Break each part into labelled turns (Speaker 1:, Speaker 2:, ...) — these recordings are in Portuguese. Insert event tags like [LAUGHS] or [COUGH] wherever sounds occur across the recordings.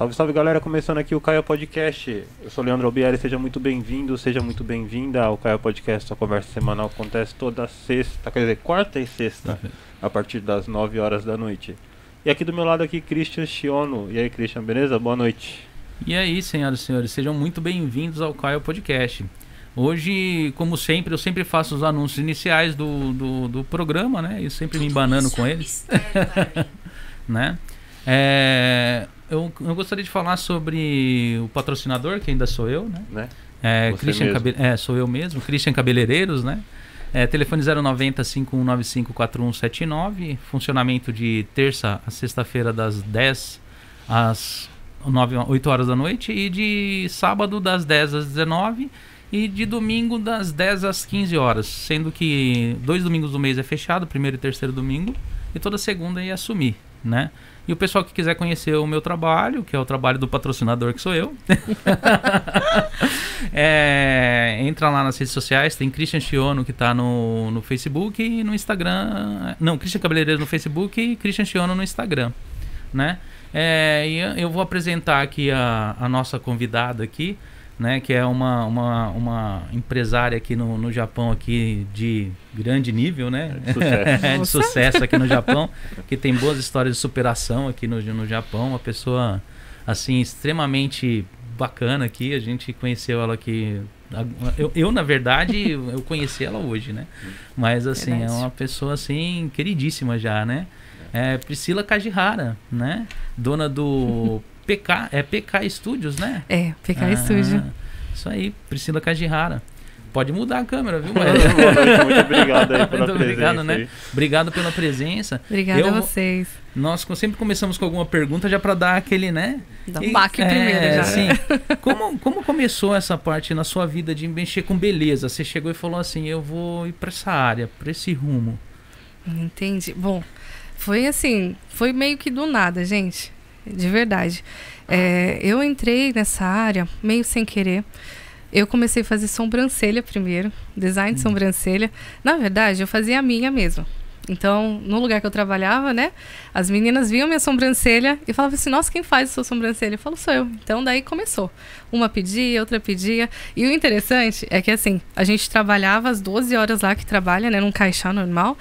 Speaker 1: Salve, salve galera, começando aqui o Caio Podcast. Eu sou o Leandro Albieri, seja muito bem-vindo, seja muito bem-vinda ao Caio Podcast. A conversa semanal acontece toda sexta, quer dizer, quarta e sexta, a partir das 9 horas da noite. E aqui do meu lado aqui, Christian Chiono. E aí, Christian, beleza? Boa noite.
Speaker 2: E aí, senhoras e senhores, sejam muito bem-vindos ao Caio Podcast. Hoje, como sempre, eu sempre faço os anúncios iniciais do, do, do programa, né? E sempre me embanando com eles. [LAUGHS] né? É, eu, eu gostaria de falar sobre o patrocinador, que ainda sou eu, né?
Speaker 1: né?
Speaker 2: É, Christian. Cabe- é, sou eu mesmo, Christian Cabeleireiros, né? É, telefone 090 5195 4179, funcionamento de terça a sexta-feira das 10 às 9, 8 horas da noite e de sábado das 10 às 19 e de domingo das 10 às 15 horas, sendo que dois domingos do mês é fechado, primeiro e terceiro domingo, e toda segunda ia assumir, né? E o pessoal que quiser conhecer o meu trabalho, que é o trabalho do patrocinador que sou eu, [LAUGHS] é, entra lá nas redes sociais, tem Christian Chiono que tá no, no Facebook e no Instagram. Não, Christian Cabeleireiros no Facebook e Christian Chiono no Instagram, né? É, e eu vou apresentar aqui a, a nossa convidada aqui, né? Que é uma, uma, uma empresária aqui no, no Japão aqui de grande nível, né?
Speaker 1: De sucesso. [LAUGHS]
Speaker 2: É, de sucesso aqui no Japão, que tem boas histórias de superação aqui no, no Japão, uma pessoa assim extremamente bacana aqui, a gente conheceu ela aqui eu, eu, na verdade eu conheci ela hoje, né? Mas assim,
Speaker 3: Verdade.
Speaker 2: é uma pessoa assim queridíssima já, né? É Priscila Kajihara, né? Dona do PK, é PK Studios, né?
Speaker 3: É, PK
Speaker 2: Ah,
Speaker 3: Studio.
Speaker 2: Isso aí, Priscila Kajihara. Pode mudar a câmera, viu? [LAUGHS]
Speaker 1: Boa noite, muito obrigado aí pela
Speaker 2: Muito obrigado,
Speaker 1: presença
Speaker 2: né?
Speaker 1: aí.
Speaker 2: Obrigado pela presença.
Speaker 3: Obrigada
Speaker 2: Eu
Speaker 3: a vocês.
Speaker 2: Nós sempre começamos com alguma pergunta já para dar aquele, né?
Speaker 3: Dá um baque
Speaker 2: é,
Speaker 3: primeiro já.
Speaker 2: Sim. [LAUGHS] Como, como começou essa parte na sua vida de mexer com beleza? Você chegou e falou assim: eu vou ir para essa área, para esse rumo.
Speaker 3: Entendi. Bom, foi assim, foi meio que do nada, gente. De verdade. É, eu entrei nessa área meio sem querer. Eu comecei a fazer sobrancelha primeiro, design de sobrancelha. Na verdade, eu fazia a minha mesmo. Então, no lugar que eu trabalhava, né, as meninas viam minha sobrancelha e falavam assim: Nossa, quem faz a sua sobrancelha? Eu falo: Sou eu. Então, daí começou. Uma pedia, outra pedia. E o interessante é que, assim, a gente trabalhava as 12 horas lá que trabalha, né, num caixão normal.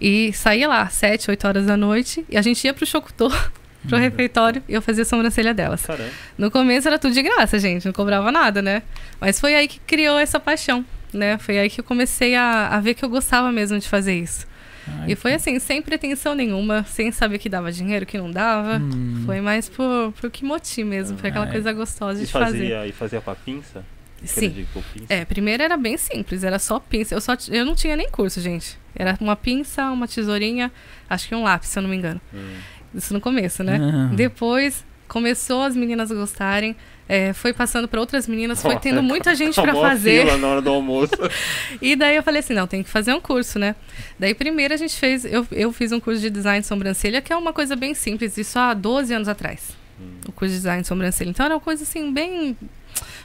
Speaker 3: E saía lá, 7, 8 horas da noite, e a gente ia pro Chocutor, pro refeitório, e eu fazia a sobrancelha delas.
Speaker 1: Caramba.
Speaker 3: No começo era tudo de graça, gente, não cobrava nada, né? Mas foi aí que criou essa paixão, né? Foi aí que eu comecei a, a ver que eu gostava mesmo de fazer isso.
Speaker 2: Ai,
Speaker 3: E foi assim, sem pretensão nenhuma, sem saber que dava dinheiro, que não dava.
Speaker 2: Hum.
Speaker 3: Foi mais por, por que motivo mesmo, foi aquela
Speaker 2: é.
Speaker 3: coisa gostosa
Speaker 1: E
Speaker 3: de fazer.
Speaker 1: fazia, e fazia com a pinça?
Speaker 3: Sim. É, primeiro era bem simples, era só pinça. Eu, só, eu não tinha nem curso, gente. Era uma pinça, uma tesourinha, acho que um lápis, se eu não me engano.
Speaker 1: Hum.
Speaker 3: Isso no começo, né?
Speaker 2: Ah.
Speaker 3: Depois começou as meninas a gostarem, é, foi passando para outras meninas, foi tendo muita gente para fazer.
Speaker 1: na hora do almoço. [LAUGHS] [LAUGHS]
Speaker 3: E daí eu falei assim, não, tem que fazer um curso, né? Daí primeiro a gente fez, eu, eu fiz um curso de design de sobrancelha, que é uma coisa bem simples, isso há 12 anos atrás.
Speaker 1: Hum.
Speaker 3: O curso de design de sobrancelha. Então era uma coisa assim, bem,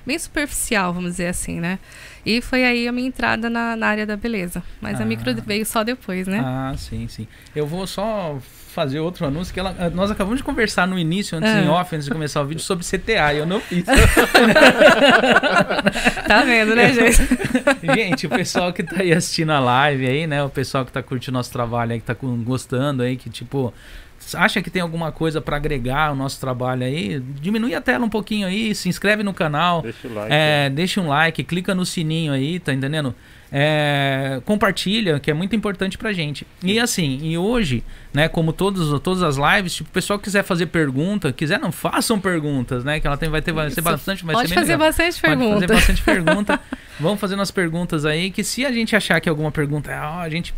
Speaker 3: bem superficial, vamos dizer assim, né? E foi aí a minha entrada na, na área da beleza. Mas
Speaker 2: Ah.
Speaker 3: a micro veio só depois, né?
Speaker 2: Ah, sim, sim. Eu vou só fazer outro anúncio que ela, eh, nós acabamos de conversar no início, antes
Speaker 3: Ah.
Speaker 2: em off, antes de começar o vídeo, sobre CTA e eu não fiz. [LAUGHS]
Speaker 3: Tá vendo, né, gente? [LAUGHS]
Speaker 2: Gente, o pessoal que tá aí assistindo a live aí, né? O pessoal que tá curtindo nosso trabalho aí, que tá com- gostando aí, que tipo. Acha que tem alguma coisa pra agregar ao nosso trabalho aí? Diminui a tela um pouquinho aí, se inscreve no canal,
Speaker 1: Deixa o like.
Speaker 2: é, deixa um like, clica no sininho aí, tá entendendo? É, compartilha, que é muito importante pra gente. E assim, e hoje, né, como todos, todas as lives, tipo, o pessoal quiser fazer pergunta, quiser não, façam perguntas, né? Que ela tem, vai ter, vai ser bastante, vai
Speaker 3: Pode
Speaker 2: ser
Speaker 3: fazer
Speaker 2: legal.
Speaker 3: bastante
Speaker 2: Pode
Speaker 3: pergunta.
Speaker 2: fazer bastante pergunta. [LAUGHS] Vamos fazendo as perguntas aí, que se a gente achar que alguma pergunta, ah, a gente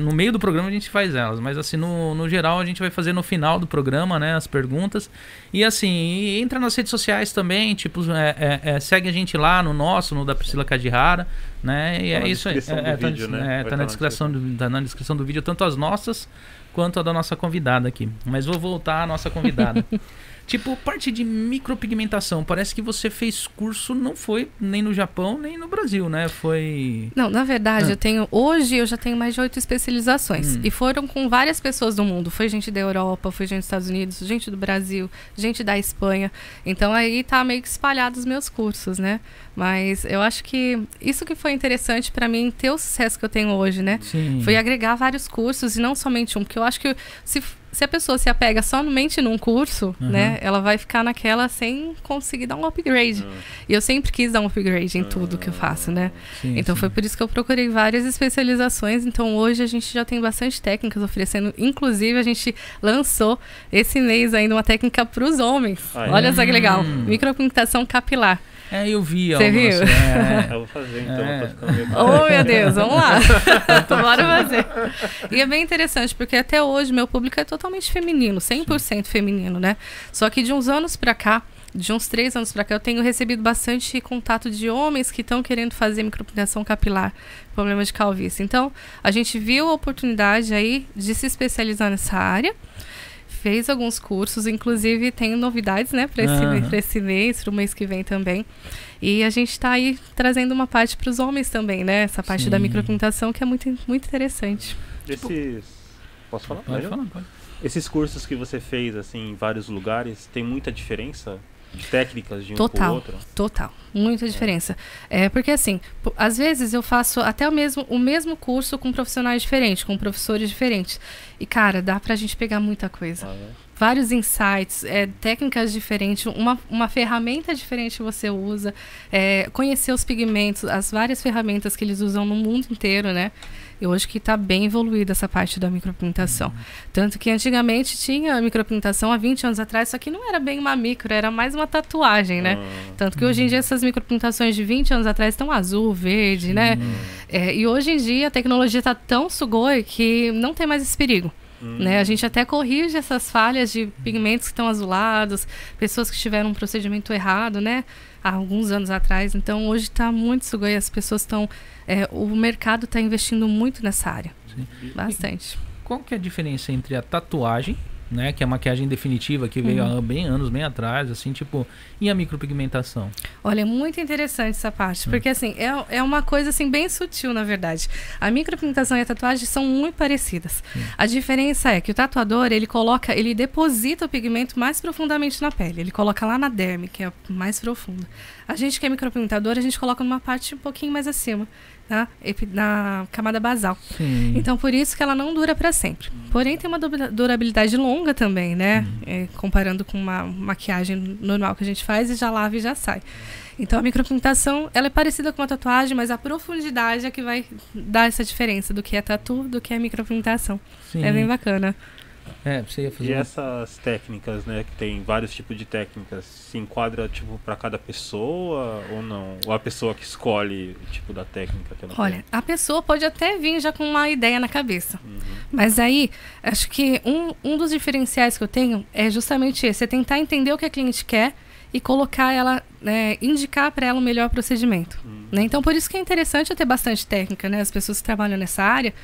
Speaker 2: no meio do programa a gente faz elas, mas assim, no, no geral a gente vai fazer no final do programa, né, as perguntas. E assim, entra nas redes sociais também, tipo, é, é, é, segue a gente lá no nosso, no da Priscila Cadihara, né? E
Speaker 1: Tá
Speaker 2: é isso aí. É, é, tá,
Speaker 1: vídeo, né?
Speaker 2: é, tá
Speaker 1: tá
Speaker 2: na
Speaker 1: na
Speaker 2: descrição do, tá na descrição do vídeo, tanto as nossas quanto a da nossa convidada aqui. Mas vou voltar à nossa convidada. [LAUGHS] Tipo, parte de micropigmentação, parece que você fez curso, não foi nem no Japão, nem no Brasil, né? Foi.
Speaker 3: Não, na verdade, ah. eu tenho. Hoje eu já tenho mais de oito especializações. Hum. E foram com várias pessoas do mundo. Foi gente da Europa, foi gente dos Estados Unidos, gente do Brasil, gente da Espanha. Então aí tá meio que espalhado os meus cursos, né? Mas eu acho que isso que foi interessante para mim ter o sucesso que eu tenho hoje, né?
Speaker 2: Sim.
Speaker 3: Foi agregar vários cursos e não somente um, porque eu acho que se se a pessoa se apega somente num curso, uhum. né, ela vai ficar naquela sem conseguir dar um upgrade. Uhum. E eu sempre quis dar um upgrade em tudo que eu faço, né? Sim, então sim. foi por isso que eu procurei várias especializações. Então hoje a gente já tem bastante técnicas oferecendo. Inclusive a gente lançou esse mês ainda uma técnica para os homens. É? Olha só que legal, hum. micropigmentação capilar.
Speaker 2: É, eu vi.
Speaker 3: Você viu?
Speaker 1: É. [LAUGHS] Eu vou fazer então. É.
Speaker 3: Oh, meu [LAUGHS] Deus, vamos lá. [LAUGHS] bora fazer. E é bem interessante, porque até hoje meu público é totalmente feminino, 100% Sim. feminino, né? Só que de uns anos pra cá, de uns três anos para cá, eu tenho recebido bastante contato de homens que estão querendo fazer micropigmentação capilar, problema de calvície. Então, a gente viu a oportunidade aí de se especializar nessa área fez alguns cursos, inclusive tem novidades, né, para esse, uhum. esse mês, para o mês que vem também. E a gente está aí trazendo uma parte para os homens também, né? Essa parte Sim. da micropigmentação que é muito, muito interessante.
Speaker 1: Esses. Posso falar?
Speaker 2: Pode falar, pode.
Speaker 1: Esses cursos que você fez, assim, em vários lugares, tem muita diferença de técnicas de um
Speaker 3: total,
Speaker 1: pro outro?
Speaker 3: Total, muita diferença. É porque assim, às vezes eu faço até o mesmo, o mesmo curso com profissionais diferentes, com professores diferentes. E cara, dá pra gente pegar muita coisa. Ah, é? Vários insights, é, técnicas diferentes, uma, uma ferramenta diferente que você usa, é, conhecer os pigmentos, as várias ferramentas que eles usam no mundo inteiro, né? E hoje que está bem evoluída essa parte da micropigmentação. Uhum. Tanto que antigamente tinha micropigmentação há 20 anos atrás, só que não era bem uma micro, era mais uma tatuagem, né? Uhum. Tanto que hoje em dia essas micropigmentações de 20 anos atrás estão azul, verde, né? É, e hoje em dia a tecnologia está tão sugoi que não tem mais esse perigo. Né? A gente até corrige essas falhas de pigmentos que estão azulados, pessoas que tiveram um procedimento errado, né? Há alguns anos atrás. Então, hoje está muito sugoi, as pessoas estão é, o mercado está investindo muito nessa área. Sim. Bastante.
Speaker 2: E qual que é a diferença entre a tatuagem, né, que é a maquiagem definitiva que veio uhum. há bem anos, bem atrás, assim, tipo, e a micropigmentação?
Speaker 3: Olha, é muito interessante essa parte, porque assim, é, é uma coisa assim bem sutil, na verdade. A micropigmentação e a tatuagem são muito parecidas. A diferença é que o tatuador, ele coloca, ele deposita o pigmento mais profundamente na pele. Ele coloca lá na derme, que é mais profunda. A gente que é micropigmentador, a gente coloca numa parte um pouquinho mais acima na, na camada basal. Sim. Então, por isso que ela não dura para sempre. Porém, tem uma durabilidade longa também, né? Uhum. É, comparando com uma maquiagem normal que a gente faz e já lava e já sai. Então, a micropigmentação, ela é parecida com uma tatuagem, mas a profundidade é que vai dar essa diferença do que é tatu, do que é micropigmentação. É bem bacana.
Speaker 2: É, você ia fazer.
Speaker 1: E essas técnicas, né, que tem vários tipos de técnicas, se enquadra tipo para cada pessoa ou não? Ou a pessoa que escolhe o tipo da técnica que ela
Speaker 3: Olha,
Speaker 1: tem?
Speaker 3: a pessoa pode até vir já com uma ideia na cabeça. Uhum. Mas aí, acho que um, um dos diferenciais que eu tenho é justamente esse, é tentar entender o que a cliente quer e colocar ela, né, indicar para ela o melhor procedimento. Uhum. Né? Então, por isso que é interessante eu ter bastante técnica, né? As pessoas que trabalham nessa área,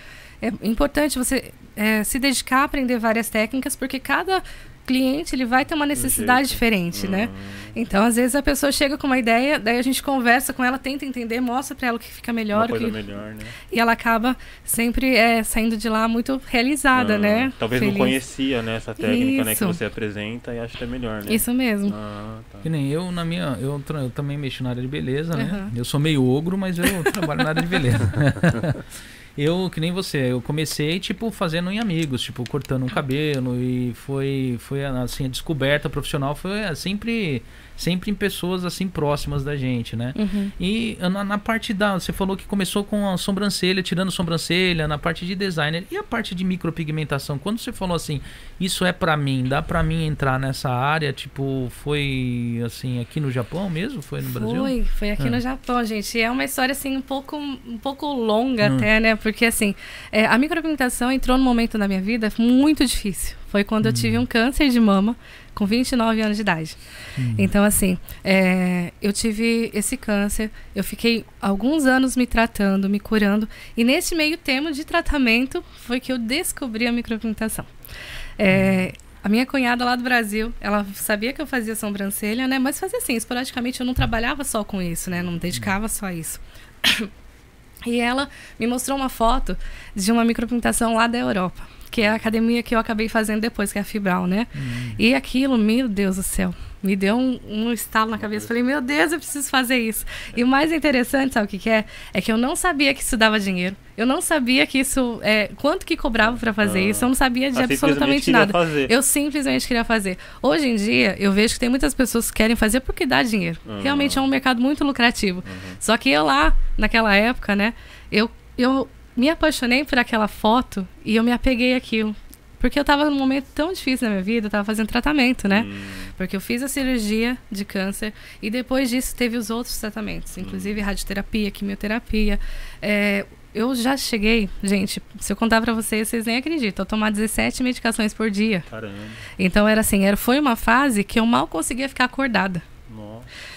Speaker 3: é importante você é, se dedicar a aprender várias técnicas, porque cada cliente ele vai ter uma necessidade diferente, né? Hum. Então, às vezes a pessoa chega com uma ideia, daí a gente conversa com ela, tenta entender, mostra para ela o que fica melhor,
Speaker 1: uma
Speaker 3: coisa
Speaker 1: que... melhor, né?
Speaker 3: E ela acaba sempre é, saindo de lá muito realizada, né?
Speaker 1: Talvez Feliz. não conhecia né, essa técnica né, que você apresenta e acha que é melhor, né?
Speaker 3: Isso mesmo.
Speaker 2: Ah, tá. Que nem eu na minha, eu, eu, também mexo na área de beleza, né? Uhum. Eu sou meio ogro, mas eu [LAUGHS] trabalho na área de beleza. [LAUGHS] Eu, que nem você, eu comecei, tipo, fazendo em amigos, tipo, cortando um cabelo e foi, foi assim, a descoberta profissional foi é, sempre sempre em pessoas assim próximas da gente, né? Uhum. E na, na, parte da. Você falou que começou com a sobrancelha, tirando sobrancelha, na parte de designer. E a parte de micropigmentação? Quando você falou assim, isso é para mim, dá para mim entrar nessa área? Tipo, foi assim, aqui no Japão mesmo? Foi no Brasil?
Speaker 3: Foi, foi aqui ah. no Japão, gente. É uma história assim um pouco, um pouco longa hum. até, né? Porque assim, é, a micropigmentação entrou num momento na minha vida muito difícil. Foi quando eu tive um câncer de mama com 29 anos de idade. Então, assim, é, eu tive esse câncer, eu fiquei alguns anos me tratando, me curando, e nesse meio termo de tratamento foi que eu descobri a micropigmentação. É, a minha cunhada lá do Brasil, ela sabia que eu fazia sobrancelha, né? Mas fazia assim, esporadicamente eu não trabalhava só com isso, né? Não me dedicava só a isso. [COUGHS] E ela me mostrou uma foto de uma micropigmentação lá da Europa, que é a academia que eu acabei fazendo depois, que é a Fibral, né? E aquilo, meu Deus do céu, me deu um, um estalo na cabeça. Falei, meu Deus, eu preciso fazer isso. E o mais interessante, sabe o que, que é? É que eu não sabia que isso dava dinheiro. Eu não sabia que isso. É, quanto que cobrava para fazer
Speaker 1: Ah.
Speaker 3: isso. Eu não sabia de
Speaker 1: Ah,
Speaker 3: absolutamente nada.
Speaker 1: fazer.
Speaker 3: Eu simplesmente queria fazer. Hoje em dia, eu vejo que tem muitas pessoas que querem fazer porque dá dinheiro.
Speaker 1: Uhum.
Speaker 3: Realmente é um mercado muito lucrativo. Só que eu lá, naquela época, né, eu, eu me apaixonei por aquela foto e eu me apeguei àquilo. Porque eu tava num momento tão difícil na minha vida, eu tava fazendo tratamento, né?
Speaker 1: Hum,
Speaker 3: Porque eu fiz a cirurgia de câncer e depois disso teve os outros tratamentos, inclusive radioterapia, quimioterapia. É, eu já cheguei, gente, se eu contar pra vocês, vocês nem acreditam, eu tomar 17 medicações por dia.
Speaker 1: caramba.
Speaker 3: Então era assim, era, foi uma fase que eu mal conseguia ficar acordada.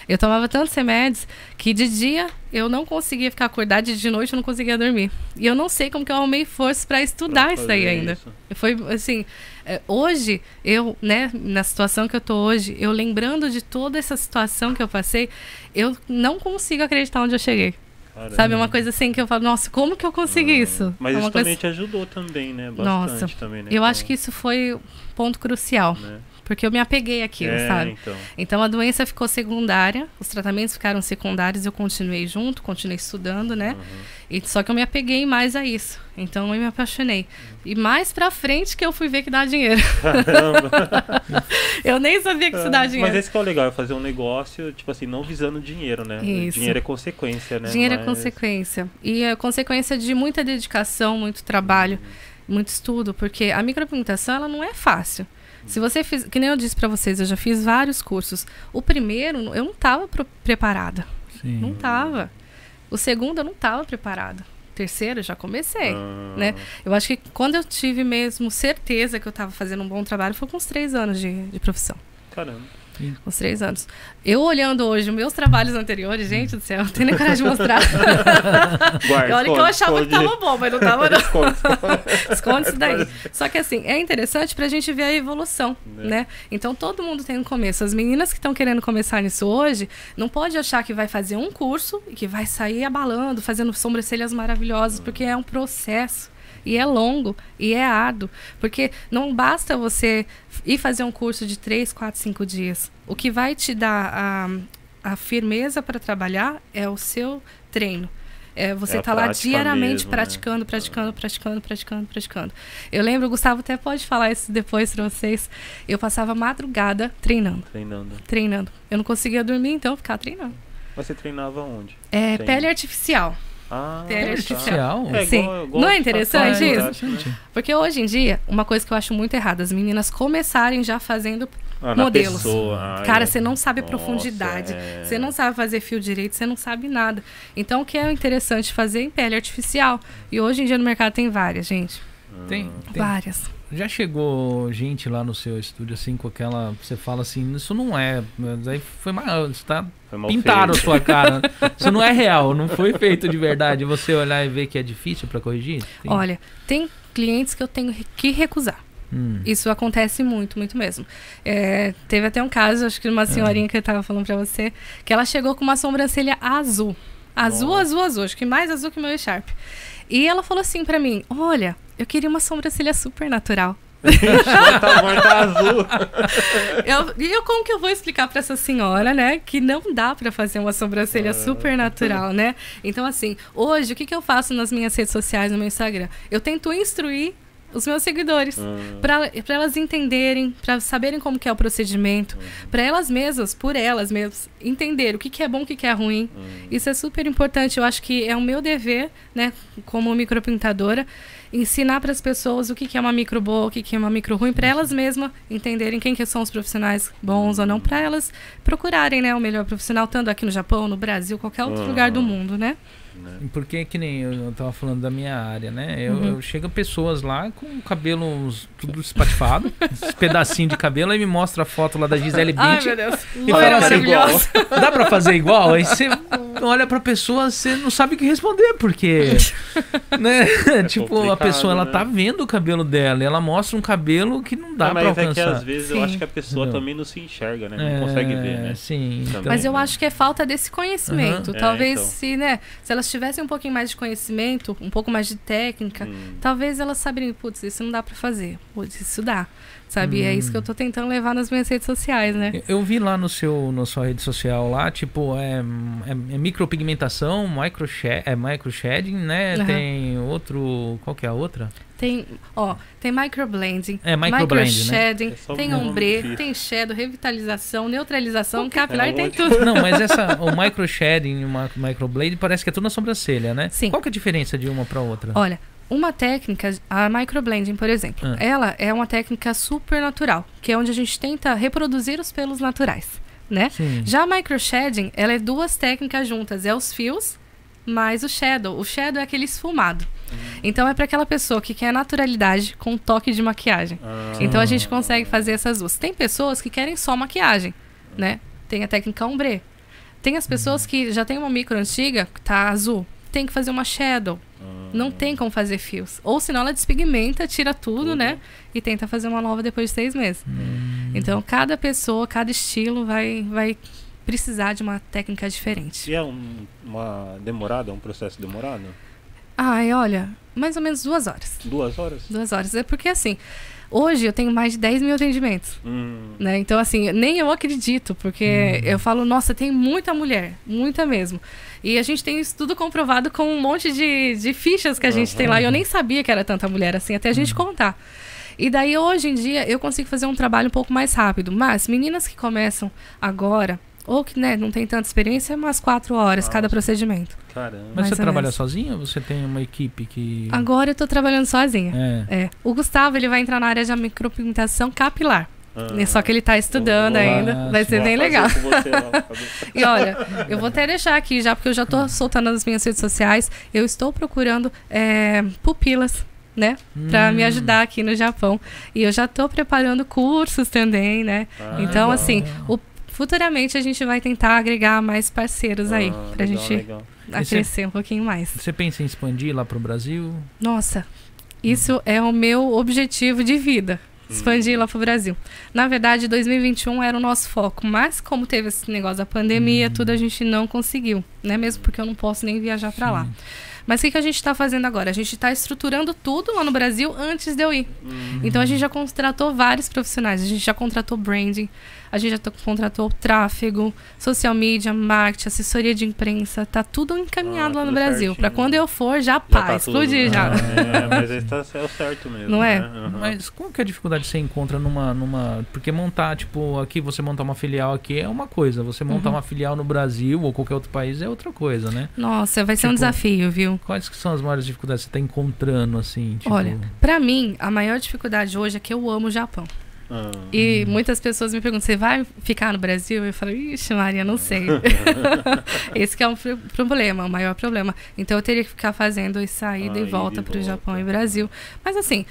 Speaker 3: Eu tomava tantos remédios que de dia eu não conseguia ficar acordada e de noite eu não conseguia dormir. E eu não sei como que eu arrumei força pra estudar
Speaker 1: pra
Speaker 3: isso aí
Speaker 1: fazer
Speaker 3: ainda.
Speaker 1: isso.
Speaker 3: Foi assim, é, hoje eu, né, na situação que eu tô hoje, eu lembrando de toda essa situação que eu passei, eu não consigo acreditar onde eu cheguei.
Speaker 1: Caramba.
Speaker 3: Sabe, é uma coisa assim que eu falo, nossa, como que eu consegui isso?
Speaker 1: Mas
Speaker 3: é
Speaker 1: isso
Speaker 3: coisa...
Speaker 1: também te ajudou também, né? Bastante
Speaker 3: Nossa,
Speaker 1: também, né?
Speaker 3: Eu
Speaker 1: Com-
Speaker 3: acho que isso foi ponto crucial,
Speaker 1: né?
Speaker 3: Porque eu me apeguei àquilo,
Speaker 1: é,
Speaker 3: sabe?
Speaker 1: então.
Speaker 3: Então a doença ficou secundária, os tratamentos ficaram secundários, eu continuei junto, continuei estudando, né?
Speaker 1: Uhum.
Speaker 3: E, só que eu me apeguei mais a isso. Então eu me apaixonei. E mais pra frente que eu fui ver que dá dinheiro.
Speaker 1: Caramba. [LAUGHS]
Speaker 3: eu nem sabia que isso dá dinheiro.
Speaker 1: Mas esse que é o legal, é fazer um negócio, tipo assim, não visando dinheiro, né?
Speaker 3: Isso.
Speaker 1: Dinheiro é consequência, né?
Speaker 3: Dinheiro é
Speaker 1: Mas-
Speaker 3: consequência. E é consequência de muita dedicação, muito trabalho, muito estudo, porque a micropigmentação ela não é fácil. Se você fiz, que nem eu disse pra vocês, eu já fiz vários cursos. O primeiro eu não estava preparada,
Speaker 2: Sim.
Speaker 3: não tava. O segundo eu não estava preparada. O terceiro eu já comecei.
Speaker 1: Ah,
Speaker 3: né? Eu acho que quando eu tive mesmo certeza que eu estava fazendo um bom trabalho foi com os três anos de, de profissão.
Speaker 1: Caramba.
Speaker 3: Com os três anos. Eu olhando hoje os meus trabalhos anteriores, gente do céu, não tenho nem coragem de mostrar. [LAUGHS]
Speaker 1: Guarda,
Speaker 3: Olha que eu
Speaker 1: esconde,
Speaker 3: achava que
Speaker 1: esconde.
Speaker 3: tava bom, mas não tava não.
Speaker 1: Esconde. [LAUGHS]
Speaker 3: Esconde isso daí. Só que assim, é interessante pra gente ver a evolução,
Speaker 1: Né.
Speaker 3: né? Então todo mundo tem um começo. As meninas que estão querendo começar nisso hoje, não pode achar que vai fazer um curso e que vai sair abalando, fazendo sobrancelhas maravilhosas, porque é um processo. E é longo e é árduo. Porque não basta você ir fazer um curso de três, quatro, cinco dias. O que vai te dar a, a firmeza para trabalhar é o seu treino. É, você
Speaker 1: É a
Speaker 3: tá lá diariamente
Speaker 1: mesmo, né?
Speaker 3: praticando, praticando, praticando, praticando, praticando. Eu lembro, o Gustavo até pode falar isso depois pra vocês. Eu passava madrugada treinando,
Speaker 1: Treinando.
Speaker 3: treinando. Eu não conseguia dormir, então eu ficava treinando.
Speaker 1: Mas você treinava onde?
Speaker 3: É,
Speaker 1: Tem.
Speaker 3: pele artificial.
Speaker 1: Ah,
Speaker 3: Pele
Speaker 1: tá.
Speaker 2: artificial?
Speaker 1: É,
Speaker 3: Sim.
Speaker 1: igual- igual
Speaker 3: Não é interessante isso?
Speaker 1: né?
Speaker 2: Interessante.
Speaker 3: Porque hoje em dia, uma coisa que eu acho muito errada, as meninas começarem já fazendo
Speaker 1: Ah,
Speaker 3: modelos.
Speaker 1: pessoa. Ah,
Speaker 3: Cara,
Speaker 1: é.
Speaker 3: você não sabe a
Speaker 1: Nossa,
Speaker 3: profundidade.
Speaker 1: é.
Speaker 3: Você não sabe fazer fio direito, você não sabe nada. Então, o que é interessante fazer em pele artificial? E hoje em dia no mercado tem várias, gente.
Speaker 2: Tem, tem. Já chegou gente lá no seu estúdio assim com aquela. Você fala assim, isso não é. Mas aí foi mal. Você tá.
Speaker 1: Mal
Speaker 2: Pintaram a sua cara. [LAUGHS] Isso não é real, não foi feito de verdade. Você olhar e ver que é difícil pra corrigir? Tem-
Speaker 3: Olha, tem clientes que eu tenho que recusar.
Speaker 2: Hum.
Speaker 3: Isso acontece muito, muito mesmo. É, teve até um caso, acho que uma senhorinha que eu tava falando pra você, que ela chegou com uma sobrancelha azul. Azul,
Speaker 1: Nossa.
Speaker 3: azul, azul. Acho que mais azul que o meu Sharp. E ela falou assim pra mim: Olha, eu queria uma sobrancelha super natural.
Speaker 1: Azul. [LAUGHS]
Speaker 3: Eu- e eu, como que eu vou explicar pra essa senhora, né, que não dá pra fazer uma sobrancelha
Speaker 1: É.
Speaker 3: super natural, né? Então, assim, hoje, o que, que eu faço nas minhas redes sociais, no meu Instagram? Eu tento instruir os meus seguidores.
Speaker 1: Hum,
Speaker 3: Para elas entenderem, para saberem como que é o procedimento, para elas mesmas, por elas mesmas, entender o que, que é bom, o que, que é ruim.
Speaker 1: hum.
Speaker 3: Isso é super importante. Eu acho que é o meu dever, né, como micropintadora, ensinar para as pessoas o que, que é uma micro boa, o que, que é uma micro ruim, para elas mesmas entenderem quem que são os profissionais bons ou não, para elas procurarem, né, o melhor profissional, tanto aqui no Japão, no Brasil, qualquer outro
Speaker 1: Uhum.
Speaker 3: lugar do mundo, né?
Speaker 1: Né?
Speaker 2: Porque que nem eu tava falando da minha área, né? Eu,
Speaker 3: Uhum.
Speaker 2: eu chego pessoas lá com cabelos tudo espatifado, [LAUGHS] esse pedacinho de cabelo, aí me mostra a foto lá da Gisele
Speaker 3: Ai,
Speaker 2: Bündchen.
Speaker 3: meu Deus.
Speaker 2: E
Speaker 3: Loira
Speaker 2: fala assim,
Speaker 3: maravilhosa.
Speaker 2: dá pra fazer igual? Aí você olha pra pessoa, você não sabe o que responder, porque. [LAUGHS] né? [LAUGHS] tipo, a pessoa ela
Speaker 1: né?
Speaker 2: tá vendo o cabelo dela, e ela mostra um cabelo que não dá
Speaker 1: Ah,
Speaker 2: pra
Speaker 1: mas é que
Speaker 2: alcançar.
Speaker 1: às vezes eu
Speaker 3: Sim.
Speaker 1: acho que a pessoa
Speaker 2: Entendeu?
Speaker 1: também não se enxerga, né? Não
Speaker 2: É,
Speaker 1: consegue ver, né?
Speaker 2: Sim, então,
Speaker 3: Mas eu
Speaker 1: né?
Speaker 3: acho que é falta desse conhecimento.
Speaker 1: É,
Speaker 3: Talvez
Speaker 1: então.
Speaker 3: se, né, se elas tivessem um pouquinho mais de conhecimento, um pouco mais de técnica,
Speaker 1: Hum.
Speaker 3: talvez elas saberiam, putz, isso não dá pra fazer. Putz, isso dá. Sabe? E é isso que eu tô tentando levar nas minhas redes sociais, né?
Speaker 2: Eu- Eu vi lá no seu, na sua rede social lá, tipo, é, é, é micropigmentação, micro é microshading, né?
Speaker 3: Aham.
Speaker 2: Tem outro. Qual que é a outra?
Speaker 3: Tem, ó, tem microblending,
Speaker 2: É, microblend, né?
Speaker 1: É
Speaker 3: tem ombre, tem shadow, revitalização, neutralização, capilar,
Speaker 1: É
Speaker 3: tem tudo.
Speaker 2: Não, mas essa, [LAUGHS] o microshading e o mi- microblade parece que é tudo na sobrancelha, né?
Speaker 3: Sim.
Speaker 2: Qual que é a diferença de uma pra outra?
Speaker 3: Olha, uma técnica, a microblending, por exemplo,
Speaker 2: Ah.
Speaker 3: ela é uma técnica super natural, que é onde a gente tenta reproduzir os pelos naturais, né?
Speaker 2: Sim.
Speaker 3: Já a microshading, ela é duas técnicas juntas, é os fios mais o shadow. O shadow é aquele esfumado. Então é para aquela pessoa que quer naturalidade com um toque de maquiagem.
Speaker 1: Ah,
Speaker 3: Então a gente consegue fazer essas duas. Tem pessoas que querem só maquiagem, né? Tem a técnica ombre. Tem as pessoas que já tem uma micro antiga, que tá azul, tem que fazer uma shadow.
Speaker 1: ah,
Speaker 3: Não tem como fazer fios. Ou senão ela despigmenta, tira tudo,
Speaker 1: Tudo.
Speaker 3: né? E tenta fazer uma nova depois de seis meses. Então cada pessoa, cada estilo vai, vai precisar de uma técnica diferente.
Speaker 1: E é um, uma demorada, um processo demorado?
Speaker 3: Ai, olha, mais ou menos duas horas.
Speaker 1: Duas horas?
Speaker 3: Duas horas. É porque assim, hoje eu tenho mais de 10 mil atendimentos.
Speaker 1: Hum,
Speaker 3: Né? Então, assim, nem eu acredito, porque eu falo, nossa, tem muita mulher, muita mesmo. E a gente tem isso tudo comprovado com um monte de, de fichas que a gente tem lá. E eu nem sabia que era tanta mulher assim, até a gente contar. E daí, hoje em dia, eu consigo fazer um trabalho um pouco mais rápido. Mas meninas que começam agora, ou que né, não tem tanta experiência, é umas quatro horas cada
Speaker 1: Nossa.
Speaker 3: procedimento.
Speaker 1: caramba.
Speaker 2: Mas você trabalha
Speaker 3: menos.
Speaker 2: sozinha ou você tem uma equipe que.
Speaker 3: Agora eu tô trabalhando sozinha.
Speaker 2: É.
Speaker 3: É. O Gustavo, ele vai entrar na área de micropigmentação capilar.
Speaker 1: Ah,
Speaker 3: Só que ele tá estudando ainda. Vai ser bem legal.
Speaker 1: você [LAUGHS]
Speaker 3: E olha, eu vou até deixar aqui já, porque eu já tô soltando nas minhas redes sociais. Eu estou procurando é, pupilas, né? Pra me
Speaker 2: Hum.
Speaker 3: ajudar aqui no Japão. E eu já tô preparando cursos também, né?
Speaker 1: Ah,
Speaker 3: então,
Speaker 2: legal.
Speaker 3: assim, o- futuramente a gente vai tentar agregar mais parceiros aí.
Speaker 1: Ah,
Speaker 3: Pra
Speaker 1: legal,
Speaker 3: gente
Speaker 1: legal.
Speaker 3: crescer um pouquinho mais.
Speaker 2: Você pensa em expandir lá pro Brasil?
Speaker 3: Nossa, isso é o meu objetivo de vida. Expandir lá pro Brasil. Na verdade, 2021 era o nosso foco, mas como teve esse negócio da pandemia, tudo a gente não conseguiu, né? Mesmo porque eu não posso nem viajar para lá. Mas o que, que a gente está fazendo agora? A gente está estruturando tudo lá no Brasil antes de eu ir.
Speaker 1: Hum,
Speaker 3: Então a gente já contratou vários profissionais. A gente já contratou branding, a gente já to- contratou tráfego, social media, marketing, assessoria de imprensa. Tá tudo encaminhado
Speaker 1: Ah,
Speaker 3: lá no Brasil. Para quando eu for, já
Speaker 1: já
Speaker 3: pá,
Speaker 1: tá
Speaker 3: explodir
Speaker 1: tudo-
Speaker 3: já.
Speaker 1: É, [LAUGHS] mas aí tá, é o certo mesmo.
Speaker 3: Não é?
Speaker 1: né? Aham.
Speaker 2: Mas qual que é a dificuldade que você encontra numa, numa. Porque montar, tipo, aqui você montar uma filial aqui é uma coisa, você montar
Speaker 3: Uhum.
Speaker 2: uma filial no Brasil ou qualquer outro país é outra coisa, né?
Speaker 3: Nossa, vai ser um
Speaker 2: Tipo,
Speaker 3: desafio, viu?
Speaker 2: Quais que são as maiores dificuldades que você tá encontrando, assim? Tipo,
Speaker 3: Olha, Pra mim, a maior dificuldade hoje é que eu amo o Japão.
Speaker 1: Ah,
Speaker 3: E muitas pessoas me perguntam: você vai ficar no Brasil? Eu falo: ixi, Maria, não sei. [LAUGHS] Esse que é um pro- problema, o maior problema. Então eu teria que ficar fazendo essa ida
Speaker 1: Ah,
Speaker 3: e volta para o. Japão e Brasil. Mas assim.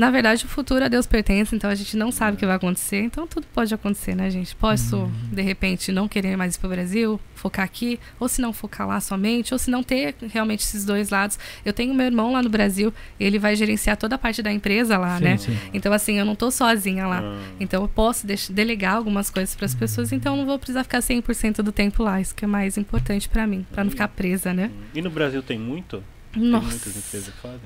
Speaker 3: Na verdade, o futuro a Deus pertence, então a gente não sabe o que vai acontecer. Então tudo pode acontecer, né, gente? Posso, de repente, não querer mais ir para o Brasil, focar aqui, ou se não focar lá somente, ou se não ter realmente esses dois lados. Eu tenho meu irmão lá no Brasil, ele vai gerenciar toda a parte da empresa lá,
Speaker 2: sim,
Speaker 3: né?
Speaker 2: sim.
Speaker 3: Então, assim, eu não tô sozinha lá.
Speaker 1: ah,
Speaker 3: Então eu posso delegar algumas coisas para as pessoas, então eu não vou precisar ficar 100% do tempo lá, isso que é mais importante para mim, para não ficar presa, né?
Speaker 1: hum. E no Brasil tem muito? Tem muitas
Speaker 3: Nossa,
Speaker 1: empresas que fazem?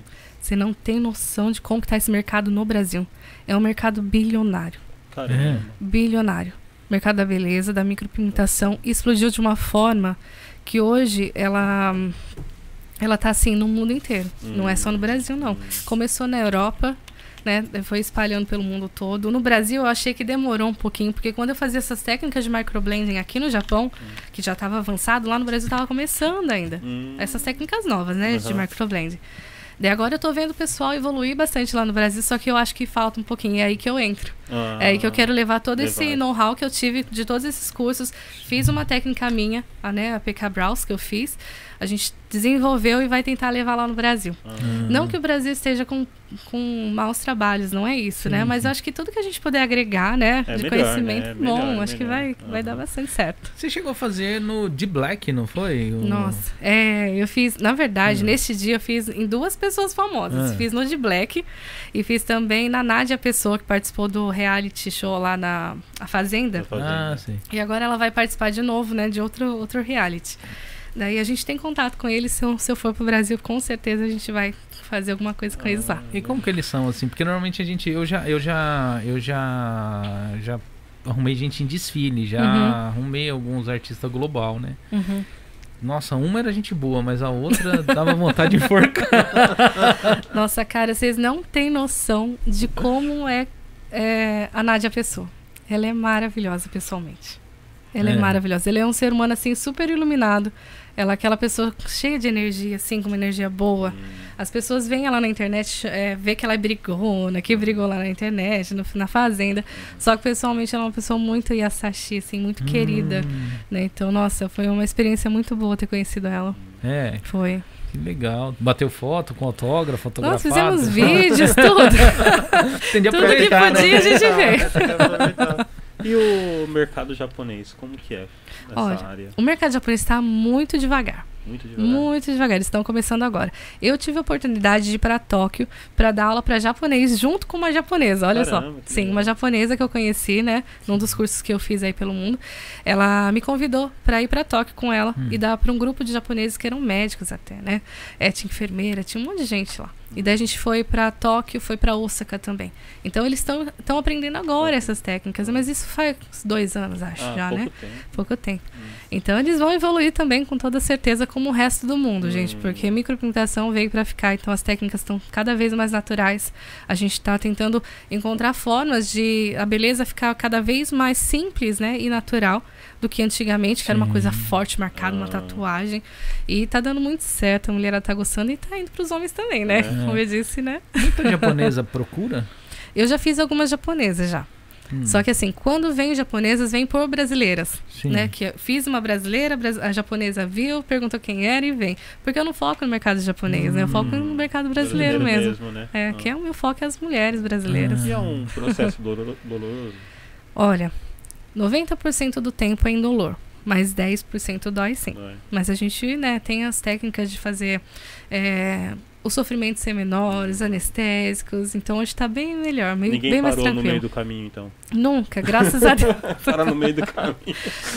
Speaker 3: Você não tem noção de como que tá esse mercado no Brasil. É um mercado bilionário,
Speaker 1: Caramba.
Speaker 3: bilionário. Mercado da beleza, da micropigmentação explodiu de uma forma que hoje ela ela tá assim no mundo inteiro. Não é só no Brasil não. Começou na Europa, né? Foi espalhando pelo mundo todo. No Brasil eu achei que demorou um pouquinho, porque quando eu fazia essas técnicas de microblending aqui no Japão, que já estava avançado, lá no Brasil estava começando ainda.
Speaker 1: Hum,
Speaker 3: Essas técnicas novas, né? De
Speaker 1: Aham.
Speaker 3: microblending. Daí agora eu tô vendo o pessoal evoluir bastante lá no Brasil, só que eu acho que falta um pouquinho. É aí que eu entro.
Speaker 1: Ah,
Speaker 3: É aí que eu quero levar todo
Speaker 1: levar.
Speaker 3: esse know-how que eu tive de todos esses cursos. Fiz uma técnica minha, a, né, a PK Browse que eu fiz. A gente desenvolveu e vai tentar levar lá no Brasil.
Speaker 1: Ah,
Speaker 3: Não que o Brasil esteja com, com maus trabalhos, não é isso, né?
Speaker 2: Sim,
Speaker 3: Mas
Speaker 2: sim.
Speaker 3: eu acho que tudo que a gente puder agregar, né,
Speaker 1: É
Speaker 3: de
Speaker 1: melhor,
Speaker 3: conhecimento,
Speaker 1: né? É
Speaker 3: bom,
Speaker 1: melhor,
Speaker 3: acho que
Speaker 1: melhor.
Speaker 3: vai, vai dar bastante certo.
Speaker 2: Você chegou a fazer no de Black, não foi? O-
Speaker 3: Nossa, é, eu fiz, na verdade,
Speaker 2: Hum.
Speaker 3: neste dia eu fiz em duas pessoas famosas.
Speaker 2: Ah.
Speaker 3: Fiz no de Black e fiz também na Nádia Pessoa, que participou do reality show lá na A Fazenda.
Speaker 1: Fazendo.
Speaker 2: Ah, sim.
Speaker 3: E agora ela vai participar de novo, né, de outro, outro reality. Daí a gente tem contato com eles. Se eu, se eu for pro Brasil, com certeza a gente vai fazer alguma coisa com eles lá.
Speaker 2: E como que eles são assim? Porque normalmente a gente, eu já, eu já, eu já, já arrumei gente em desfile, já
Speaker 3: Uhum.
Speaker 2: arrumei alguns artistas global, né?
Speaker 3: Uhum.
Speaker 2: Nossa, uma era gente boa, mas a outra dava vontade de enforcar. [LAUGHS]
Speaker 3: Nossa, cara, vocês não têm noção de como é, é, a Nádia Pessoa. Ela é maravilhosa pessoalmente. Ela é.
Speaker 2: É.
Speaker 3: maravilhosa. Ela é um ser humano, assim, super iluminado. Ela é aquela pessoa cheia de energia, assim, com uma energia boa. As pessoas veem ela na internet, é, vê que ela é brigona, que brigou lá na internet, no- na fazenda. Só que pessoalmente ela é uma pessoa muito Yasashi, assim, muito querida.
Speaker 2: Hum,
Speaker 3: Né? Então, nossa, foi uma experiência muito boa ter conhecido ela.
Speaker 2: é,
Speaker 3: Foi.
Speaker 2: que legal. Bateu foto com autógrafo,
Speaker 3: Nós
Speaker 2: fotografado.
Speaker 3: fizemos vídeos, tudo. [LAUGHS] Tudo que
Speaker 2: né?
Speaker 3: podia a gente fez. [LAUGHS]
Speaker 1: E o mercado japonês, como que é nessa
Speaker 3: Olha,
Speaker 1: área?
Speaker 3: O mercado japonês está muito devagar.
Speaker 1: Muito devagar.
Speaker 3: Muito devagar, eles estão começando agora. Eu tive a oportunidade de ir para Tóquio para dar aula para japonês junto com uma japonesa, olha
Speaker 1: Caramba,
Speaker 3: só. Sim,
Speaker 1: legal.
Speaker 3: uma japonesa que eu conheci, né, num dos cursos que eu fiz aí pelo mundo. Ela me convidou para ir para Tóquio com ela
Speaker 2: Hum.
Speaker 3: e dar para um grupo de japoneses que eram médicos até, né? É, tinha enfermeira, tinha um monte de gente lá. E daí a gente foi para Tóquio, foi para Osaka também. Então eles estão aprendendo agora essas técnicas, mas isso faz dois anos, acho,
Speaker 1: Ah,
Speaker 3: já,
Speaker 1: pouco
Speaker 3: né?
Speaker 1: tempo.
Speaker 3: Pouco tempo.
Speaker 1: Hum.
Speaker 3: Então eles vão evoluir também com toda certeza como o resto do mundo, gente,
Speaker 1: Hum.
Speaker 3: porque micropigmentação veio para ficar, então as técnicas estão cada vez mais naturais. A gente está tentando encontrar formas de a beleza ficar cada vez mais simples, né, e natural do que antigamente, que era uma
Speaker 2: Sim.
Speaker 3: coisa forte, marcada, uma
Speaker 1: Ah.
Speaker 3: tatuagem. E tá dando muito certo, a mulherada tá gostando e tá indo pros homens também, né?
Speaker 1: É.
Speaker 3: Como eu disse, né?
Speaker 2: Muita japonesa procura? [LAUGHS]
Speaker 3: Eu já fiz algumas japonesas já.
Speaker 2: Hum,
Speaker 3: Só que assim, quando vem japonesas, vem por brasileiras.
Speaker 2: sim.
Speaker 3: né? Que eu fiz uma brasileira, bras- a japonesa viu, perguntou quem era e vem. Porque eu não foco no mercado japonês, né? Eu foco no
Speaker 2: Hum.
Speaker 3: mercado brasileiro, mesmo.
Speaker 1: né?
Speaker 3: É,
Speaker 1: Ah.
Speaker 3: que é o meu foco é as mulheres brasileiras.
Speaker 1: E é um processo doloro- doloroso?
Speaker 3: Olha, 90% do tempo é indolor, mas 10% dói sim.
Speaker 1: É?
Speaker 3: Mas a gente, né, tem as técnicas de fazer é, os sofrimentos ser menores, anestésicos, então hoje tá bem melhor, meio,
Speaker 1: Ninguém
Speaker 3: bem mais
Speaker 1: parou no
Speaker 3: tranquilo.
Speaker 1: meio do caminho, então.
Speaker 3: Nunca, graças a Deus. [LAUGHS]
Speaker 1: Para no meio do caminho.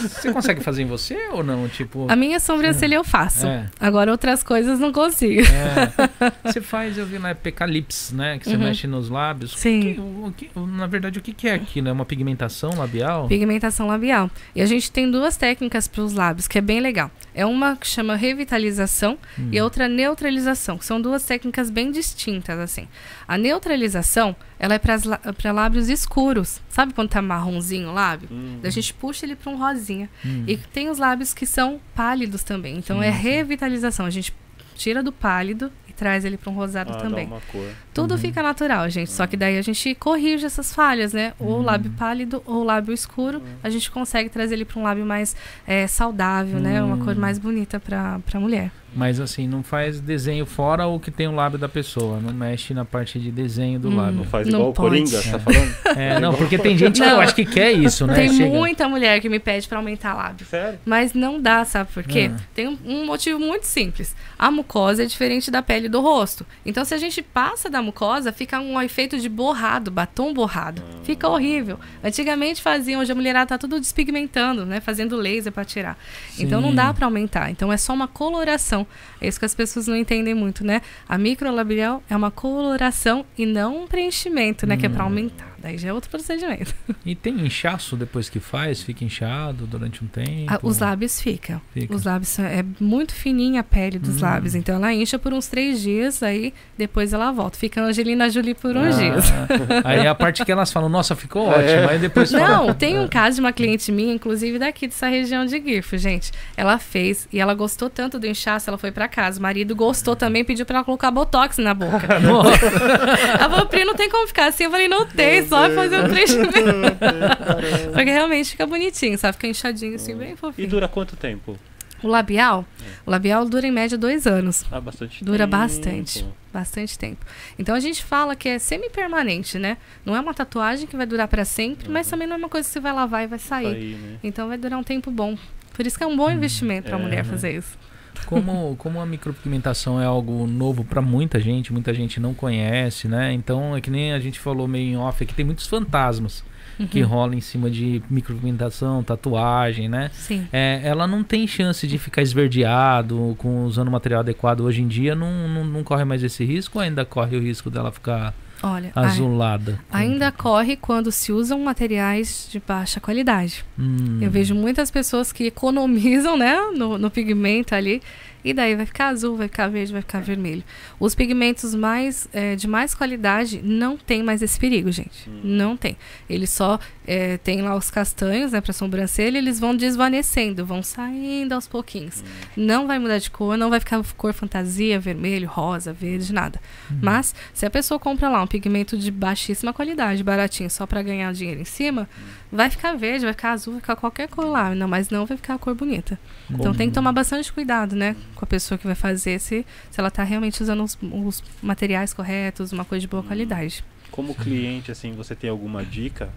Speaker 2: Você consegue fazer em você ou não? Tipo.
Speaker 3: A minha sobrancelha eu faço.
Speaker 2: É,
Speaker 3: Agora outras coisas não consigo.
Speaker 2: é. [LAUGHS] Você faz, eu vi na PK Lips, né? Que você
Speaker 3: Uhum.
Speaker 2: mexe nos lábios.
Speaker 3: Sim.
Speaker 2: O que- o que- na verdade, o que, que é aquilo? É uma pigmentação labial?
Speaker 3: Pigmentação labial. E a gente tem duas técnicas para os lábios, que é bem legal. É uma que chama revitalização
Speaker 2: Hum.
Speaker 3: e outra neutralização, que são duas técnicas bem distintas, assim. A neutralização, ela é para lábios escuros. Sabe quando tá marronzinho o lábio?
Speaker 1: Hum.
Speaker 3: A gente puxa ele para um rosinha.
Speaker 2: Hum.
Speaker 3: E tem os lábios que são pálidos também. Então é
Speaker 2: Sim, sim.
Speaker 3: revitalização. A gente tira do pálido e traz ele para um rosado
Speaker 1: Ah,
Speaker 3: também.
Speaker 1: dá uma cor.
Speaker 3: Tudo
Speaker 2: Uhum.
Speaker 3: fica natural, gente. Só que daí a gente corrige essas falhas, né? Ou o
Speaker 2: Uhum.
Speaker 3: lábio pálido ou o lábio escuro. A gente consegue trazer ele para um lábio mais é, saudável, né? Uma cor mais bonita para a mulher.
Speaker 2: Mas assim, não faz desenho fora o que tem o lábio da pessoa. Não mexe na parte de desenho do
Speaker 3: Hum.
Speaker 1: Não
Speaker 2: lábio.
Speaker 1: faz
Speaker 3: Não
Speaker 1: igual o
Speaker 3: pode.
Speaker 1: Coringa, você tá falando?
Speaker 2: É, não, porque tem gente que
Speaker 3: Não.
Speaker 2: eu acho que quer isso, né?
Speaker 3: Tem
Speaker 2: Chega-
Speaker 3: muita mulher que me pede para aumentar lábio.
Speaker 1: Sério?
Speaker 3: Mas não dá, sabe por quê?
Speaker 2: Ah.
Speaker 3: Tem um, um motivo muito simples. A mucosa é diferente da pele do rosto. Então, se a gente passa da mucosa, fica um efeito de borrado, batom borrado. Fica horrível. Antigamente faziam, hoje a mulherada tá tudo despigmentando, né? Fazendo laser para tirar. Então não
Speaker 2: Sim.
Speaker 3: dá para aumentar. Então é só uma coloração. É isso que as pessoas não entendem muito, né? A microlabial é uma coloração e não um preenchimento, né? Que é para
Speaker 2: Hum.
Speaker 3: aumentar. Daí já é outro procedimento.
Speaker 2: E tem inchaço depois que faz? Fica inchado durante um tempo?
Speaker 3: Ah, os lábios ficam.
Speaker 2: Fica.
Speaker 3: Os lábios são- é muito fininha a pele dos
Speaker 2: Hum.
Speaker 3: lábios. Então ela incha por uns três dias, aí depois ela volta. Fica Angelina Jolie por uns
Speaker 2: Ah,
Speaker 3: dias. [LAUGHS]
Speaker 2: Aí é a parte que elas falam, nossa, ficou
Speaker 1: É.
Speaker 2: ótimo. Aí depois fala,
Speaker 3: Não, tem um caso de uma cliente minha, inclusive daqui dessa região de Guilfo, gente. Ela fez e ela gostou tanto do inchaço, ela foi pra casa. O marido gostou também, pediu pra ela colocar botox na boca. [LAUGHS]
Speaker 2: Nossa.
Speaker 3: Ela falou, Pri, não tem como ficar assim. Eu falei, não tem, só fazer um preenchimento. [LAUGHS] Porque realmente fica bonitinho, sabe? Fica inchadinho assim, bem
Speaker 1: E
Speaker 3: fofinho.
Speaker 1: dura quanto tempo?
Speaker 3: O labial, o labial dura em média dois anos.
Speaker 1: Ah, bastante
Speaker 3: Dura
Speaker 1: tempo.
Speaker 3: bastante. Bastante tempo. Então a gente fala que é semi-permanente, né? Não é uma tatuagem que vai durar pra sempre, mas
Speaker 1: Uhum.
Speaker 3: também não é uma coisa que você vai lavar e vai sair.
Speaker 1: Aí, né?
Speaker 3: Então vai durar um tempo bom. Por isso que é um bom investimento para a
Speaker 1: É,
Speaker 3: mulher
Speaker 1: né?
Speaker 3: fazer isso.
Speaker 2: Como, como a micropigmentação é algo novo pra muita gente, muita gente não conhece, né? Então é que nem a gente falou meio em off aqui, tem muitos fantasmas que
Speaker 3: Uhum.
Speaker 2: rolam em cima de micropigmentação, tatuagem, né?
Speaker 3: Sim.
Speaker 2: É, ela não tem chance de ficar esverdeado com usando material adequado hoje em dia, não, não, não corre mais esse risco ou ainda corre o risco dela ficar
Speaker 3: Olha,
Speaker 2: azulada?
Speaker 3: ainda corre quando se usam materiais de baixa qualidade.
Speaker 2: Hum.
Speaker 3: Eu vejo muitas pessoas que economizam, né, no, no pigmento ali, e daí vai ficar azul, vai ficar verde, vai ficar vermelho. Os pigmentos mais eh, de mais qualidade não tem mais esse perigo, gente.
Speaker 1: Hum.
Speaker 3: Não tem. Eles só eh, tem lá os castanhos, né, para sobrancelha, eles vão desvanecendo, vão saindo aos pouquinhos. Não vai mudar de cor, não vai ficar cor fantasia, vermelho, rosa, verde, nada.
Speaker 2: Uhum.
Speaker 3: Mas se a pessoa compra lá um pigmento de baixíssima qualidade, baratinho, só para ganhar dinheiro em cima, vai ficar verde, vai ficar azul, vai ficar qualquer cor lá, não, mas não vai ficar a cor bonita. Então tem que tomar bastante cuidado, né, com a pessoa que vai fazer se, se ela tá realmente usando os, os materiais corretos, uma coisa de boa
Speaker 1: Hum.
Speaker 3: qualidade.
Speaker 1: Como cliente, assim, você tem alguma dica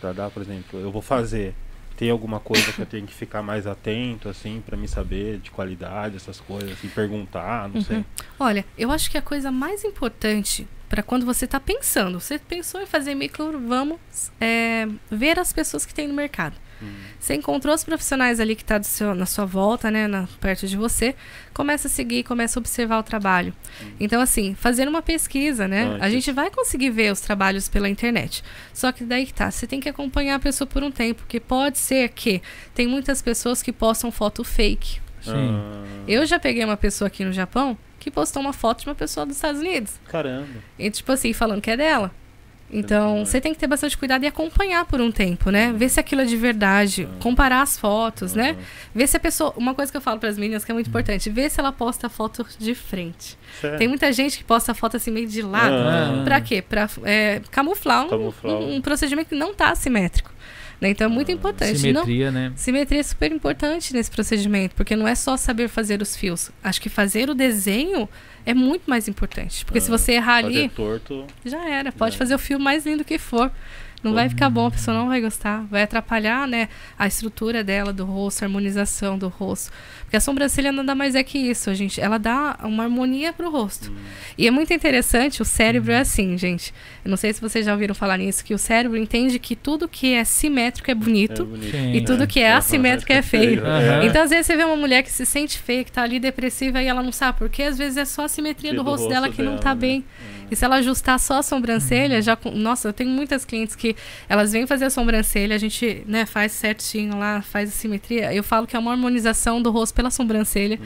Speaker 1: pra dar, por exemplo, eu vou fazer, tem alguma coisa que eu tenho que ficar mais atento, assim, pra me saber de qualidade, essas coisas, assim, perguntar, não sei.
Speaker 3: Olha, eu acho que a coisa mais importante para quando você está pensando, você pensou em fazer micro, vamos é, ver as pessoas que tem no mercado.
Speaker 1: Hum.
Speaker 3: Você encontrou os profissionais ali que tá do seu, na sua volta, né, na- perto de você, começa a seguir, começa a observar o trabalho. Então, assim, fazer uma pesquisa, né? A
Speaker 1: Antes.
Speaker 3: gente vai conseguir ver os trabalhos pela internet. Só que daí que tá, você tem que acompanhar a pessoa por um tempo, porque pode ser que tem muitas pessoas que postam foto fake.
Speaker 2: Sim.
Speaker 1: Ah,
Speaker 3: Eu já peguei uma pessoa aqui no Japão que postou uma foto de uma pessoa dos Estados Unidos.
Speaker 1: Caramba.
Speaker 3: E, tipo assim, falando que é dela. Então, você tem que ter bastante cuidado e acompanhar por um tempo, né? Ver se aquilo é de verdade, comparar as fotos, né? Ver se a pessoa. Uma coisa que eu falo para as meninas que é muito importante: ver se ela posta a foto de frente.
Speaker 1: Sério?
Speaker 3: Tem muita gente que posta a foto assim meio de lado.
Speaker 1: Ah.
Speaker 3: Pra quê? Pra é, camuflar, um,
Speaker 1: Camuflar
Speaker 3: um- um procedimento que não tá assimétrico. Né? Então é muito importante. Não,
Speaker 2: Simetria, né?
Speaker 3: Simetria é super importante nesse procedimento, porque não é só saber fazer os fios. Acho que fazer o desenho é muito mais importante. Porque se
Speaker 1: Ah,
Speaker 3: você errar ali,
Speaker 1: torto.
Speaker 3: já era. Pode
Speaker 1: Já
Speaker 3: fazer o fio mais lindo que for. Não vai ficar bom, a pessoa não vai gostar. Vai atrapalhar, né, a estrutura dela, do rosto, a harmonização do rosto. Porque a sobrancelha nada mais é que isso, gente. Ela dá uma harmonia pro rosto. E é muito interessante, o cérebro é assim, gente. Eu não sei se vocês já ouviram falar nisso, que o cérebro entende que tudo que é simétrico é
Speaker 1: É
Speaker 3: bonito.
Speaker 1: bonito.
Speaker 2: Sim.
Speaker 3: E tudo que é assimétrico é feio.
Speaker 2: Aham.
Speaker 3: Então, às vezes, você vê uma mulher que se sente feia, que tá ali depressiva e ela não sabe por quê. Às vezes é só a simetria do,
Speaker 1: Do
Speaker 3: rosto,
Speaker 1: rosto
Speaker 3: dela que não
Speaker 1: dela,
Speaker 3: tá
Speaker 1: né?
Speaker 3: bem. E se ela ajustar só a sobrancelha, já com... Nossa, eu tenho muitas clientes que elas vêm fazer a sobrancelha, a gente né, faz certinho lá, faz a simetria. Eu falo que é uma harmonização do rosto pela sobrancelha.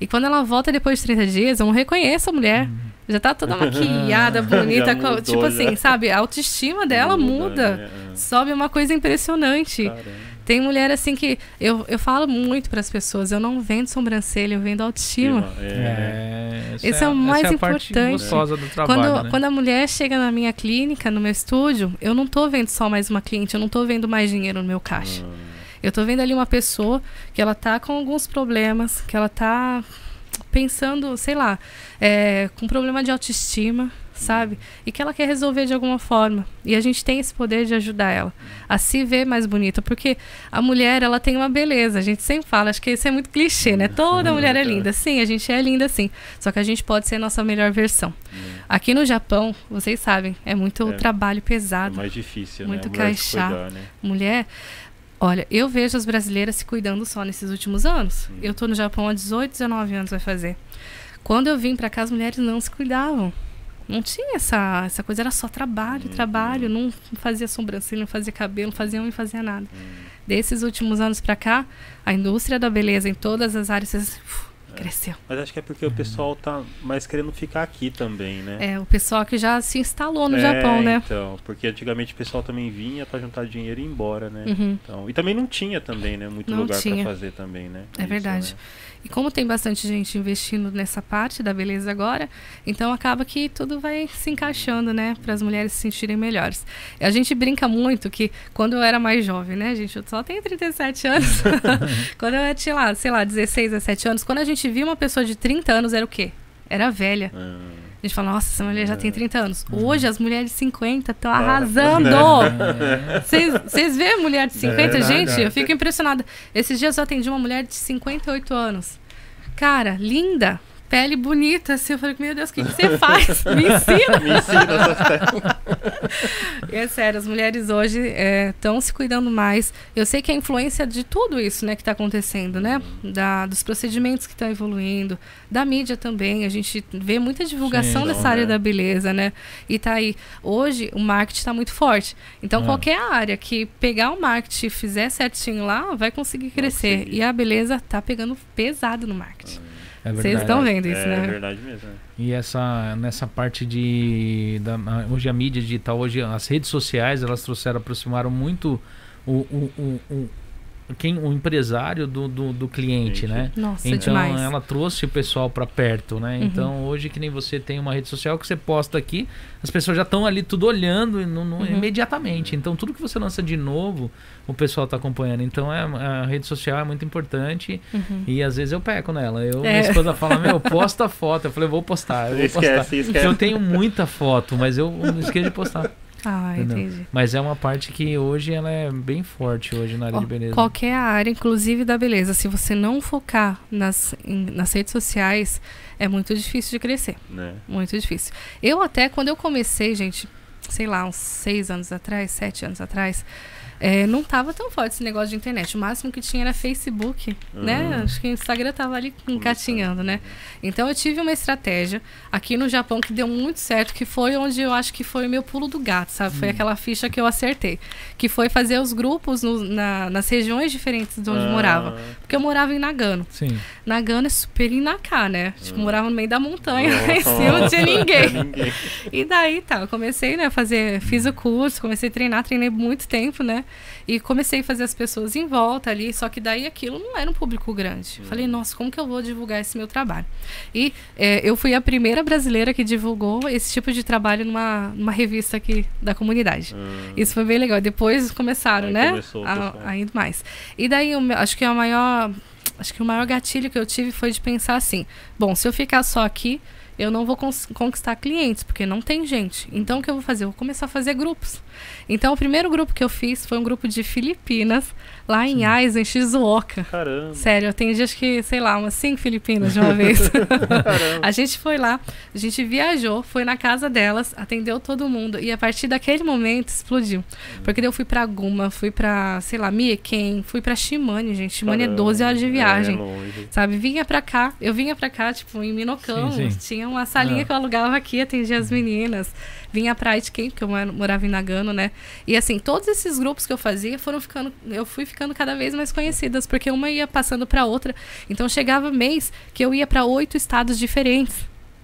Speaker 3: E quando ela volta depois de 30 dias, eu não reconheço a mulher. Já tá toda maquiada, [LAUGHS] bonita.
Speaker 1: Já mudou,
Speaker 3: tipo assim,
Speaker 1: já.
Speaker 3: sabe? A autoestima dela muda.
Speaker 1: né? Ah,
Speaker 3: Sobe uma coisa impressionante.
Speaker 1: Caramba.
Speaker 3: Tem mulher assim que. Eu, eu falo muito para as pessoas: eu não vendo sobrancelha, eu vendo autoestima.
Speaker 1: É.
Speaker 2: É,
Speaker 3: Esse é o
Speaker 2: essa
Speaker 3: mais
Speaker 2: a parte
Speaker 3: importante.
Speaker 2: gostosa do trabalho,
Speaker 3: Quando,
Speaker 2: né?
Speaker 3: quando a mulher chega na minha clínica, no meu estúdio, eu não tô vendo só mais uma cliente, eu não tô vendo mais dinheiro no meu caixa.
Speaker 1: Ah,
Speaker 3: Eu tô vendo ali uma pessoa que ela tá com alguns problemas, que ela tá pensando, sei lá, é, com problema de autoestima, sabe? E que ela quer resolver de alguma forma. E a gente tem esse poder de ajudar ela a se ver mais bonita, porque a mulher, ela tem uma beleza. A gente sempre fala, acho que isso é muito clichê, né? Toda mulher é linda. Sim, a gente é linda sim. Só que a gente pode ser a nossa melhor versão. Aqui no Japão, vocês sabem, é muito
Speaker 1: É.
Speaker 3: trabalho
Speaker 1: É
Speaker 3: pesado.
Speaker 1: mais difícil,
Speaker 3: Muito
Speaker 1: né?
Speaker 3: Caixá.
Speaker 1: cuidar, né?
Speaker 3: Mulher, olha, eu vejo as brasileiras se cuidando só nesses últimos anos. Eu tô no Japão há 18, 19 anos vai fazer. Quando eu vim pra cá, as mulheres não se cuidavam. Não tinha essa, essa coisa, era só trabalho, trabalho, não fazia sobrancelha, não fazia cabelo, não fazia um e fazia nada. Desses últimos anos pra cá, a indústria da beleza em todas as áreas uf,
Speaker 1: É.
Speaker 3: cresceu.
Speaker 1: Mas acho que é porque o pessoal tá mais querendo ficar aqui também, né?
Speaker 3: É, o pessoal que já se instalou no
Speaker 1: É,
Speaker 3: Japão, né?
Speaker 1: Então, porque antigamente o pessoal também vinha pra juntar dinheiro e ir embora, né?
Speaker 3: Uhum.
Speaker 1: Então, e também não tinha também, né? Muito
Speaker 3: Não
Speaker 1: lugar pra fazer também, né?
Speaker 3: É verdade.
Speaker 1: né?
Speaker 3: E como tem bastante gente investindo nessa parte da beleza agora, então acaba que tudo vai se encaixando, né, para as mulheres se sentirem melhores. A gente brinca muito que quando eu era mais jovem, né, gente, eu só tenho 37 anos. [LAUGHS] quando eu tinha lá, sei lá, 16, 17 anos, quando a gente via uma pessoa de 30 anos era o quê? Era velha.
Speaker 1: Ah,
Speaker 3: A gente fala, nossa, essa mulher já
Speaker 1: É.
Speaker 3: tem 30 anos. Hoje as mulheres de 50 estão arrasando. [LAUGHS]
Speaker 2: É.
Speaker 3: Vocês veem mulher de 50?
Speaker 1: É
Speaker 3: gente, eu fico impressionada. Esses dias eu atendi uma mulher de 58 anos. Cara, linda, pele bonita. Assim, eu falei, meu Deus, o que, que você faz? [LAUGHS] Me ensina.
Speaker 1: Me ensina. [LAUGHS]
Speaker 3: E é sério, as mulheres hoje estão se cuidando mais. Eu sei que a influência de tudo isso né, que está acontecendo, né? Da, dos procedimentos que estão evoluindo, da mídia também. A gente vê muita divulgação
Speaker 2: Sim,
Speaker 3: dessa
Speaker 1: não,
Speaker 3: área
Speaker 1: né?
Speaker 3: da beleza, né? E tá aí. Hoje o marketing está muito forte. Então,
Speaker 2: É.
Speaker 3: qualquer área que pegar o marketing e fizer certinho lá, vai conseguir crescer.
Speaker 1: conseguir.
Speaker 3: E a beleza tá pegando pesado no marketing.
Speaker 2: É
Speaker 3: Vocês estão vendo isso,
Speaker 1: é
Speaker 3: né?
Speaker 1: verdade mesmo. né?
Speaker 2: E essa nessa parte de da, hoje a mídia digital, hoje as redes sociais, elas trouxeram, aproximaram muito o, o, o, o- quem o empresário do, do, do cliente,
Speaker 1: Gente.
Speaker 2: né?
Speaker 3: Nossa,
Speaker 2: Então
Speaker 3: demais.
Speaker 2: ela trouxe o pessoal pra perto, né?
Speaker 3: Uhum.
Speaker 2: Então hoje que nem você tem uma rede social que você posta aqui, as pessoas já estão ali tudo olhando não- não-
Speaker 3: Uhum.
Speaker 2: imediatamente. Então tudo que você lança de novo, o pessoal tá acompanhando. Então é, a rede social é muito importante
Speaker 3: Uhum.
Speaker 2: e às vezes eu peco nela. Eu,
Speaker 3: É.
Speaker 2: Minha esposa fala, meu, [LAUGHS] posta foto. Eu falei, vou postar, eu vou postar.
Speaker 1: Esquece, esquece.
Speaker 2: Eu tenho muita foto, mas eu esqueço de postar.
Speaker 3: Ah,
Speaker 2: Entendeu?
Speaker 3: entendi.
Speaker 2: Mas é uma parte que hoje ela é bem forte hoje na área
Speaker 3: Ó,
Speaker 2: de beleza.
Speaker 3: Qualquer área, inclusive da beleza, se você não focar nas, em- nas redes sociais, é muito difícil de crescer.
Speaker 1: Né?
Speaker 3: Muito difícil. Eu até, quando eu comecei, gente, sei lá, uns seis anos atrás, sete anos atrás, é, não tava tão forte esse negócio de internet. O máximo que tinha era Facebook, né?
Speaker 1: Uhum.
Speaker 3: Acho que o Instagram tava ali engatinhando, né? Então eu tive uma estratégia aqui no Japão que deu muito certo, que foi onde eu acho que foi o meu pulo do gato, sabe? Foi aquela ficha que eu acertei. Que foi fazer os grupos no- na- nas regiões diferentes de onde
Speaker 1: Ah,
Speaker 3: morava. Porque eu morava em Nagano.
Speaker 2: Sim.
Speaker 3: Nagano é super Inaká, né? Tipo,
Speaker 1: Hum.
Speaker 3: morava no meio da montanha, lá [LAUGHS] em
Speaker 1: nossa,
Speaker 3: cima não tinha ninguém.
Speaker 1: ninguém.
Speaker 3: E daí, tá, eu comecei, né, a fazer, fiz o curso, comecei a treinar, treinei muito tempo, né? E comecei a fazer as pessoas em volta ali, só que daí aquilo não era um público grande. Falei, nossa, como que eu vou divulgar esse meu trabalho? E é, eu fui a primeira brasileira que divulgou esse tipo de trabalho numa, numa revista aqui da comunidade.
Speaker 1: Ah,
Speaker 3: Isso foi bem legal. Depois começaram,
Speaker 1: Aí
Speaker 3: né?
Speaker 1: começou
Speaker 3: a,
Speaker 1: pessoal.
Speaker 3: a indo mais. E daí, o meu- acho que a maior. Acho que o maior gatilho que eu tive foi de pensar assim: bom, se eu ficar só aqui, eu não vou conquistar clientes, porque não tem gente. Então, o que eu vou fazer? Eu vou começar a fazer grupos. Então, o primeiro grupo que eu fiz foi um grupo de Filipinas, lá em Aizen, Shizuoka.
Speaker 1: Caramba.
Speaker 3: Sério, eu atendi acho que, sei lá, umas cinco Filipinas de uma [LAUGHS] vez.
Speaker 1: Caramba.
Speaker 3: A gente foi lá, a gente viajou, foi na casa delas, atendeu todo mundo e a partir daquele momento explodiu. Porque daí eu fui pra Guma, fui pra, sei lá, Mieken, fui pra Shimane, gente. Shimane é 12 horas de viagem.
Speaker 1: É longe.
Speaker 3: Sabe, vinha pra cá, eu vinha pra cá, tipo, em Minocão,
Speaker 2: Sim, sim.
Speaker 3: tinha uma salinha
Speaker 2: Ah.
Speaker 3: que eu alugava aqui, atendia as meninas. Vinha pra Aitken, porque eu mora- morava em Nagano, né? E assim, todos esses grupos que eu fazia foram ficando, eu fui ficando cada vez mais conhecidas, porque uma ia passando pra outra. Então chegava mês que eu ia pra oito estados diferentes.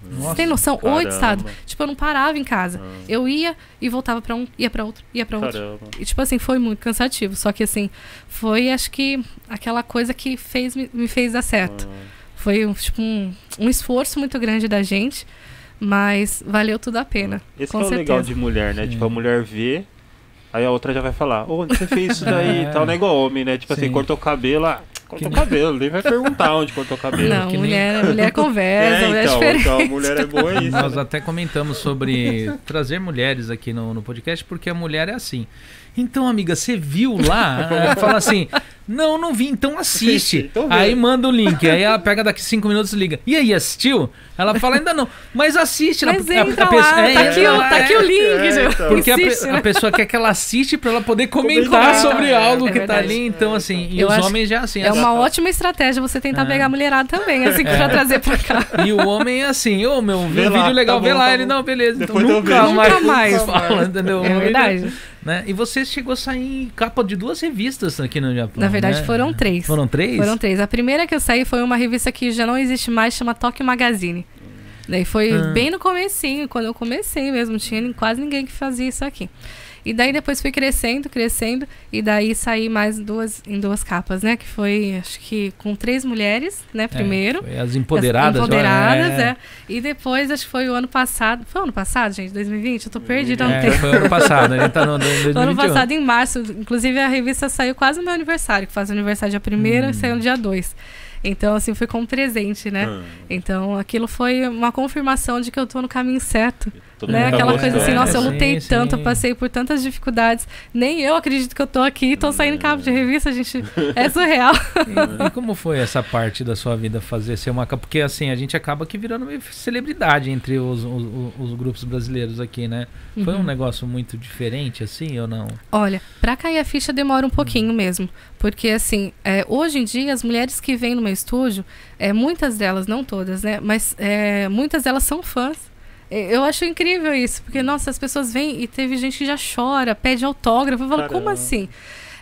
Speaker 3: Você
Speaker 2: Nossa,
Speaker 3: tem noção? Oito
Speaker 1: caramba.
Speaker 3: estados. Tipo, eu não parava em casa.
Speaker 1: Ah,
Speaker 3: Eu ia e voltava pra um, ia pra outro, ia pra outro.
Speaker 1: Caramba.
Speaker 3: E, tipo assim, foi muito cansativo. Só que, assim, foi, acho que, aquela coisa que fez, me, me fez dar certo.
Speaker 1: Ah,
Speaker 3: Foi, um, tipo, um, um esforço muito grande da gente, mas valeu tudo a pena.
Speaker 1: Esse
Speaker 3: com
Speaker 1: que é o legal
Speaker 3: certeza.
Speaker 1: de mulher, né?
Speaker 2: Sim.
Speaker 1: Tipo, a mulher vê, aí a outra já vai falar, ô, onde você fez isso daí [LAUGHS]
Speaker 2: É.
Speaker 1: e tal, não é igual homem, né? Tipo
Speaker 2: Sim.
Speaker 1: assim, cortou o cabelo, ah, cortou o cabelo, nem vai perguntar onde cortou o cabelo.
Speaker 3: Não, [LAUGHS]
Speaker 2: que nem-
Speaker 3: mulher, mulher [LAUGHS] conversa,
Speaker 1: é,
Speaker 3: mulher é
Speaker 1: então,
Speaker 3: diferente.
Speaker 1: então a mulher é boa isso.
Speaker 2: Nós até comentamos sobre trazer mulheres aqui no, no podcast, porque a mulher é assim. Então, amiga, você viu lá? [LAUGHS] Ela Fala assim. Não, não vi, então assiste.
Speaker 1: Então vê.
Speaker 2: aí manda o link. Aí ela pega daqui cinco minutos e liga. E aí, assistiu? Ela fala, ainda não. Mas assiste.
Speaker 3: Mas
Speaker 2: ela,
Speaker 3: entra lá, tá, aqui, o, tá aqui o link,
Speaker 1: é, então.
Speaker 2: Porque a,
Speaker 3: Insiste,
Speaker 2: a
Speaker 3: né?
Speaker 2: pessoa quer que ela assiste pra ela poder comentar
Speaker 1: Comentar,
Speaker 2: sobre
Speaker 1: é,
Speaker 2: algo
Speaker 3: é
Speaker 2: que tá
Speaker 3: verdade.
Speaker 2: ali. Então, assim, e
Speaker 3: Eu
Speaker 2: os homens já assim.
Speaker 3: É
Speaker 2: assim,
Speaker 3: uma ótima estratégia você tentar
Speaker 2: É.
Speaker 3: pegar a mulherada também, assim, pra trazer pra cá.
Speaker 2: E o homem é assim, ô meu, vi
Speaker 1: Vê
Speaker 2: um
Speaker 1: lá,
Speaker 2: vídeo legal,
Speaker 1: tá
Speaker 2: vê
Speaker 1: bom,
Speaker 2: lá.
Speaker 1: tá
Speaker 2: Ele, não, beleza, então nunca mais,
Speaker 3: Nunca mais.
Speaker 2: fala, entendeu?
Speaker 3: É verdade.
Speaker 2: Né? E você chegou a sair em capa de duas revistas aqui no Japão.
Speaker 3: Na verdade,
Speaker 2: né?
Speaker 3: foram três.
Speaker 2: Foram três?
Speaker 3: Foram três. A primeira que eu saí foi uma revista que já não existe mais, chama Tokyo Magazine. Daí foi
Speaker 2: Ah.
Speaker 3: bem no comecinho, quando eu comecei mesmo, tinha quase ninguém que fazia isso aqui. E daí depois fui crescendo, crescendo, e daí saí mais duas, em duas capas, né? Que foi, acho que com três mulheres, né?
Speaker 2: É,
Speaker 3: Primeiro.
Speaker 2: foi as empoderadas.
Speaker 3: As empoderadas,
Speaker 2: é.
Speaker 3: é. E depois, acho que foi o ano passado. Foi o ano passado, gente? 2020? Eu tô perdida há um
Speaker 2: É,
Speaker 3: tempo.
Speaker 2: foi ano passado, a gente tá no, no 2021.
Speaker 3: No ano passado, em março, inclusive a revista saiu quase no meu aniversário, que faz aniversário dia 1
Speaker 2: Hum.
Speaker 3: e saiu no dia 2. Então, assim, foi como presente, né?
Speaker 1: Hum.
Speaker 3: Então, aquilo foi uma confirmação de que eu tô no caminho certo.
Speaker 1: Todo
Speaker 3: né?
Speaker 1: mundo tá
Speaker 3: Aquela
Speaker 1: gostando.
Speaker 3: coisa assim,
Speaker 2: É,
Speaker 3: nossa, eu
Speaker 2: sim,
Speaker 3: lutei
Speaker 2: sim.
Speaker 3: tanto, eu passei por tantas dificuldades. Nem eu acredito que eu tô aqui, tô saindo em capa de revista, gente. É surreal.
Speaker 2: E, e como foi essa parte da sua vida fazer ser uma capa? Porque assim, a gente acaba aqui virando meio celebridade entre os, os, os grupos brasileiros aqui, né? Foi um
Speaker 3: Uhum.
Speaker 2: negócio muito diferente, assim, ou não?
Speaker 3: Olha, pra cair a ficha demora um pouquinho mesmo. Porque, assim, é, hoje em dia, as mulheres que vêm no meu estúdio, é, muitas delas, não todas, né? Mas é, muitas delas são fãs. É, Eu acho incrível isso, porque, nossa, as pessoas vêm e teve gente que já chora, pede autógrafo. Eu falo, como
Speaker 1: Caramba.
Speaker 3: assim?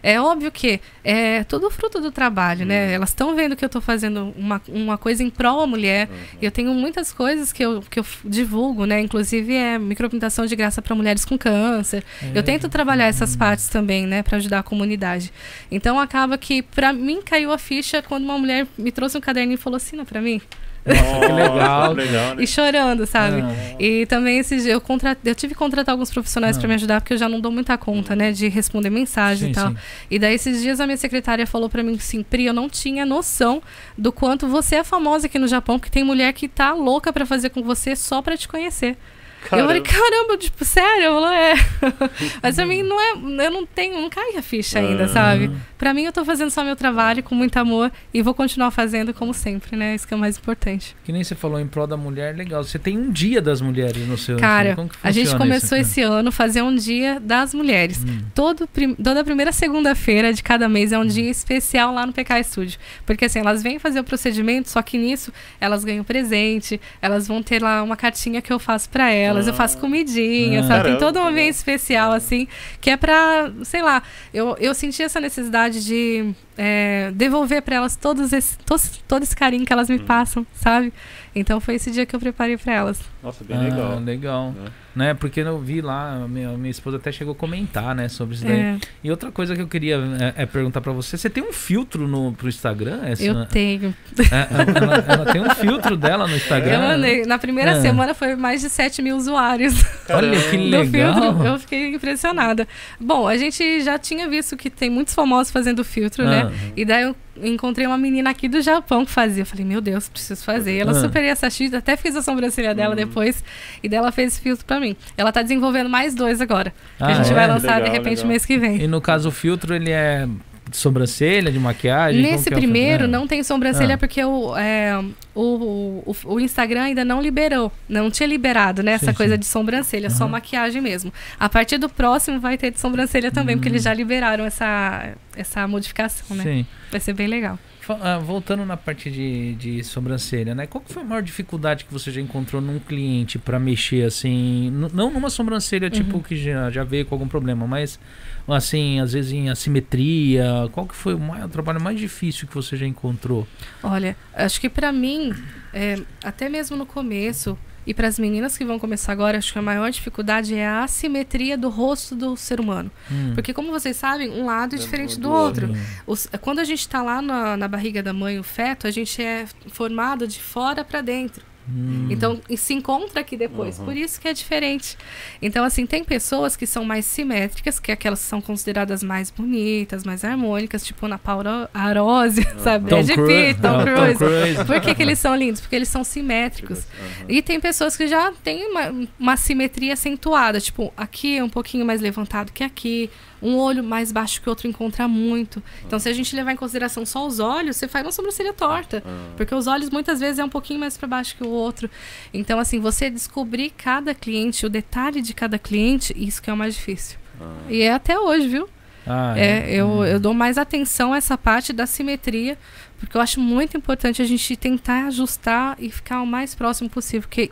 Speaker 3: É óbvio que é tudo fruto do trabalho, né? Elas estão vendo que eu estou fazendo uma, uma coisa em prol à mulher. E eu tenho muitas coisas que eu, que eu divulgo, né? Inclusive é micropigmentação de graça para mulheres com câncer. Eu tento trabalhar essas partes também, né, para ajudar a comunidade. Então acaba que para mim caiu a ficha quando uma mulher me trouxe um caderninho e falou assina para mim.
Speaker 2: Nossa, que legal.
Speaker 1: que legal, né?
Speaker 3: E chorando, sabe?
Speaker 2: Ah.
Speaker 3: E também esses dias eu, contra... eu tive que contratar alguns profissionais
Speaker 2: Ah.
Speaker 3: para me ajudar, porque eu já não dou muita conta, né, de responder mensagem
Speaker 2: Sim,
Speaker 3: e tal.
Speaker 2: sim.
Speaker 3: E daí esses dias a minha secretária falou para mim assim, Pri, eu não tinha noção do quanto você é famosa aqui no Japão, porque tem mulher que tá louca para fazer com você só para te conhecer. Eu falei, caramba, tipo, sério? Eu falei, é. [LAUGHS] Mas pra mim não é. Eu não tenho, não cai a ficha ainda,
Speaker 1: Ah.
Speaker 3: sabe? Pra mim eu tô fazendo só meu trabalho com muito amor e vou continuar fazendo como sempre, né? Isso que é o mais importante.
Speaker 2: Que nem você falou em prol da mulher, legal. Você tem um dia das mulheres no seu.
Speaker 3: Cara,
Speaker 2: como que
Speaker 3: a gente começou
Speaker 2: isso?
Speaker 3: esse ano a fazer um dia das mulheres.
Speaker 2: Hum.
Speaker 3: Todo, toda primeira segunda-feira de cada mês é um dia especial lá no PK Studio. Porque assim, elas vêm fazer o procedimento, só que nisso elas ganham presente, elas vão ter lá uma cartinha que eu faço pra elas, eu faço comidinha,
Speaker 2: Ah.
Speaker 3: sabe? Tem todo um ambiente especial, assim, que é pra, sei lá, eu, eu senti essa necessidade de é, devolver pra elas todos esse, tos- todo esse carinho que elas
Speaker 1: Hum.
Speaker 3: me passam, sabe? Então foi esse dia que eu preparei pra elas.
Speaker 1: Nossa, bem
Speaker 2: Ah,
Speaker 1: legal.
Speaker 2: legal.
Speaker 1: né?
Speaker 2: Né? Porque eu vi lá, minha, minha esposa até chegou a comentar, né, sobre isso daí.
Speaker 3: É,
Speaker 2: E outra coisa que eu queria é, é perguntar pra você, você tem um filtro no, pro Instagram? Essa,
Speaker 3: eu tenho.
Speaker 2: É, ela, ela tem um filtro dela no Instagram.
Speaker 3: Eu. Na primeira
Speaker 2: É.
Speaker 3: semana foi mais de 7 mil usuários
Speaker 2: Olha que [LAUGHS] legal.
Speaker 3: filtro. Eu fiquei impressionada. Bom, a gente já tinha visto que tem muitos famosos fazendo filtro, né?
Speaker 2: Ah.
Speaker 3: E daí eu encontrei uma menina aqui do Japão que fazia. Eu falei, meu Deus, preciso fazer. Ela
Speaker 2: Ah.
Speaker 3: super ia assistir, até fiz a sobrancelha dela depois. E daí ela fez esse filtro pra mim. Ela tá desenvolvendo mais dois agora. que
Speaker 2: Ah,
Speaker 3: a gente
Speaker 2: é?
Speaker 3: vai lançar
Speaker 1: Legal,
Speaker 3: de repente
Speaker 1: legal.
Speaker 3: mês que vem.
Speaker 2: E no caso o filtro ele é de sobrancelha, de maquiagem?
Speaker 3: Nesse
Speaker 2: é
Speaker 3: primeiro não tem sobrancelha
Speaker 2: Ah.
Speaker 3: porque o, é, o, o, o Instagram ainda não liberou. Não tinha liberado, né? Essa
Speaker 2: Sim,
Speaker 3: coisa
Speaker 2: sim.
Speaker 3: de sobrancelha, só
Speaker 2: Aham.
Speaker 3: maquiagem mesmo. A partir do próximo vai ter de sobrancelha também, porque
Speaker 2: Hum.
Speaker 3: eles já liberaram essa, essa modificação, né?
Speaker 2: Sim.
Speaker 3: Vai ser bem legal.
Speaker 2: Ah, voltando na parte de, de sobrancelha, né? Qual foi a maior dificuldade que você já encontrou num cliente pra mexer assim, não numa sobrancelha tipo
Speaker 3: Uhum.
Speaker 2: que já, já veio com algum problema, mas assim, às vezes em assimetria, qual que foi o, maior, o trabalho mais difícil que você já encontrou?
Speaker 3: Olha, acho que pra mim, é, até mesmo no começo, e para as meninas que vão começar agora, acho que a maior dificuldade é a assimetria do rosto do ser humano.
Speaker 2: Hum.
Speaker 3: Porque, como vocês sabem, um lado é diferente do
Speaker 1: do
Speaker 3: outro. Os- quando a gente está lá na, na barriga da mãe, o feto, a gente é formado de fora para dentro.
Speaker 2: Hum.
Speaker 3: Então, e se encontra aqui depois.
Speaker 1: Uhum.
Speaker 3: Por isso que é diferente. Então, assim, tem pessoas que são mais simétricas, que é aquelas que são consideradas mais bonitas, mais harmônicas, tipo na Paula Arose, sabe?
Speaker 2: Tom Cruise.
Speaker 3: Pitt, Tom
Speaker 2: Não, Tom
Speaker 3: Cruise.
Speaker 2: Cruise.
Speaker 3: Por que, que eles são lindos? Porque eles são simétricos.
Speaker 1: Aham.
Speaker 3: E tem pessoas que já têm uma, uma simetria acentuada. Tipo, aqui é um pouquinho mais levantado que aqui. Um olho mais baixo que o outro encontra muito. Então, se a gente levar em consideração só os olhos, você faz uma sobrancelha torta.
Speaker 1: Ah.
Speaker 3: Porque os olhos muitas vezes é um pouquinho mais para baixo que o outro. Então, assim, você descobrir cada cliente, o detalhe de cada cliente, isso que é o mais difícil.
Speaker 1: Ah.
Speaker 3: E é até hoje, viu?
Speaker 2: Ah,
Speaker 3: É, eu,
Speaker 2: Hum.
Speaker 3: eu dou mais atenção a essa parte da simetria, porque eu acho muito importante a gente tentar ajustar e ficar o mais próximo possível, porque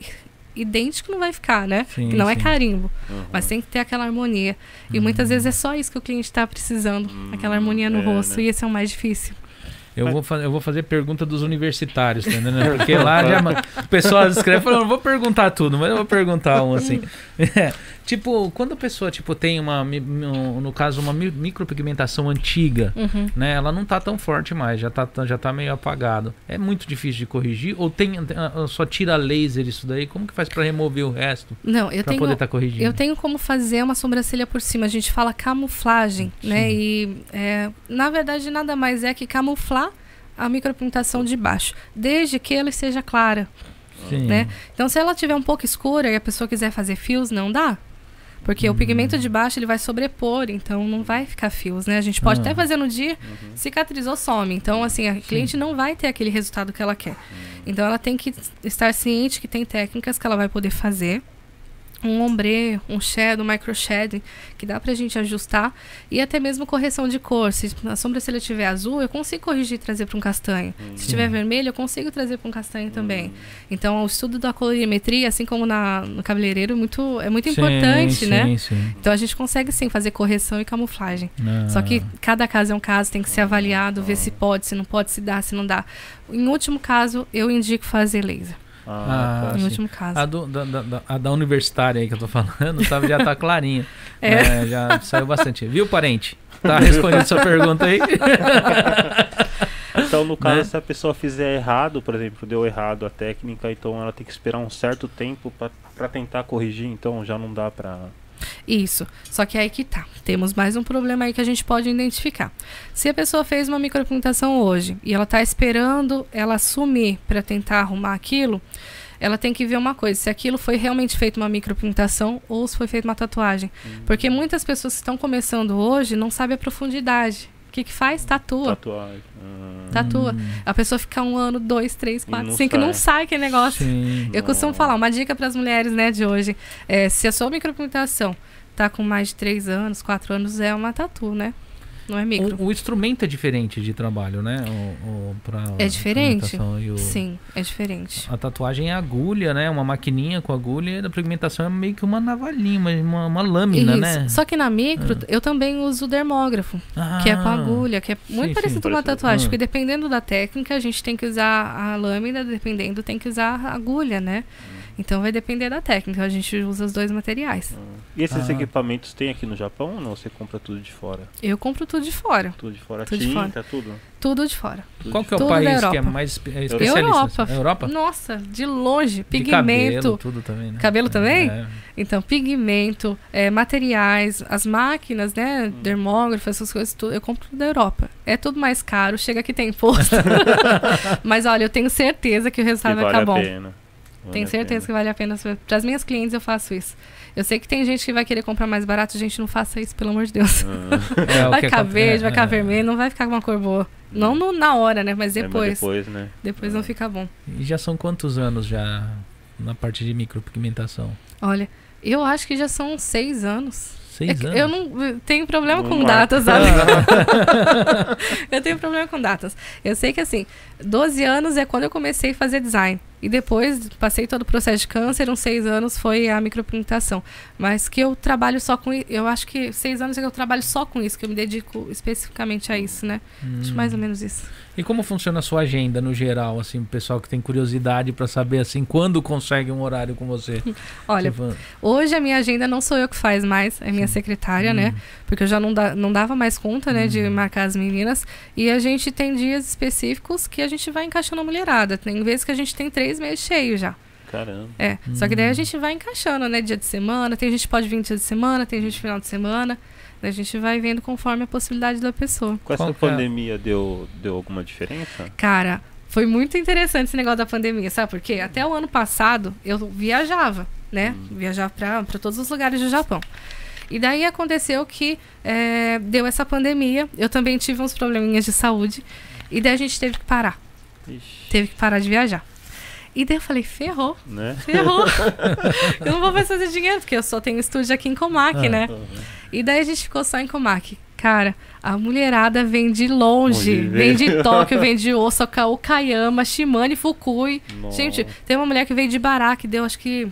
Speaker 3: idêntico não vai ficar, né?
Speaker 2: Sim,
Speaker 3: não é
Speaker 2: sim.
Speaker 3: carimbo,
Speaker 1: Uhum.
Speaker 3: mas tem que ter aquela harmonia. E
Speaker 2: Hum.
Speaker 3: muitas vezes é só isso que o cliente está precisando,
Speaker 1: Hum,
Speaker 3: aquela harmonia no
Speaker 1: é,
Speaker 3: rosto,
Speaker 1: né?
Speaker 3: e esse é o mais difícil.
Speaker 2: Eu vou, fa- eu vou fazer pergunta dos universitários, tá entendendo? Porque [LAUGHS] lá já, o pessoal escreve falando, não vou perguntar tudo, mas eu vou perguntar um assim. [LAUGHS] [LAUGHS] É, tipo, quando a pessoa tipo, tem uma, no caso, uma mi- micropigmentação antiga,
Speaker 3: Uhum.
Speaker 2: né? Ela não tá tão forte mais, já tá, já tá meio apagado. É muito difícil de corrigir? Ou tem, ah, só tira laser isso daí? Como que faz pra remover o resto?
Speaker 3: Não, eu
Speaker 2: pra
Speaker 3: tenho,
Speaker 2: poder estar corrigindo?
Speaker 3: Eu tenho como fazer uma sobrancelha por cima. A gente fala camuflagem, né?
Speaker 2: Sim.
Speaker 3: E é, na verdade nada mais é que camuflar a micropigmentação de baixo, desde que ela seja clara,
Speaker 2: Sim.
Speaker 3: né? Então se ela tiver um pouco escura e a pessoa quiser fazer fios, não dá. Porque
Speaker 2: Hum.
Speaker 3: o pigmento de baixo ele vai sobrepor, então não vai ficar fios, né? A gente pode
Speaker 2: Ah.
Speaker 3: até fazer no dia, cicatrizou, some. Então, assim, a cliente não vai ter aquele resultado que ela quer. Então, ela tem que estar ciente que tem técnicas que ela vai poder fazer. Um ombre, um shadow, um micro shading, que dá pra gente ajustar. E até mesmo correção de cor. Se a sobrancelha estiver azul, eu consigo corrigir e trazer para um castanho. Se estiver vermelho, eu consigo trazer para um castanho também. Então, o estudo da colorimetria, assim como na, no cabeleireiro, é muito, é muito
Speaker 2: Sim,
Speaker 3: importante,
Speaker 2: sim,
Speaker 3: né?
Speaker 2: Sim,
Speaker 3: Então, a gente consegue sim fazer correção e camuflagem.
Speaker 2: Ah.
Speaker 3: Só que cada caso é um caso, tem que ser avaliado, ver se pode, se não pode, se dá, se não dá. Em último caso, eu indico fazer laser.
Speaker 1: Ah,
Speaker 2: Ah,
Speaker 3: em
Speaker 2: sim.
Speaker 3: último caso.
Speaker 2: A, do- da, da- a da universitária aí que eu tô falando, sabe, já tá clarinha. [LAUGHS]
Speaker 3: É.
Speaker 2: É, já saiu bastante. Viu, parente? Tá respondendo sua pergunta aí? [LAUGHS]
Speaker 1: Então, no caso,
Speaker 2: Né?
Speaker 1: se a pessoa fizer errado, por exemplo, deu errado a técnica, então ela tem que esperar um certo tempo pra tentar corrigir, então já não dá pra.
Speaker 3: Isso. Só que aí que tá. Temos mais um problema aí que a gente pode identificar. Se a pessoa fez uma micropigmentação hoje e ela tá esperando ela sumir para tentar arrumar aquilo, ela tem que ver uma coisa, se aquilo foi realmente feito uma micropigmentação ou se foi feita uma tatuagem. Porque muitas pessoas que estão começando hoje não sabem a profundidade. O que, que faz? Tatua.
Speaker 1: Tatuagem. Ah,
Speaker 3: Tatua.
Speaker 2: Hum,
Speaker 3: A pessoa fica um ano, dois, três, quatro,
Speaker 1: não
Speaker 3: cinco, não
Speaker 1: sai.
Speaker 3: sai aquele negócio.
Speaker 2: sim.
Speaker 3: Eu costumo falar, uma dica para as mulheres né, de hoje. É, se a sua micropigmentação tá com mais de 3 anos, 4 anos, é uma tatu, né? Não é micro.
Speaker 2: O, o instrumento é diferente de trabalho, né? O, o, pra
Speaker 3: É diferente?
Speaker 2: o-
Speaker 3: Sim, é diferente.
Speaker 2: A tatuagem é agulha, né? Uma maquininha com agulha e a pigmentação é meio que uma navalhinha, uma, uma, lâmina,
Speaker 3: Isso.
Speaker 2: né?
Speaker 3: Só que na micro, eu também uso o dermógrafo, que é com
Speaker 2: Ah,
Speaker 3: agulha, que é muito
Speaker 2: sim,
Speaker 3: parecido
Speaker 2: sim.
Speaker 3: com uma tatuagem.
Speaker 2: Ah.
Speaker 3: Porque dependendo da técnica, a gente tem que usar a lâmina, dependendo, tem que usar a agulha, né? Então vai depender da técnica. A gente usa os dois materiais.
Speaker 1: E esses
Speaker 2: Ah.
Speaker 1: equipamentos tem aqui no Japão ou não? Você compra tudo de fora?
Speaker 3: Eu compro tudo de fora.
Speaker 1: Tudo de fora,
Speaker 3: Tudo de
Speaker 1: tinta, tudo?
Speaker 3: Tudo de fora.
Speaker 1: Tudo
Speaker 2: Qual
Speaker 1: de
Speaker 2: que é o
Speaker 3: Tudo
Speaker 2: país que é mais é especialista?
Speaker 3: Europa.
Speaker 2: É Europa?
Speaker 3: Nossa, de longe.
Speaker 2: De cabelo,
Speaker 3: Pigmento.
Speaker 2: tudo também, né?
Speaker 3: Cabelo também?
Speaker 2: É.
Speaker 3: Então, pigmento, é, materiais, as máquinas, né? Dermógrafo, essas coisas, tudo, eu compro da Europa. É tudo mais caro, chega que tem imposto. [LAUGHS] Mas olha, eu tenho certeza que o
Speaker 1: Que
Speaker 3: resultado vai
Speaker 1: vale
Speaker 3: ficar
Speaker 1: a
Speaker 3: bom.
Speaker 1: pena. Vale
Speaker 3: Tenho certeza que vale a pena. Para as minhas clientes eu faço isso. Eu sei que tem gente que vai querer comprar mais barato, gente, não faça isso, pelo amor de Deus.
Speaker 1: Ah, [LAUGHS]
Speaker 2: É,
Speaker 3: vai ficar verde, vai
Speaker 2: é,
Speaker 3: ficar
Speaker 2: é.
Speaker 3: vermelho, não vai ficar com uma cor boa. Não no- na hora, né? Mas
Speaker 1: é, mas
Speaker 3: depois.
Speaker 1: depois, né?
Speaker 3: depois não fica bom.
Speaker 2: E já são quantos anos já na parte de micropigmentação?
Speaker 3: Olha, eu acho que já são seis anos. É
Speaker 2: Seis
Speaker 3: que
Speaker 2: anos?
Speaker 3: eu não eu tenho problema
Speaker 1: Não
Speaker 3: com
Speaker 1: marca.
Speaker 3: datas, sabe? [LAUGHS] eu tenho problema com datas. Eu sei que assim, 12 anos é quando eu comecei a fazer design. E depois passei todo o processo de câncer, uns seis anos foi a micropigmentação. Mas que eu trabalho só com Eu acho que seis anos é que eu trabalho só com isso, que eu me dedico especificamente a isso, né? Acho
Speaker 2: Hum.
Speaker 3: mais ou menos isso.
Speaker 2: E como funciona a sua agenda no geral, assim, o pessoal que tem curiosidade pra saber assim quando consegue um horário com você? [LAUGHS]
Speaker 3: Olha, hoje a minha agenda não sou eu que faz mais, é minha secretária, né? Porque eu já não, da- não dava mais conta, né, de marcar as meninas. E a gente tem dias específicos que a gente vai encaixando a mulherada. Tem vezes que a gente tem três meses cheios já.
Speaker 1: Caramba.
Speaker 3: É. Só que daí a gente vai encaixando, né? Dia de semana. Tem gente que pode vir dia de semana, tem gente final de semana. Daí a gente vai vendo conforme a possibilidade da pessoa.
Speaker 1: Com essa
Speaker 2: Qual é?
Speaker 1: pandemia deu, deu alguma diferença?
Speaker 3: Cara, foi muito interessante esse negócio da pandemia, sabe por quê? Até o ano passado eu viajava, né? Viajava pra, pra todos os lugares do Japão. E daí aconteceu que é, deu essa pandemia. Eu também tive uns probleminhas de saúde. E daí a gente teve que parar.
Speaker 1: Ixi,
Speaker 3: Teve que parar de viajar. E daí eu falei, ferrou,
Speaker 1: né?
Speaker 3: ferrou. [LAUGHS] eu não vou mais fazer dinheiro, porque eu só tenho estúdio aqui em Comac,
Speaker 2: Ah.
Speaker 3: né? E daí a gente ficou só em Comac. Cara, a mulherada vem de longe. Vem de Tóquio, vem de [LAUGHS] Osaka, Okayama, Shimane, Fukui.
Speaker 1: Nossa.
Speaker 3: Gente, tem uma mulher que veio de Bará, que deu acho que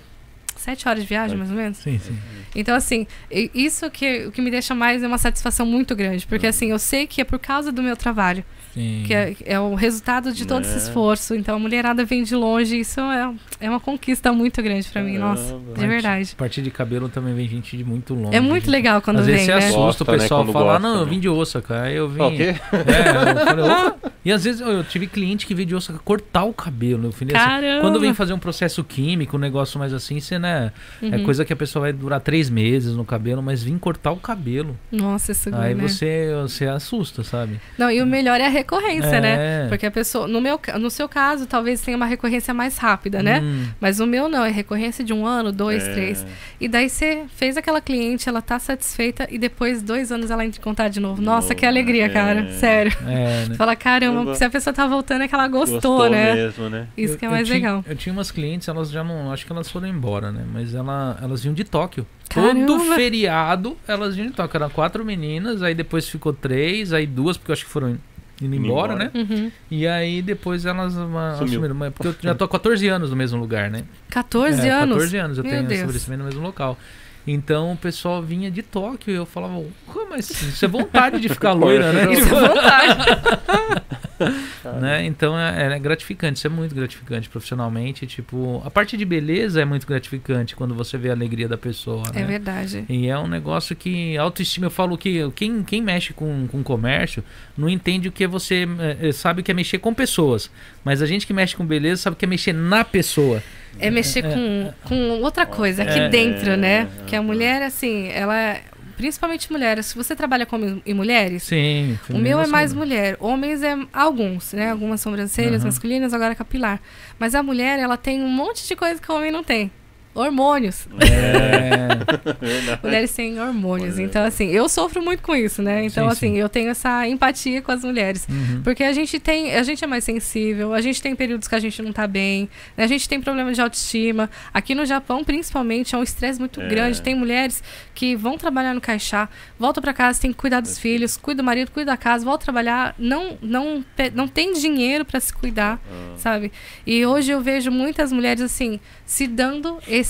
Speaker 3: sete horas de viagem, mais ou menos.
Speaker 2: Sim, sim.
Speaker 3: Então, assim, isso que o que me deixa mais é uma satisfação muito grande. Porque, assim, eu sei que é por causa do meu trabalho.
Speaker 2: Sim.
Speaker 3: Que é, é o resultado de todo esse
Speaker 1: Né?
Speaker 3: esforço. Então, a mulherada vem de longe. Isso é, é uma conquista muito grande pra mim. Nossa, de verdade.
Speaker 2: A partir de cabelo também vem gente de muito longe.
Speaker 3: É muito
Speaker 2: gente.
Speaker 3: legal quando
Speaker 2: Às vezes
Speaker 3: vem,
Speaker 2: você
Speaker 3: né?
Speaker 2: assusta o
Speaker 1: Gosta, né,
Speaker 2: pessoal
Speaker 1: quando
Speaker 2: falar,
Speaker 1: gosta,
Speaker 2: não, eu
Speaker 1: né?
Speaker 2: vim de Osaka. Aí eu vim.
Speaker 1: O quê?
Speaker 2: É, eu falei. E às vezes eu tive cliente que veio de Osaka cortar o cabelo. Eu falei assim,
Speaker 3: Caramba!
Speaker 2: quando vem fazer um processo químico, um negócio mais assim, você, né? É
Speaker 3: Uhum.
Speaker 2: coisa que a pessoa vai durar três meses no cabelo, mas vim cortar o cabelo.
Speaker 3: Nossa, isso
Speaker 2: Aí
Speaker 3: né?
Speaker 2: você, você assusta, sabe?
Speaker 3: Não, e o melhor é a recorrência,
Speaker 2: É.
Speaker 3: né? Porque a pessoa, no, meu, no seu caso, talvez tenha uma recorrência mais rápida, né?
Speaker 2: Hum,
Speaker 3: Mas o meu não, é recorrência de um ano, dois,
Speaker 1: É.
Speaker 3: três. E daí você fez aquela cliente, ela tá satisfeita e depois, dois anos, ela entra em contato de novo. Nossa, que
Speaker 1: Nossa,
Speaker 3: alegria,
Speaker 1: é.
Speaker 3: cara. Sério.
Speaker 2: é, né? [LAUGHS]
Speaker 3: Fala, caramba,
Speaker 1: Caramba.
Speaker 3: se a pessoa tá voltando é que ela gostou, né?
Speaker 1: mesmo, né?
Speaker 3: Isso
Speaker 2: Eu-
Speaker 3: que é
Speaker 2: eu
Speaker 3: mais
Speaker 2: tinha-
Speaker 3: legal.
Speaker 2: Eu tinha umas clientes, elas já não. Acho que elas foram embora, né? Mas ela, elas vinham de Tóquio.
Speaker 3: Caramba!
Speaker 2: Todo feriado elas vinham de Tóquio. Eram quatro meninas, aí depois ficou três, aí duas, porque eu acho que foram indo embora,
Speaker 1: embora.
Speaker 2: né?
Speaker 3: Uhum.
Speaker 2: E aí depois elas
Speaker 1: Sumiu.
Speaker 2: assumiram. Mas Porque eu já tô há 14 anos no mesmo lugar, né?
Speaker 3: 14
Speaker 2: É,
Speaker 3: anos.
Speaker 2: 14 anos eu
Speaker 3: Meu
Speaker 2: tenho
Speaker 3: Deus.
Speaker 2: estabelecimento no mesmo local. Então o pessoal vinha de Tóquio e eu falava, como assim? Isso é vontade de ficar [LAUGHS] loira, né?
Speaker 3: Isso é vontade. [LAUGHS]
Speaker 2: né? Então é, é gratificante, isso é muito gratificante profissionalmente. Tipo, a parte de beleza é muito gratificante quando você vê a alegria da pessoa.
Speaker 3: É
Speaker 2: né?
Speaker 3: verdade.
Speaker 2: E é um negócio que autoestima, eu falo que quem, quem mexe com, com comércio não entende o que é você é, é, sabe o que é mexer com pessoas, mas a gente que mexe com beleza sabe o que é mexer na pessoa.
Speaker 3: É mexer com, com outra coisa aqui
Speaker 2: É.
Speaker 3: dentro, né?
Speaker 1: É.
Speaker 3: Que a mulher, assim, ela. Principalmente mulheres. Se você trabalha com em mulheres,
Speaker 2: Sim.
Speaker 3: O meu é mais mulher. Homens é alguns, né? Algumas sobrancelhas
Speaker 2: Aham.
Speaker 3: masculinas, agora capilar. Mas a mulher, ela tem um monte de coisa que o homem não tem. Hormônios.
Speaker 2: É, [LAUGHS]
Speaker 3: Mulheres têm hormônios.
Speaker 1: Olha.
Speaker 3: Então, assim, eu sofro muito com isso, né? Então,
Speaker 2: Sim,
Speaker 3: assim,
Speaker 2: sim.
Speaker 3: eu tenho essa empatia com as mulheres.
Speaker 2: uhum.
Speaker 3: Porque a gente tem, a gente é mais sensível, a gente tem períodos que a gente não tá bem, né? a gente tem problema de autoestima. Aqui no Japão, principalmente, é um estresse muito
Speaker 1: É.
Speaker 3: grande. Tem mulheres que vão trabalhar no caixá, voltam para casa, tem que cuidar dos
Speaker 1: É.
Speaker 3: filhos, cuida do marido, cuida da casa, volta a trabalhar, não não não tem dinheiro para se cuidar,
Speaker 1: Ah,
Speaker 3: sabe? E hoje eu vejo muitas mulheres assim se dando esse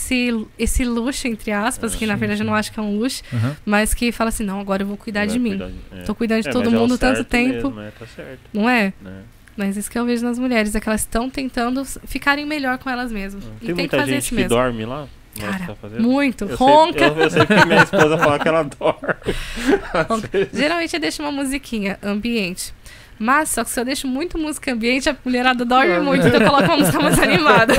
Speaker 3: esse luxo entre aspas,
Speaker 1: É,
Speaker 3: que na
Speaker 2: sim,
Speaker 3: verdade eu
Speaker 2: sim.
Speaker 3: não acho que é um luxo,
Speaker 2: Uhum.
Speaker 3: mas que fala assim, não, agora eu vou cuidar de
Speaker 1: vai
Speaker 3: mim.
Speaker 1: cuidar de- é.
Speaker 3: Tô cuidando de
Speaker 1: É,
Speaker 3: todo
Speaker 1: é
Speaker 3: mundo tanto tempo,
Speaker 1: mesmo, tá
Speaker 3: não é?
Speaker 1: né?
Speaker 3: Mas isso que eu vejo nas mulheres, é que elas estão tentando ficarem melhor com elas mesmas. E
Speaker 1: Tem
Speaker 3: tem que
Speaker 1: muita
Speaker 3: fazer
Speaker 1: gente
Speaker 3: isso
Speaker 1: que
Speaker 3: mesmo.
Speaker 1: dorme lá?
Speaker 3: Cara,
Speaker 1: tá?
Speaker 3: Muito.
Speaker 1: Eu
Speaker 3: Ronca.
Speaker 1: Sei, eu, eu sei que minha esposa fala que ela [LAUGHS] dorme.
Speaker 3: Geralmente eu deixo uma musiquinha ambiente. Mas só que se eu deixo muito música ambiente, a mulherada dorme muito, então eu coloco uma música mais [LAUGHS] animada.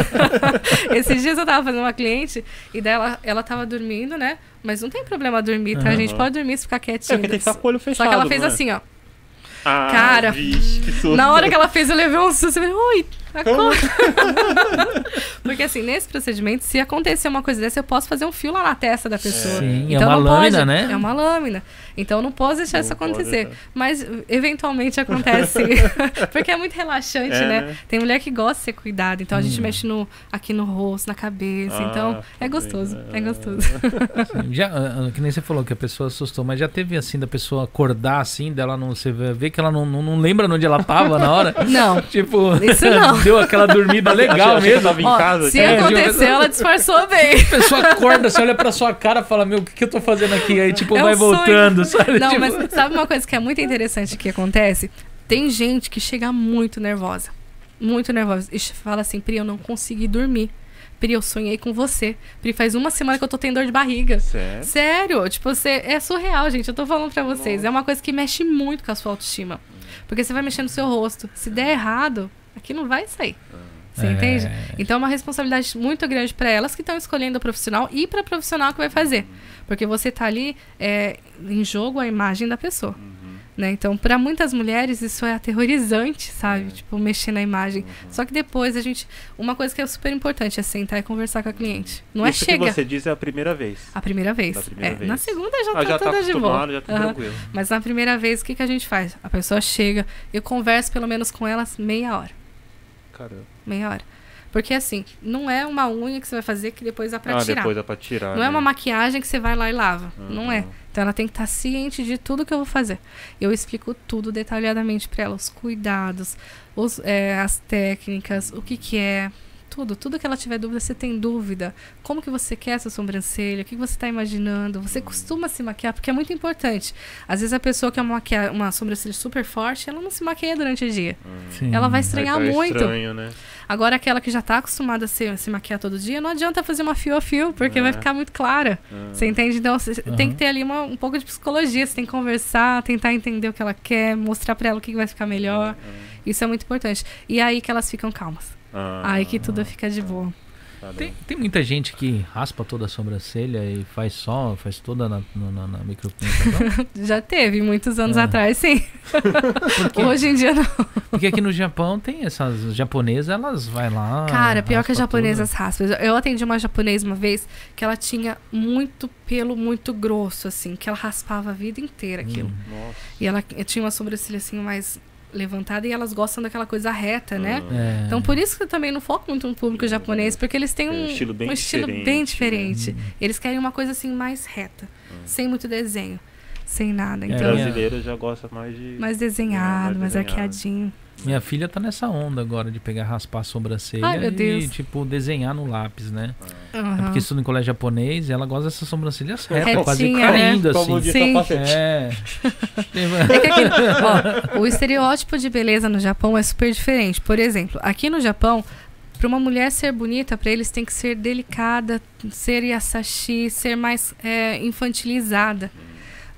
Speaker 3: [LAUGHS] Esses dias eu tava fazendo uma cliente e daí ela, ela tava dormindo, né? Mas não tem problema dormir, tá? A gente pode dormir se ficar
Speaker 1: É
Speaker 3: quietinho.
Speaker 1: porque tem que estar com o olho fechado.
Speaker 3: Só que ela fez
Speaker 1: não é?
Speaker 3: assim, ó.
Speaker 1: Ah,
Speaker 3: Cara,
Speaker 1: vixe, que susto.
Speaker 3: Na hora que ela fez, eu levei um susto. Eu falei, oi. [LAUGHS] Porque assim, nesse procedimento, se acontecer uma coisa dessa, eu posso fazer um fio lá na testa da pessoa.
Speaker 2: Sim, é
Speaker 3: Então
Speaker 2: uma
Speaker 3: não
Speaker 2: lâmina,
Speaker 3: pode,
Speaker 2: né?
Speaker 3: É uma lâmina. Então não posso deixar
Speaker 1: Não
Speaker 3: isso
Speaker 1: pode
Speaker 3: acontecer.
Speaker 1: deixar.
Speaker 3: Mas eventualmente acontece. [LAUGHS] [LAUGHS] porque é muito relaxante,
Speaker 1: É,
Speaker 3: né?
Speaker 1: né?
Speaker 3: Tem mulher que gosta de ser cuidada. Então a gente
Speaker 2: Hum.
Speaker 3: mexe no, aqui no rosto, na cabeça.
Speaker 1: Ah,
Speaker 3: então é
Speaker 1: tá
Speaker 3: gostoso.
Speaker 1: bem.
Speaker 3: É gostoso.
Speaker 2: Sim, Já, ah, ah, que nem você falou que a pessoa assustou, mas já teve assim da pessoa acordar assim, dela não. Você vê vê que ela não, não, não lembra onde ela tava na hora?
Speaker 3: Não.
Speaker 2: Tipo,
Speaker 3: Isso não.
Speaker 2: Deu aquela dormida legal
Speaker 1: Achei- achei que
Speaker 2: mesmo.
Speaker 1: tava em
Speaker 3: Ó,
Speaker 1: casa.
Speaker 3: se aconteceu, ela disfarçou bem.
Speaker 2: A pessoa acorda, você olha pra sua cara e fala, meu, o que, que eu tô fazendo aqui? Aí, tipo,
Speaker 3: É um
Speaker 2: vai
Speaker 3: sonho.
Speaker 2: voltando, sabe?
Speaker 3: Não,
Speaker 2: Tipo,
Speaker 3: mas sabe uma coisa que é muito interessante que acontece? Tem gente que chega muito nervosa. Muito nervosa. E fala assim, Pri, eu não consegui dormir. Pri, eu sonhei com você. Pri, faz uma semana que eu tô tendo dor de barriga.
Speaker 1: Sério?
Speaker 3: Sério, tipo, você é surreal, gente. Eu tô falando pra vocês.
Speaker 1: Nossa.
Speaker 3: É uma coisa que mexe muito com a sua autoestima. Porque você vai mexer no seu rosto. Se der errado, aqui não vai sair. Você
Speaker 2: É.
Speaker 3: entende? Então é uma responsabilidade muito grande para elas que estão escolhendo o profissional e para profissional que vai fazer. Porque você tá ali é, em jogo a imagem da pessoa.
Speaker 1: Uhum.
Speaker 3: Né? Então, para muitas mulheres, isso é aterrorizante, sabe?
Speaker 1: É.
Speaker 3: Tipo, mexer na imagem.
Speaker 1: Uhum.
Speaker 3: Só que depois a gente. Uma coisa que é super importante é sentar e conversar com a cliente. Não
Speaker 1: Isso
Speaker 3: é chega.
Speaker 1: que você diz é a primeira vez.
Speaker 3: A primeira vez.
Speaker 1: Primeira
Speaker 3: é,
Speaker 1: vez.
Speaker 3: Na segunda já
Speaker 1: ah,
Speaker 3: tá
Speaker 1: já tá
Speaker 3: toda de boa.
Speaker 1: já tá
Speaker 3: Aham.
Speaker 1: tranquilo.
Speaker 3: Mas na primeira vez, o que, que a gente faz? A pessoa chega, eu converso pelo menos com elas meia hora.
Speaker 1: Caramba.
Speaker 3: Meia hora. Porque assim, não é uma unha que você vai fazer que depois dá pra
Speaker 1: ah,
Speaker 3: tirar.
Speaker 1: depois dá pra tirar.
Speaker 3: Não é
Speaker 1: né?
Speaker 3: uma maquiagem que você vai lá e lava.
Speaker 1: Uhum.
Speaker 3: Não é. Então ela tem que estar ciente de tudo que eu vou fazer. Eu explico tudo detalhadamente para ela, os cuidados, os, é, as técnicas, o que que é, tudo, tudo que ela tiver dúvida, você tem dúvida, como que você quer essa sobrancelha, o que que você está imaginando, você costuma se maquiar, porque é muito importante. Às vezes a pessoa quer uma, maquia- uma sobrancelha super forte, ela não se maquia durante o dia.
Speaker 2: Sim.
Speaker 3: Ela vai estranhar
Speaker 1: fica
Speaker 3: muito.
Speaker 1: estranho, né?
Speaker 3: Agora aquela que já está acostumada a se, se maquiar todo dia, não adianta fazer uma fio a fio, porque
Speaker 1: É.
Speaker 3: vai ficar muito clara.
Speaker 1: Ah.
Speaker 3: Você entende? Então você tem
Speaker 2: Aham.
Speaker 3: que ter ali uma- um pouco de psicologia, você tem que conversar, tentar entender o que ela quer, mostrar pra ela o que que vai ficar melhor. Isso é muito importante. E aí que elas ficam calmas.
Speaker 1: Ah,
Speaker 3: Aí que tudo fica de boa.
Speaker 1: tá
Speaker 2: Tem, tem muita gente que raspa toda a sobrancelha e faz só, faz toda na, na, na. [LAUGHS]
Speaker 3: Já teve, muitos anos
Speaker 2: É.
Speaker 3: atrás, sim. Hoje em dia não.
Speaker 2: porque aqui no Japão tem essas japonesas, elas vai lá.
Speaker 3: Cara, pior que as japonesas raspam. Eu atendi uma japonesa uma vez que ela tinha muito pelo muito grosso, assim, que ela raspava a vida inteira aquilo.
Speaker 2: Hum.
Speaker 1: Nossa.
Speaker 3: E ela tinha uma sobrancelha assim mais levantada e elas gostam daquela coisa reta, né?
Speaker 1: Ah.
Speaker 2: É.
Speaker 3: Então, por isso que eu também não foco muito no público japonês, porque eles têm
Speaker 1: É,
Speaker 3: um,
Speaker 1: um estilo bem
Speaker 3: um estilo
Speaker 1: diferente,
Speaker 3: bem
Speaker 1: né?
Speaker 3: diferente.
Speaker 2: Hum.
Speaker 3: Eles querem uma coisa assim mais reta, sem muito desenho, sem nada.
Speaker 2: É,
Speaker 3: Então,
Speaker 2: minha-
Speaker 1: brasileiro já gosta mais de.
Speaker 3: mais desenhado,
Speaker 1: É, mais
Speaker 3: mais
Speaker 1: desenhado.
Speaker 3: arqueadinho.
Speaker 2: Minha filha tá nessa onda agora de pegar, raspar a sobrancelha
Speaker 3: Ai,
Speaker 2: e,
Speaker 3: Deus.
Speaker 2: tipo, desenhar no lápis, né? É
Speaker 3: Aham.
Speaker 2: porque estuda em colégio japonês e ela gosta dessas sobrancelhas retas, quase
Speaker 3: Retinha, né?
Speaker 2: caindo
Speaker 1: Como
Speaker 2: assim.
Speaker 3: Sim.
Speaker 2: É.
Speaker 3: É que aqui, ó, o estereótipo de beleza no Japão é super diferente. Por exemplo, aqui no Japão, para uma mulher ser bonita, para eles tem que ser delicada, ser yasashi, ser mais é, infantilizada.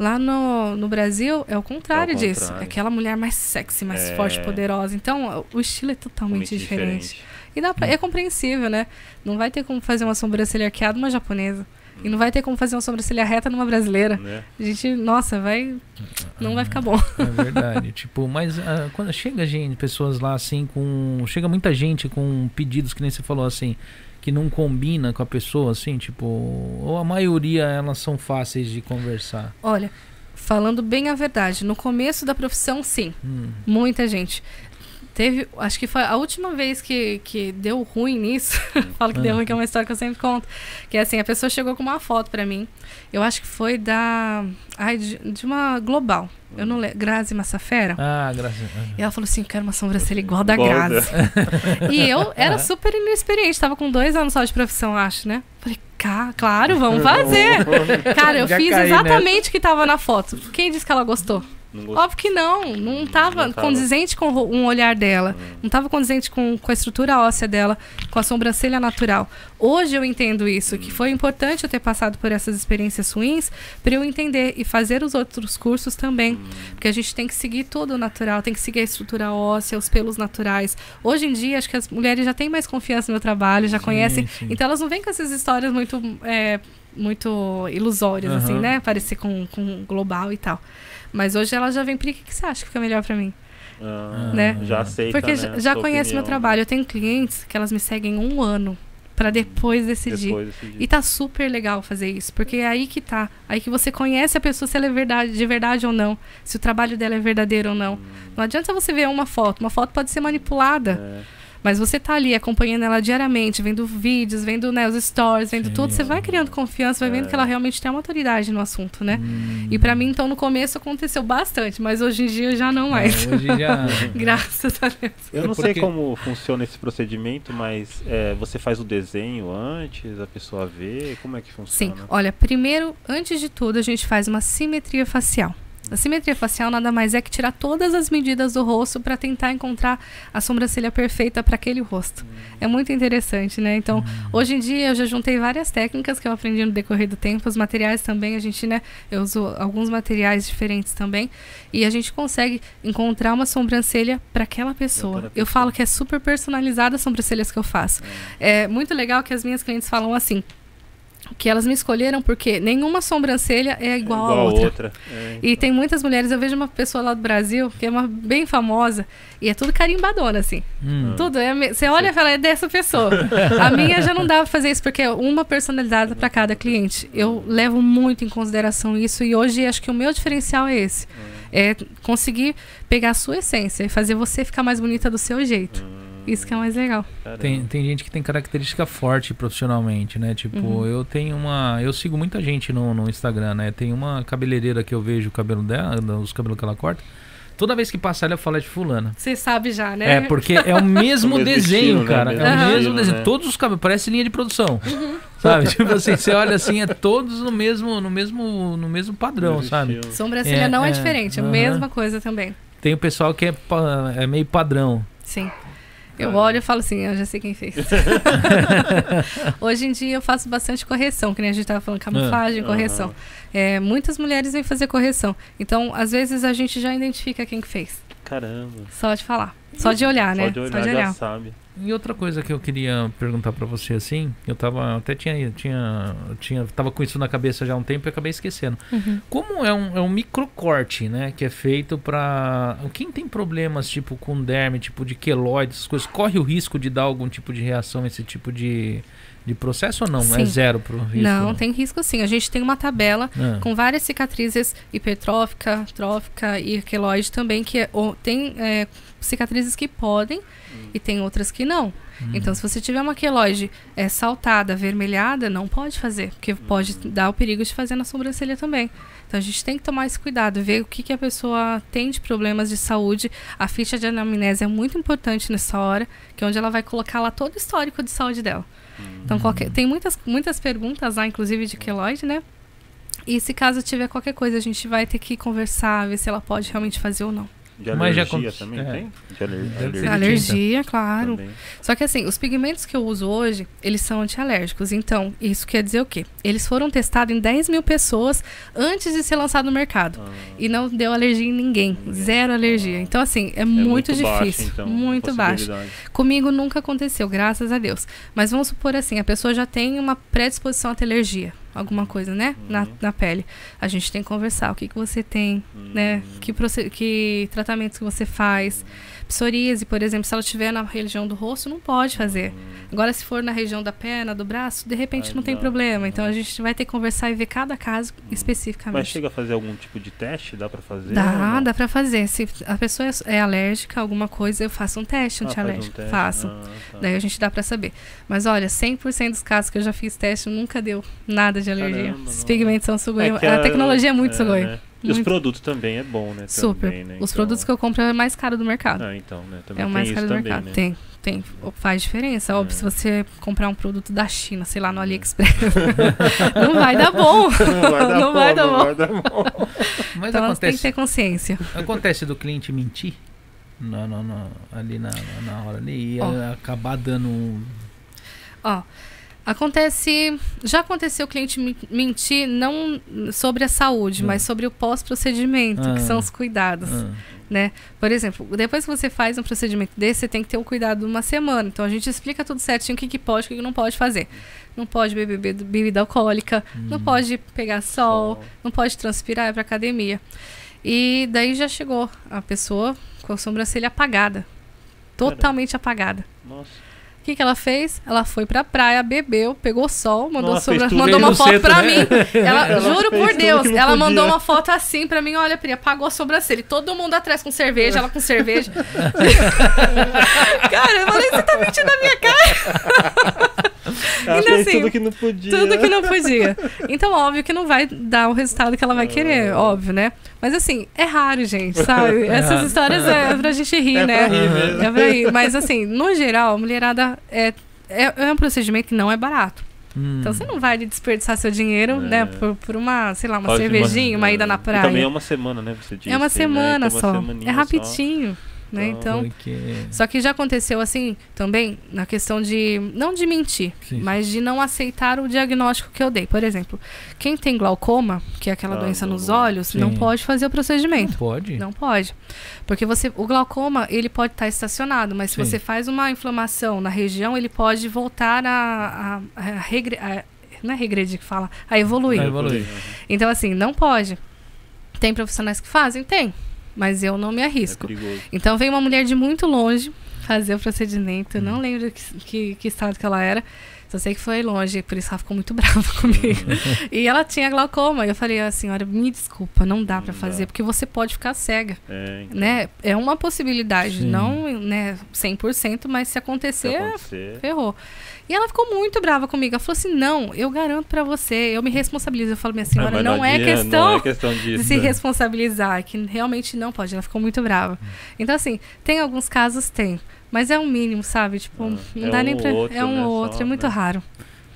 Speaker 3: Lá no, no Brasil é o contrário
Speaker 1: É o
Speaker 3: disso.
Speaker 1: contrário.
Speaker 3: É aquela mulher mais sexy, mais
Speaker 1: É.
Speaker 3: forte, poderosa. Então, o estilo é totalmente
Speaker 1: Totalmente
Speaker 3: diferente. E dá pra- é compreensível, né? Não vai ter como fazer uma sobrancelha arqueada numa japonesa. E não vai ter como fazer uma sobrancelha reta numa brasileira.
Speaker 1: Né?
Speaker 3: A gente, nossa, vai. Não vai ficar bom.
Speaker 2: É verdade. [LAUGHS] tipo, mas ah, quando chega gente, pessoas lá assim com. Chega muita gente com pedidos que nem você falou assim, que não combina com a pessoa, assim, tipo. Ou a maioria elas são fáceis de conversar.
Speaker 3: Olha, falando bem a verdade, no começo da profissão, sim.
Speaker 2: Hum.
Speaker 3: Muita gente. Teve, acho que foi a última vez que, que deu ruim nisso. [LAUGHS] Falo que deu ruim, que é uma história que eu sempre conto. Que é assim, a pessoa chegou com uma foto pra mim. Eu acho que foi da. Ai, de, de uma global. Eu não lembro. Grazi Massafera.
Speaker 2: Ah, graças
Speaker 3: E ela falou assim: eu quero uma sobrancelha igual da Grazi. [LAUGHS] e eu era super inexperiente, tava com dois anos só de profissão, acho, né? Falei, "Ca- claro, vamos fazer. Cara, eu
Speaker 2: Já
Speaker 3: fiz exatamente o que tava na foto. Quem disse que ela gostou? Óbvio que não. Não tava
Speaker 1: Não tava.
Speaker 3: condizente com um olhar dela. Não tava condizente com, com a estrutura óssea dela, com a sobrancelha natural. Hoje eu entendo isso, que foi importante eu ter passado por essas experiências ruins para eu entender e fazer os outros cursos também. Porque a gente tem que seguir todo o natural, tem que seguir a estrutura óssea, os pelos naturais. Hoje em dia, acho que as mulheres já têm mais confiança no meu trabalho, já
Speaker 2: Sim,
Speaker 3: conhecem.
Speaker 2: sim.
Speaker 3: Então elas não vêm com essas histórias muito. é, muito ilusórias, assim,
Speaker 2: Aham.
Speaker 3: né? Parecer com, com global e tal. Mas hoje ela já vem, por que, que você acha que fica melhor pra mim?
Speaker 1: Ah,
Speaker 3: Né?
Speaker 1: Já aceita.
Speaker 3: Porque
Speaker 1: né,
Speaker 3: já- conhece meu
Speaker 1: opinião,
Speaker 3: trabalho. Eu tenho clientes que elas me seguem um ano pra depois decidir.
Speaker 1: Depois decidir.
Speaker 3: E tá super legal fazer isso, porque é aí que tá. Aí que você conhece a pessoa se ela é verdade, de verdade ou não, se o trabalho dela é verdadeiro ou não. Não adianta você ver uma foto, uma foto pode ser manipulada,
Speaker 1: É.
Speaker 3: mas você tá ali acompanhando ela diariamente, vendo vídeos, vendo né, os stories, vendo
Speaker 2: Sim.
Speaker 3: tudo, você vai criando confiança, vai vendo
Speaker 1: É.
Speaker 3: que ela realmente tem uma autoridade no assunto, né?
Speaker 2: Hum.
Speaker 3: E pra mim, então, no começo aconteceu bastante, mas hoje em dia já não mais.
Speaker 2: É, hoje já. [LAUGHS]
Speaker 3: Graças a Deus.
Speaker 1: Eu não sei
Speaker 2: Porque-
Speaker 1: como funciona esse procedimento, mas é, você faz o desenho antes, a pessoa vê, como é que
Speaker 3: Sim,
Speaker 1: funciona?
Speaker 3: olha, primeiro, antes de tudo, a gente faz uma simetria facial. A simetria facial nada mais é que tirar todas as medidas do rosto para tentar encontrar a sobrancelha perfeita para aquele rosto. É muito interessante, né? Então, hoje em dia eu já juntei várias técnicas que eu aprendi no decorrer do tempo, os materiais também, a gente, né, eu uso alguns materiais diferentes também, e a gente consegue encontrar uma sobrancelha para aquela pessoa. Eu falo que é super personalizada as sobrancelhas que eu faço. É muito legal que as minhas clientes falam assim: que elas me escolheram porque nenhuma sobrancelha é igual,
Speaker 1: Igual
Speaker 3: a outra.
Speaker 1: outra. É,
Speaker 3: E tem muitas mulheres, eu vejo uma pessoa lá do Brasil, que é uma bem famosa, e é tudo carimbadona, assim.
Speaker 2: Hum.
Speaker 3: Tudo. É, me- você olha e fala, é dessa pessoa. A minha já não dá pra fazer isso, porque é uma personalidade para cada cliente. Eu levo muito em consideração isso, e hoje acho que o meu diferencial é esse. É conseguir pegar a sua essência e fazer você ficar mais bonita do seu jeito. Isso que é mais legal.
Speaker 1: caramba.
Speaker 2: Tem, tem gente que tem característica forte profissionalmente, né? Tipo,
Speaker 3: Uhum.
Speaker 2: eu tenho uma. Eu sigo muita gente no, no Instagram, né? Tem uma cabeleireira que eu vejo o cabelo dela, os cabelos que ela corta. Toda vez que passa ela, eu falo é de fulana.
Speaker 3: Você sabe já, né?
Speaker 2: É, porque é o mesmo [LAUGHS]
Speaker 1: O mesmo
Speaker 2: desenho,
Speaker 1: estilo, né?
Speaker 2: cara.
Speaker 1: Mesmo
Speaker 2: É o mesmo
Speaker 1: estilo,
Speaker 2: desenho.
Speaker 1: né?
Speaker 2: Todos os cabelos, parece linha de produção.
Speaker 3: Uhum.
Speaker 2: Sabe? [LAUGHS] Tipo assim, você olha assim, é todos no mesmo, no mesmo, no mesmo padrão,
Speaker 1: Mesmo
Speaker 2: sabe?
Speaker 1: estilo.
Speaker 3: Sobrancelha
Speaker 2: É,
Speaker 3: não é,
Speaker 2: é,
Speaker 3: diferente, é a
Speaker 2: aham.
Speaker 3: mesma coisa também.
Speaker 2: Tem o pessoal que é, é meio padrão.
Speaker 3: Sim. Eu olho e falo assim, eu já sei quem fez. [LAUGHS] [LAUGHS] Hoje em dia eu faço bastante correção, que nem a gente estava falando, camuflagem,
Speaker 1: Ah,
Speaker 3: correção.
Speaker 1: aham.
Speaker 3: É, muitas mulheres vêm fazer correção. Então, às vezes, a gente já identifica quem que fez.
Speaker 1: Caramba.
Speaker 3: Só de falar. Só de olhar, né?
Speaker 1: Só de olhar, já sabe.
Speaker 2: E outra coisa que eu queria perguntar pra você assim, eu tava até tinha tinha tinha tava com isso na cabeça já há um tempo e acabei esquecendo.
Speaker 3: Uhum.
Speaker 2: Como é um, é um microcorte, né, que é feito pra quem tem problemas tipo com derme, tipo de queloide, essas coisas, corre o risco de dar algum tipo de reação a esse tipo de, de processo ou não? É
Speaker 3: Sim.
Speaker 2: zero pro risco?
Speaker 3: Não, tem risco sim. A gente tem uma tabela
Speaker 2: Ah,
Speaker 3: com várias cicatrizes hipertrófica, trófica e queloide também, que é- ou- tem é, cicatrizes que podem e tem outras que não.
Speaker 2: hum.
Speaker 3: Então, se você tiver uma queloide é, saltada, avermelhada, não pode fazer, porque pode dar o perigo de fazer na sobrancelha também. Então, a gente tem que tomar esse cuidado, ver o que, que a pessoa tem de problemas de saúde. A ficha de anamnese é muito importante nessa hora, que é onde ela vai colocar lá todo o histórico de saúde dela. Então, qualquer- tem muitas, muitas perguntas lá, inclusive de queloide, né? E se caso tiver qualquer coisa, a gente vai ter que conversar, ver se ela pode realmente fazer ou não.
Speaker 1: De
Speaker 2: Mas já
Speaker 1: alergia
Speaker 2: aconte-
Speaker 1: também
Speaker 2: é.
Speaker 1: tem? De aler- alergia
Speaker 2: de
Speaker 3: Alergia, claro.
Speaker 1: também.
Speaker 3: Só que assim, os pigmentos que eu uso hoje, eles são antialérgicos. Então, isso quer dizer o quê? Eles foram testados em 10 mil pessoas antes de ser lançado no mercado.
Speaker 1: Ah,
Speaker 3: E não deu alergia em ninguém.
Speaker 1: Ninguém.
Speaker 3: Zero alergia. Então, assim, é, muito,
Speaker 1: baixo,
Speaker 3: difícil.
Speaker 1: então, a
Speaker 3: muito baixo. Comigo nunca aconteceu, graças a Deus. Mas vamos supor assim, a pessoa já tem uma predisposição a ter alergia. Alguma coisa, né? Na,
Speaker 1: Uhum.
Speaker 3: na pele. A gente tem que conversar. O que, que você tem, né?
Speaker 1: Hum.
Speaker 3: Que, proce- que tratamentos que você faz. Psoríase, por exemplo, se ela estiver na região do rosto, não pode fazer. Agora, se for na região da perna, do braço, de repente não tem
Speaker 1: dá.
Speaker 3: problema. Então a gente vai ter que conversar e ver cada caso especificamente.
Speaker 1: Mas chega a fazer algum tipo de teste? Dá pra fazer?
Speaker 3: Dá,
Speaker 1: não?
Speaker 3: dá pra fazer. Se a pessoa é- é alérgica a alguma coisa, eu faço um teste
Speaker 1: Ah, um
Speaker 3: antialérgico.
Speaker 1: teste.
Speaker 3: Faço.
Speaker 1: Ah, tá.
Speaker 3: Daí a gente dá pra saber. Mas olha, 100% dos casos que eu já fiz teste nunca deu nada de alergia.
Speaker 1: Caramba,
Speaker 3: Os
Speaker 1: não.
Speaker 3: pigmentos são sugoio.
Speaker 1: que
Speaker 3: a, tecnologia é muito
Speaker 1: é,
Speaker 3: sugoio.
Speaker 1: né? E os produtos também é bom, né?
Speaker 3: Super.
Speaker 1: Também, né?
Speaker 3: Os
Speaker 1: Então-
Speaker 3: produtos que eu compro é mais caro do mercado.
Speaker 1: Ah, então, né? Também
Speaker 3: é o
Speaker 1: tem
Speaker 3: mais
Speaker 1: isso
Speaker 3: caro do
Speaker 1: também,
Speaker 3: mercado.
Speaker 1: né?
Speaker 3: Tem, tem. Faz diferença. Óbvio,
Speaker 1: É.
Speaker 3: se você comprar um produto da China, sei lá, no
Speaker 1: É.
Speaker 3: AliExpress, [LAUGHS] não vai dar bom.
Speaker 1: Não vai dar [LAUGHS]
Speaker 3: Não
Speaker 1: bom,
Speaker 3: vai dar
Speaker 1: não
Speaker 3: bom.
Speaker 1: vai dar bom.
Speaker 2: Mas
Speaker 3: Então você tem que
Speaker 2: acontece,
Speaker 3: ter consciência.
Speaker 2: acontece do cliente mentir no, no- no- ali na, na- hora ali e eh, acabar dando um.
Speaker 3: Ó, acontece. Já aconteceu o cliente mentir não sobre a saúde,
Speaker 2: Hum.
Speaker 3: mas sobre o pós-procedimento,
Speaker 2: Ah.
Speaker 3: que são os cuidados.
Speaker 2: ah,
Speaker 3: né? Por exemplo, depois que você faz um procedimento desse, você tem que ter o cuidado de uma semana. Então a gente explica tudo certinho o que, que pode e o que não pode fazer. Não pode beber be- bebida alcoólica, não
Speaker 2: hum.
Speaker 3: pode pegar sol,
Speaker 1: Sol.
Speaker 3: não pode transpirar, ir pra academia. E daí já chegou a pessoa com a sobrancelha apagada. Totalmente apagada.
Speaker 1: Nossa.
Speaker 3: O que, que ela fez? Ela foi pra praia, bebeu, pegou sol, mandou,
Speaker 1: Nossa, tudo
Speaker 3: mandou uma foto
Speaker 2: centro,
Speaker 3: pra
Speaker 2: né?
Speaker 3: mim. Ela,
Speaker 1: Ela
Speaker 3: juro por Deus, ela
Speaker 1: podia.
Speaker 3: mandou uma foto assim pra mim. Olha, Pri, apagou a sobrancelha. E todo mundo atrás com cerveja, ela com cerveja. [LAUGHS] cara, eu falei, você tá mentindo na minha cara? [LAUGHS]
Speaker 1: Ela fez
Speaker 3: assim,
Speaker 1: tudo que não podia.
Speaker 3: Tudo que não podia. [LAUGHS] Então, óbvio que não vai dar o resultado que ela vai querer, óbvio, né? Mas assim, é raro, gente, sabe? [LAUGHS] Essas histórias é pra gente rir,
Speaker 1: É
Speaker 3: né?
Speaker 1: pra rir mesmo.
Speaker 3: É pra rir. Mas assim, no geral, a mulherada é, é, é um procedimento que não é barato.
Speaker 2: hum.
Speaker 3: Então você não vai desperdiçar seu dinheiro,
Speaker 1: É.
Speaker 3: né, por, por uma, sei lá, uma
Speaker 1: Pode
Speaker 3: cervejinha, uma ida na
Speaker 1: E
Speaker 3: praia.
Speaker 1: também é uma semana, né? Você disse,
Speaker 3: É uma
Speaker 1: né?
Speaker 3: semana
Speaker 1: Então, uma
Speaker 3: só.
Speaker 1: semaninha
Speaker 3: É
Speaker 1: só.
Speaker 3: Né? Então,
Speaker 2: Porque...
Speaker 3: só que já aconteceu assim também na questão de não de mentir,
Speaker 2: Sim.
Speaker 3: mas de não aceitar o diagnóstico que eu dei. Por exemplo, quem tem glaucoma, que é aquela
Speaker 1: Ah,
Speaker 3: doença
Speaker 1: não,
Speaker 3: nos
Speaker 1: não.
Speaker 3: olhos,
Speaker 2: Sim.
Speaker 3: não pode fazer o
Speaker 2: Não
Speaker 3: procedimento.
Speaker 2: pode?
Speaker 3: Não pode. Porque você, o glaucoma, ele pode estar estacionado, mas se
Speaker 2: Sim.
Speaker 3: você faz uma inflamação na região, ele pode voltar a, a, a regre- a- não é regredir que fala, a evoluir.
Speaker 2: A evoluir.
Speaker 3: Então, assim, não pode. Tem profissionais que fazem? Tem. Mas eu não me
Speaker 1: É
Speaker 3: arrisco.
Speaker 1: perigoso.
Speaker 3: Então veio uma mulher de muito longe fazer o procedimento.
Speaker 2: Hum.
Speaker 3: não lembro que, que, que estado que ela era. Só sei que foi longe, por isso ela ficou muito [LAUGHS] brava comigo. e ela tinha glaucoma. E eu falei, a senhora, me desculpa, não dá
Speaker 1: Não
Speaker 3: fazer,
Speaker 1: dá.
Speaker 3: porque você pode ficar cega.
Speaker 1: É, então,
Speaker 3: Né? É uma possibilidade,
Speaker 2: Sim.
Speaker 3: não né, 100%, mas se
Speaker 1: se
Speaker 3: acontecer,
Speaker 1: acontecer,
Speaker 3: ferrou. E ela ficou muito brava comigo. Ela falou assim: não, eu garanto pra você, eu me responsabilizo. Eu falo, minha senhora,
Speaker 1: mas
Speaker 3: não, é questão
Speaker 1: Não é questão
Speaker 3: de
Speaker 1: disso.
Speaker 3: se
Speaker 1: né?
Speaker 3: responsabilizar, que realmente não pode. Ela ficou muito brava. Então, assim, tem alguns casos, tem. Mas é um mínimo, sabe? Tipo,
Speaker 1: Ah,
Speaker 3: não
Speaker 1: é
Speaker 3: dá
Speaker 1: um
Speaker 3: nem pra.
Speaker 1: ou outro,
Speaker 3: é um
Speaker 1: né,
Speaker 3: ou
Speaker 1: só,
Speaker 3: outro, é muito
Speaker 1: né?
Speaker 3: raro.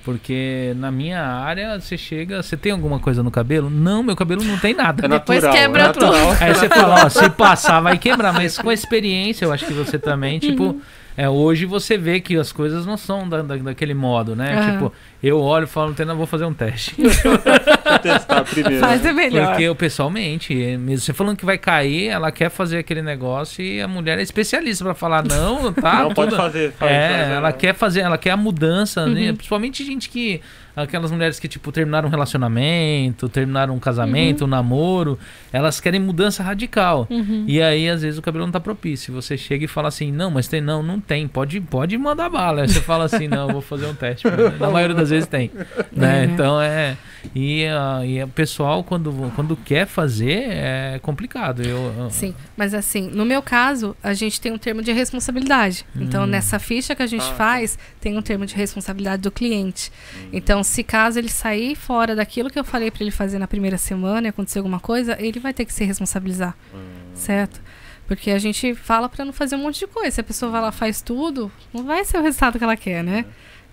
Speaker 2: Porque na minha área, você chega. Você tem alguma coisa no cabelo? Não, meu cabelo não tem nada.
Speaker 1: É
Speaker 3: Depois
Speaker 1: natural,
Speaker 3: quebra
Speaker 1: é natural.
Speaker 2: Aí você fala, ó, se passar vai quebrar, mas com a experiência, eu acho que você também, [LAUGHS] tipo,
Speaker 3: Uhum.
Speaker 2: É, hoje você vê que as coisas não são da, da- daquele modo, né? Tipo, eu olho e falo, não vou fazer um teste. [LAUGHS]
Speaker 1: Vou testar primeiro.
Speaker 3: Faz
Speaker 1: né?
Speaker 3: é melhor.
Speaker 2: Porque eu pessoalmente, é, mesmo você falando que vai cair, ela quer fazer aquele negócio e a mulher é especialista pra falar, não, tá?
Speaker 1: não pode
Speaker 2: tudo-
Speaker 1: fazer. Faz,
Speaker 2: É,
Speaker 1: faz,
Speaker 2: ela quer fazer, ela quer a mudança, né?
Speaker 3: Uhum.
Speaker 2: Principalmente gente que. Aquelas mulheres que, tipo, terminaram um relacionamento, terminaram um casamento, um namoro, elas querem mudança radical.
Speaker 3: Uhum.
Speaker 2: E aí, às vezes, o cabelo não tá propício. Você chega e fala assim, não, mas tem, não, não tem. Pode, pode mandar bala. Aí você fala assim, não, eu vou fazer um teste. [LAUGHS] Na maioria das vezes tem. Né?
Speaker 3: É.
Speaker 2: Então é. E, ah, e o pessoal, quando, quando quer fazer, é complicado. Eu, eu-
Speaker 3: Sim, mas assim, no meu caso, a gente tem um termo de responsabilidade. Então,
Speaker 2: Hum.
Speaker 3: nessa ficha que a gente
Speaker 1: Ah,
Speaker 3: faz, tem um termo de responsabilidade do cliente. Então, se caso ele sair fora daquilo que eu falei pra ele fazer na primeira semana e acontecer alguma coisa, ele vai ter que se responsabilizar,
Speaker 1: Hum,
Speaker 3: certo? Porque a gente fala pra não fazer um monte de coisa. Se a pessoa vai lá e faz tudo, não vai ser o resultado que ela quer, né?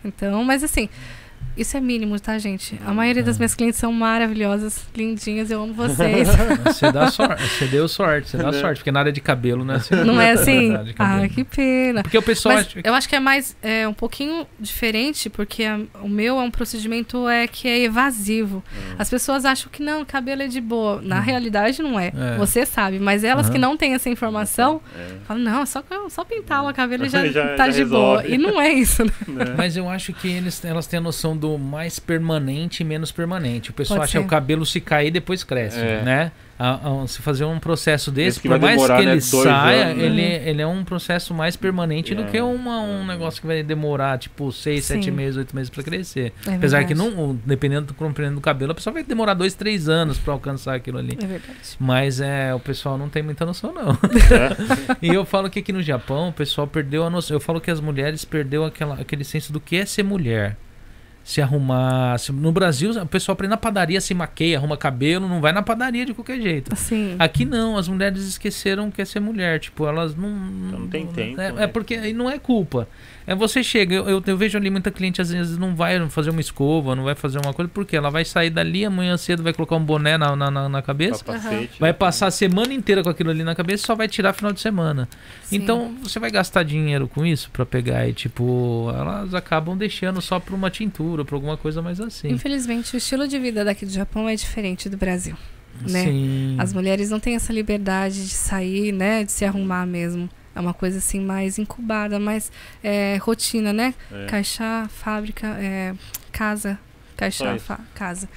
Speaker 3: Então, mas assim, isso é mínimo, tá, gente? A maioria das minhas clientes são maravilhosas, lindinhas, eu amo vocês. [LAUGHS]
Speaker 2: Você dá sorte, você deu sorte, você dá
Speaker 1: Né?
Speaker 2: sorte, porque na área de cabelo, né? você-
Speaker 3: Não é assim?
Speaker 2: De cabelo.
Speaker 3: Ah, que pena.
Speaker 2: Porque o pessoal
Speaker 3: Mas
Speaker 2: acha que-
Speaker 3: eu acho que é mais é, um pouquinho diferente, porque a- o meu é um procedimento é que é evasivo. As pessoas acham que não, cabelo é de boa. Na realidade não é.
Speaker 2: É.
Speaker 3: Você sabe, mas elas que
Speaker 2: Aham.
Speaker 3: não têm essa informação
Speaker 1: É,
Speaker 3: falam, não, é só, só pintar o cabelo e já, [LAUGHS]
Speaker 1: Já-
Speaker 3: tá
Speaker 1: já
Speaker 3: de boa.
Speaker 1: resolve.
Speaker 3: E não é isso, né? [LAUGHS]
Speaker 1: né?
Speaker 2: Mas eu acho que eles, elas têm a noção do mais permanente e menos permanente. O pessoal
Speaker 3: Pode
Speaker 2: acha que
Speaker 3: ser.
Speaker 2: o cabelo se cair depois cresce,
Speaker 1: É.
Speaker 2: né? A- a- se fazer um processo desse, por mais
Speaker 1: demorar,
Speaker 2: que
Speaker 1: né,
Speaker 2: ele
Speaker 1: dois
Speaker 2: saia,
Speaker 1: anos, né?
Speaker 2: ele, ele é um processo mais permanente do
Speaker 1: É.
Speaker 2: que uma, um negócio que vai demorar, tipo, seis,
Speaker 3: Sim.
Speaker 2: sete meses, oito meses pra crescer.
Speaker 3: É
Speaker 2: Apesar que, não, dependendo do compreendendo do cabelo, a pessoa vai demorar dois, três anos pra alcançar aquilo ali.
Speaker 3: É verdade.
Speaker 2: Mas é, o pessoal não tem muita noção, não.
Speaker 1: É. [LAUGHS]
Speaker 2: E eu falo que aqui no Japão o pessoal perdeu a noção. Eu falo que as mulheres perdeu aquela, aquele senso do que é ser mulher. Se arrumar. se- no Brasil, o pessoal aprende na padaria, se maqueia, arruma cabelo, não vai na padaria de qualquer jeito.
Speaker 3: Assim,
Speaker 2: Aqui não, as mulheres esqueceram que é ser mulher. Tipo, elas não.
Speaker 1: Não tem tempo,
Speaker 2: É,
Speaker 1: né?
Speaker 2: é porque aí não é culpa. É você chega, eu, eu, eu vejo ali muita cliente às vezes não vai fazer uma escova, não vai fazer uma coisa, porque ela vai sair dali amanhã cedo, vai colocar um boné na, na, na- na cabeça.
Speaker 1: Capacete,
Speaker 2: Vai
Speaker 1: né?
Speaker 2: passar a semana inteira com aquilo ali na cabeça e só vai tirar final de semana.
Speaker 3: sim.
Speaker 2: Então, você vai gastar dinheiro com isso pra pegar e, tipo, elas acabam deixando só pra uma tintura, pra alguma coisa mais assim.
Speaker 3: Infelizmente, o estilo de vida daqui do Japão é diferente do Brasil. né?
Speaker 2: Sim.
Speaker 3: As mulheres não têm essa liberdade de sair, né? De se arrumar mesmo. É uma coisa assim mais incubada, mais é, rotina, né?
Speaker 1: É.
Speaker 3: Caixa, fábrica, é, casa, caixa, casa.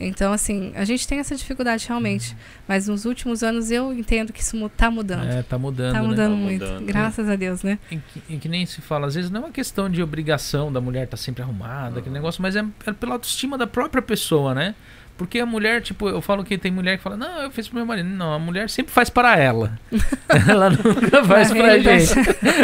Speaker 3: Então, assim, a gente tem essa dificuldade realmente. Mas nos últimos anos eu entendo que isso mu- tá mudando.
Speaker 2: É, tá mudando,
Speaker 3: tá
Speaker 2: né?
Speaker 3: mudando
Speaker 1: Tá
Speaker 3: muito.
Speaker 1: mudando.
Speaker 3: Graças a Deus, né?
Speaker 2: E que, e que nem se fala, às vezes não é uma questão de obrigação da mulher estar sempre arrumada, aquele negócio, mas é, é pela autoestima da própria pessoa, né? Porque a mulher, tipo, eu falo que tem mulher que fala, não, eu fiz pro meu marido. Não, a mulher sempre faz para ela. [LAUGHS] ela nunca faz pra gente.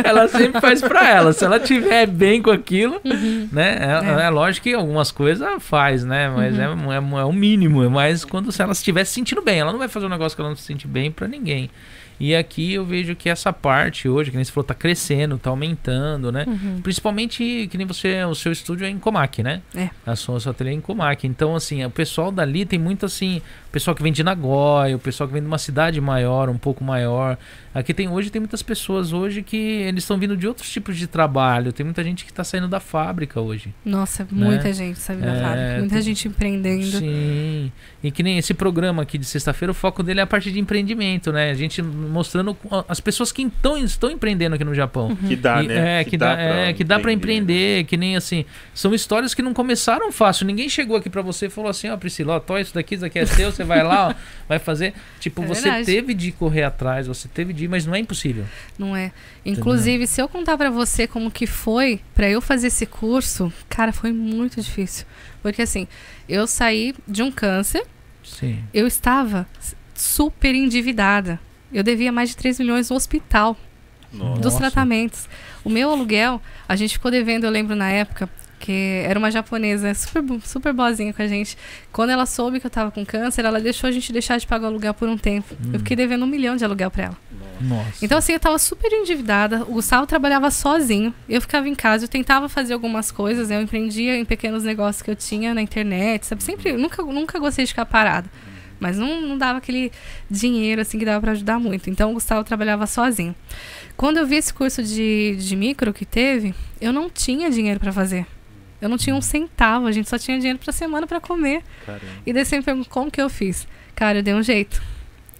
Speaker 2: ela sempre faz pra ela. Se ela tiver bem com aquilo,
Speaker 3: Uhum.
Speaker 2: né? É,
Speaker 3: É.
Speaker 2: é lógico que algumas coisas faz, né? Mas é, é, é o mínimo. É mais quando se ela estiver se sentindo bem. Ela não vai fazer um negócio que ela não se sente bem pra ninguém. E aqui eu vejo que essa parte hoje, que nem você falou, tá crescendo, tá aumentando, né?
Speaker 3: Uhum.
Speaker 2: Principalmente que nem você, o seu estúdio é em Comac, né?
Speaker 3: É.
Speaker 2: A sua, seu ateliê é em Comac. Então, assim, o pessoal dali tem muito assim, o pessoal que vem de Nagoya, o pessoal que vem de uma cidade maior, um pouco maior. Aqui tem hoje tem muitas pessoas hoje que eles estão vindo de outros tipos de trabalho. Tem muita gente que tá saindo da fábrica hoje.
Speaker 3: Nossa, muita gente sabe da
Speaker 2: É,
Speaker 3: fábrica. Muita
Speaker 2: tem-
Speaker 3: gente empreendendo.
Speaker 2: Sim. E que nem esse programa aqui de sexta-feira, o foco dele é a parte de empreendimento, né? A gente, mostrando as pessoas que então, estão empreendendo aqui no Japão.
Speaker 1: Que dá,
Speaker 2: E-
Speaker 1: né?
Speaker 2: É, que, dá, é, que dá pra empreender, que nem assim. São histórias que não começaram fácil. Ninguém chegou aqui pra você e falou assim: Ó, Priscila, ó, tó, isso daqui, isso daqui é seu, você vai lá, ó, vai fazer. Tipo,
Speaker 3: É
Speaker 2: você
Speaker 3: verdade.
Speaker 2: teve de correr atrás, você teve de ir, mas não é impossível.
Speaker 3: Não é. Inclusive, se eu contar pra você como que foi pra eu fazer esse curso, cara, foi muito difícil. Porque assim, eu saí de um câncer,
Speaker 2: Sim.
Speaker 3: eu estava super endividada. Eu devia mais de 3 milhões no hospital
Speaker 1: Nossa.
Speaker 3: dos tratamentos. O meu aluguel, a gente ficou devendo, eu lembro na época, que era uma japonesa super, super boazinha com a gente. Quando ela soube que eu tava com câncer, ela deixou a gente deixar de pagar o aluguel por um tempo.
Speaker 2: Hum.
Speaker 3: Eu fiquei devendo um milhão de aluguel pra ela.
Speaker 2: Nossa.
Speaker 3: Então, assim, eu tava super endividada. O Gustavo trabalhava sozinho. Eu ficava em casa, eu tentava fazer algumas coisas, né? Eu empreendia em pequenos negócios que eu tinha na internet, sabe? Sempre, nunca, nunca gostei de ficar parada. Mas não, não dava aquele dinheiro, assim, que dava pra ajudar muito. Então, o Gustavo trabalhava sozinho. Quando eu vi esse curso de, de micro que teve, eu não tinha dinheiro pra fazer. Eu não tinha um centavo, a gente só tinha dinheiro pra semana pra comer.
Speaker 1: Caramba.
Speaker 3: E daí você me pergunta como que eu fiz. Cara, eu dei um jeito.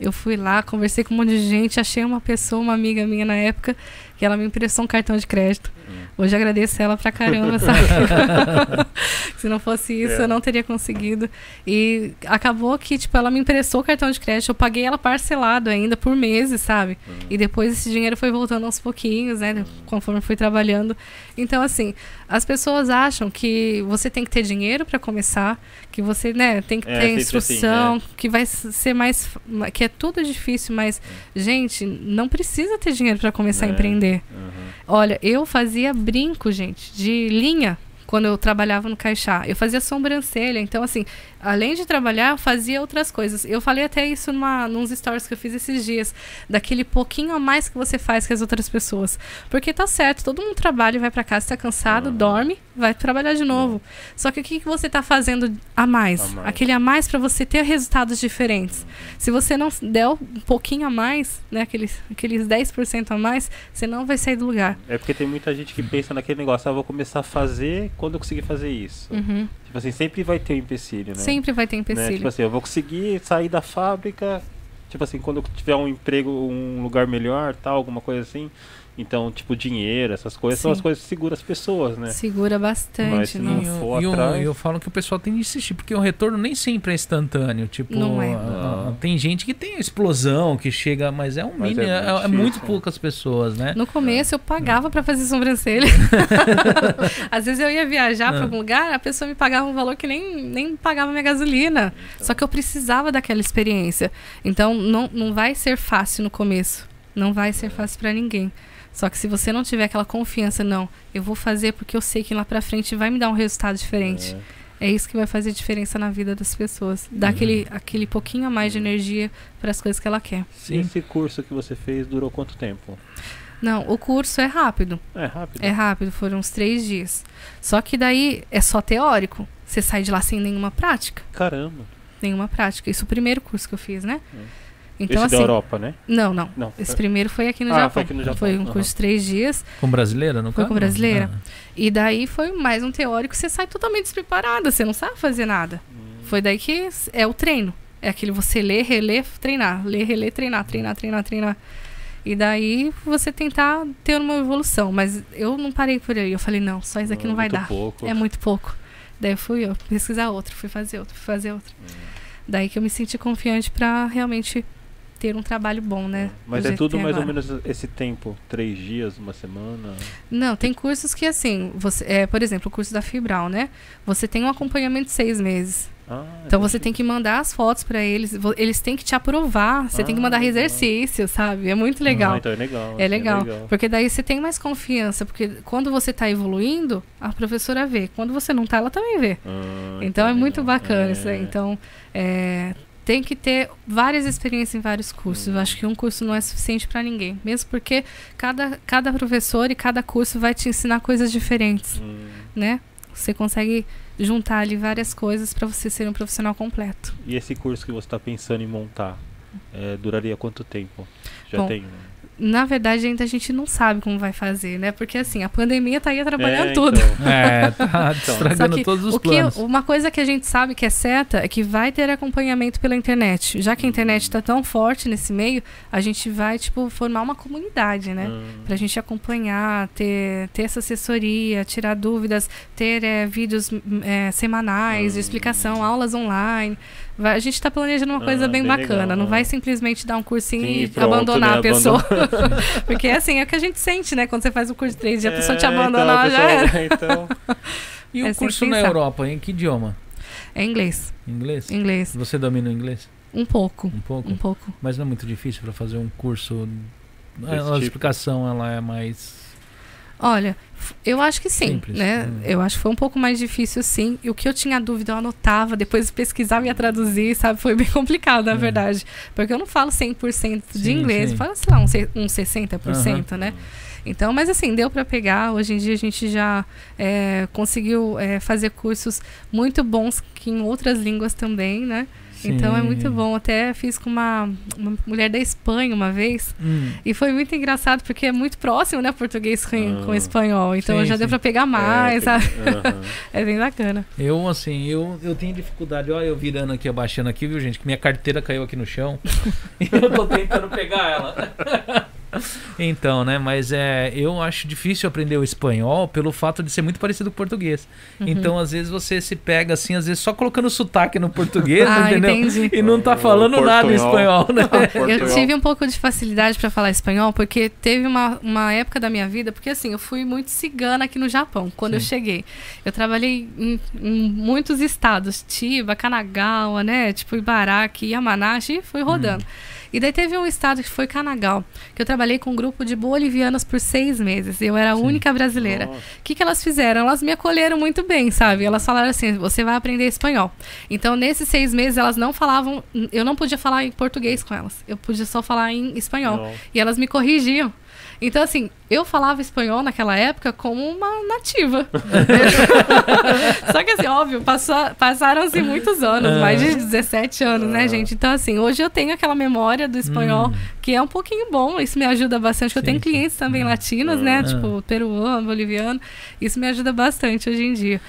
Speaker 3: Eu fui lá, conversei com um monte de gente, achei uma pessoa, uma amiga minha na época, que ela me emprestou um cartão de crédito. Hoje eu agradeço ela pra caramba, [LAUGHS] sabe? [LAUGHS] Se não fosse isso,
Speaker 1: É.
Speaker 3: eu não teria conseguido. E acabou que, tipo, ela me emprestou o cartão de crédito, eu paguei ela parcelado ainda por meses, sabe? E depois esse dinheiro foi voltando aos pouquinhos, né? Conforme eu fui trabalhando. Então, assim, as pessoas acham que você tem que ter dinheiro pra começar, que você, né, tem que
Speaker 1: É,
Speaker 3: ter
Speaker 1: sempre
Speaker 3: instrução,
Speaker 1: assim,
Speaker 3: que vai ser mais. que é tudo difícil, mas, gente, não precisa ter dinheiro pra começar a
Speaker 1: É.
Speaker 3: empreender.
Speaker 1: Uhum.
Speaker 3: Olha, eu fazia brinco, gente, de linha quando eu trabalhava no Caixá. Eu fazia sobrancelha. Então, assim, além de trabalhar, eu fazia outras coisas. Eu falei até isso numa, nos stories que eu fiz esses dias. Daquele pouquinho a mais que você faz que as outras pessoas. Porque tá certo, todo mundo trabalha e vai pra casa, tá cansado,
Speaker 1: Uhum.
Speaker 3: dorme, vai trabalhar de novo. Só que o que, que você tá fazendo a mais?
Speaker 1: A mais.
Speaker 3: Aquele a mais pra você ter resultados diferentes. Se você não der um pouquinho a mais, né, aqueles, aqueles 10% a mais, você não vai sair do lugar.
Speaker 1: É porque tem muita gente que pensa naquele negócio, ah, vou começar a fazer quando eu conseguir fazer isso. Tipo assim, sempre vai ter um empecilho, né?
Speaker 3: Sempre vai ter
Speaker 1: Né?
Speaker 3: empecilho.
Speaker 1: Tipo assim, eu vou conseguir sair da fábrica, tipo assim, quando eu tiver um emprego, um lugar melhor, tal, alguma coisa assim. Então, tipo, dinheiro, essas coisas são
Speaker 3: Sim.
Speaker 1: as coisas que seguram as pessoas, né?
Speaker 3: Segura bastante,
Speaker 1: Mas se não.
Speaker 2: E eu,
Speaker 1: for
Speaker 2: e eu-
Speaker 1: atrás-
Speaker 2: eu falo que o pessoal tem de insistir, porque o retorno nem sempre é instantâneo. Tipo,
Speaker 3: Não é.
Speaker 2: ah,
Speaker 1: Não.
Speaker 2: tem gente que tem explosão, que chega, mas é um
Speaker 1: Mas
Speaker 2: mínimo,
Speaker 1: é
Speaker 2: é,
Speaker 1: muito
Speaker 2: é muito
Speaker 1: difícil, né?
Speaker 2: poucas pessoas, né?
Speaker 3: No começo eu pagava pra fazer sobrancelha. [LAUGHS] Às vezes eu ia viajar pra
Speaker 2: Ah.
Speaker 3: algum lugar, a pessoa me pagava um valor que nem, nem pagava minha gasolina. Só que eu precisava daquela experiência. Então não, não vai ser fácil no começo. Não vai ser fácil pra ninguém. Só que se você não tiver aquela confiança, não, eu vou fazer porque eu sei que lá pra frente vai me dar um resultado diferente. É isso que vai fazer diferença na vida das pessoas. Dar aquele, aquele pouquinho a mais de energia para as coisas que ela quer.
Speaker 2: Sim.
Speaker 1: esse curso que você fez durou quanto tempo?
Speaker 3: Não, o curso é rápido.
Speaker 1: É rápido.
Speaker 3: É rápido, foram uns três dias. Só que daí é só teórico. Você sai de lá sem nenhuma prática.
Speaker 1: Caramba.
Speaker 3: Nenhuma prática. Isso é o primeiro curso que eu fiz, né? Então,
Speaker 1: Esse
Speaker 3: assim.
Speaker 1: da Europa, né?
Speaker 3: Não, não.
Speaker 1: Não.
Speaker 3: Esse primeiro foi aqui no
Speaker 1: Ah,
Speaker 3: Japão.
Speaker 1: foi aqui no Japão.
Speaker 3: Foi um curso de três dias.
Speaker 2: Com brasileira, no
Speaker 3: Foi com brasileira.
Speaker 2: Ah.
Speaker 3: E daí foi mais um teórico. Você sai totalmente despreparada. Você não sabe fazer nada.
Speaker 1: Hum.
Speaker 3: Foi daí que é o treino. É aquele você ler, reler, treinar. Ler, reler, treinar, treinar, treinar, treinar. E daí você tentar ter uma evolução. Mas eu não parei por aí. Eu falei, não, só isso aqui não vai
Speaker 1: muito
Speaker 3: dar.
Speaker 1: pouco.
Speaker 3: É muito pouco. Daí fui eu pesquisar outro, fui fazer outro, fui fazer outro.
Speaker 1: Hum.
Speaker 3: Daí que eu me senti confiante pra realmente ter um trabalho bom, né?
Speaker 1: Mas
Speaker 3: do
Speaker 1: é tudo mais ou
Speaker 3: agora.
Speaker 1: menos esse tempo? Três dias, uma semana?
Speaker 3: Não, tem cursos que assim, você, é, por exemplo, o curso da Fibral, né? Você tem um acompanhamento de seis meses.
Speaker 1: Ah,
Speaker 3: Então você tem que mandar as fotos pra eles, eles têm que te aprovar, você tem que
Speaker 1: Ah,
Speaker 3: mandar
Speaker 1: legal.
Speaker 3: exercício, sabe? É muito
Speaker 1: Ah,
Speaker 3: legal.
Speaker 1: então é legal.
Speaker 3: É
Speaker 1: assim,
Speaker 3: legal, porque daí você tem mais confiança, porque quando você tá evoluindo, a professora vê. Quando você não tá, ela também vê.
Speaker 1: Ah,
Speaker 3: Então é muito
Speaker 1: legal.
Speaker 3: bacana isso aí.
Speaker 1: É.
Speaker 3: Então, é, tem que ter várias experiências em vários cursos. Eu acho que um curso não é suficiente para ninguém. Mesmo porque cada, cada professor e cada curso vai te ensinar coisas diferentes,
Speaker 1: Hum,
Speaker 3: né? Você consegue juntar ali várias coisas para você ser um profissional completo.
Speaker 1: E esse curso que você está pensando em montar, é, duraria quanto tempo? Já
Speaker 3: Bom,
Speaker 1: tem.
Speaker 3: Na verdade, ainda a gente não sabe como vai fazer, né? Porque assim, a pandemia tá aí atrapalhando
Speaker 1: É,
Speaker 3: tudo.
Speaker 1: então.
Speaker 2: É, [LAUGHS] tá
Speaker 3: Só
Speaker 2: estragando
Speaker 3: que
Speaker 2: todos os
Speaker 3: o que,
Speaker 2: planos.
Speaker 3: uma coisa que a gente sabe que é certa é que vai ter acompanhamento pela internet. Já que a internet está tão forte nesse meio, a gente vai, tipo, formar uma comunidade, né?
Speaker 1: Hum.
Speaker 3: Pra gente acompanhar, ter, ter essa assessoria, tirar dúvidas, ter é, vídeos hum, é, semanais de
Speaker 1: Hum.
Speaker 3: explicação, aulas online. Vai- a gente está planejando uma
Speaker 1: Ah,
Speaker 3: coisa bem,
Speaker 1: bem
Speaker 3: bacana.
Speaker 1: legal,
Speaker 3: não
Speaker 1: ah.
Speaker 3: vai simplesmente dar um cursinho
Speaker 1: Sim,
Speaker 3: e
Speaker 1: pronto,
Speaker 3: abandonar
Speaker 1: né?
Speaker 3: a pessoa.
Speaker 1: Abandona- [LAUGHS]
Speaker 3: Porque assim, é o que a gente sente, né? Quando você faz o curso de três dias, a pessoa te
Speaker 1: É,
Speaker 3: abandona,
Speaker 1: então, a
Speaker 3: ela já era.
Speaker 1: Então,
Speaker 2: E o
Speaker 3: é
Speaker 2: curso na. Europa, em que idioma?
Speaker 3: É inglês.
Speaker 2: Inglês?
Speaker 3: Inglês.
Speaker 2: Você domina o inglês?
Speaker 3: Um pouco.
Speaker 2: Um pouco?
Speaker 3: Um pouco.
Speaker 2: Mas não é muito difícil para fazer um curso. A, a
Speaker 1: tipo.
Speaker 2: explicação ela é mais.
Speaker 3: Olha, eu acho que sim,
Speaker 2: Simples,
Speaker 3: né?
Speaker 2: hum.
Speaker 3: Eu acho que foi um pouco mais difícil, sim. E o que eu tinha dúvida, eu anotava, depois pesquisava e ia traduzir, sabe? Foi bem [LAUGHS] complicado, na
Speaker 2: É.
Speaker 3: verdade. Porque eu não falo 100% de
Speaker 2: Sim,
Speaker 3: inglês,
Speaker 2: sim.
Speaker 3: falo, sei lá, uns se- uns 60%, né? Então, mas assim, deu para pegar. Hoje em dia a gente já é, conseguiu é, fazer cursos muito bons que em outras línguas também, né? Então é muito
Speaker 2: Sim.
Speaker 3: bom. Até fiz com uma, uma mulher da Espanha uma vez.
Speaker 2: Hum,
Speaker 3: E foi muito engraçado, porque é muito próximo, né, português com,
Speaker 1: Ah.
Speaker 3: com espanhol. Então
Speaker 2: Sim,
Speaker 3: já
Speaker 2: sim.
Speaker 3: deu pra pegar mais,
Speaker 1: é,
Speaker 3: sabe? [LAUGHS] É bem bacana.
Speaker 2: eu, assim, eu, eu tenho dificuldade. Olha, eu virando aqui, abaixando aqui, viu, gente? Que minha carteira caiu aqui no chão. [LAUGHS] e eu tô tentando pegar ela. [LAUGHS] [LAUGHS] Então, né? Mas é, eu acho difícil aprender o espanhol pelo fato de ser muito parecido com o português.
Speaker 3: Uhum.
Speaker 2: Então, às vezes, você se pega assim, às vezes só colocando sotaque no português, [LAUGHS]
Speaker 3: ah,
Speaker 2: entendeu?
Speaker 3: entendi.
Speaker 2: E não tá
Speaker 1: O
Speaker 2: falando nada em espanhol, né? [LAUGHS]
Speaker 3: Eu tive um pouco de facilidade pra falar espanhol, porque teve uma, uma época da minha vida, porque assim, eu fui muito cigana aqui no Japão, quando eu
Speaker 2: Sim.
Speaker 3: cheguei. Eu trabalhei em, em muitos estados, Chiba, Kanagawa, né, tipo Ibaraki, Yamanashi, e fui rodando. E daí teve um estado que foi Kanagawa, que eu trabalhei com um grupo de bolivianas por seis meses. Eu era a
Speaker 2: Sim.
Speaker 3: única brasileira. O que, que elas fizeram? Elas me acolheram muito bem, sabe? Elas falaram assim: você vai aprender espanhol. Então, nesses seis meses, elas não falavam. Eu não podia falar em português com elas. Eu podia só falar em espanhol.
Speaker 1: Não.
Speaker 3: E elas me corrigiam. Então, assim, eu falava espanhol naquela época como uma nativa. [LAUGHS] [LAUGHS] Só que, assim, óbvio, passaram-se muitos anos,
Speaker 2: Ah.
Speaker 3: mais de 17 anos, né,
Speaker 1: Ah.
Speaker 3: gente? Então, assim, hoje eu tenho aquela memória do espanhol
Speaker 2: Hum.
Speaker 3: que é um pouquinho bom. Isso me ajuda bastante. Eu
Speaker 2: Sim,
Speaker 3: tenho
Speaker 2: sim.
Speaker 3: clientes também latinos, né? Tipo, peruano, boliviano. Isso me ajuda bastante hoje em dia.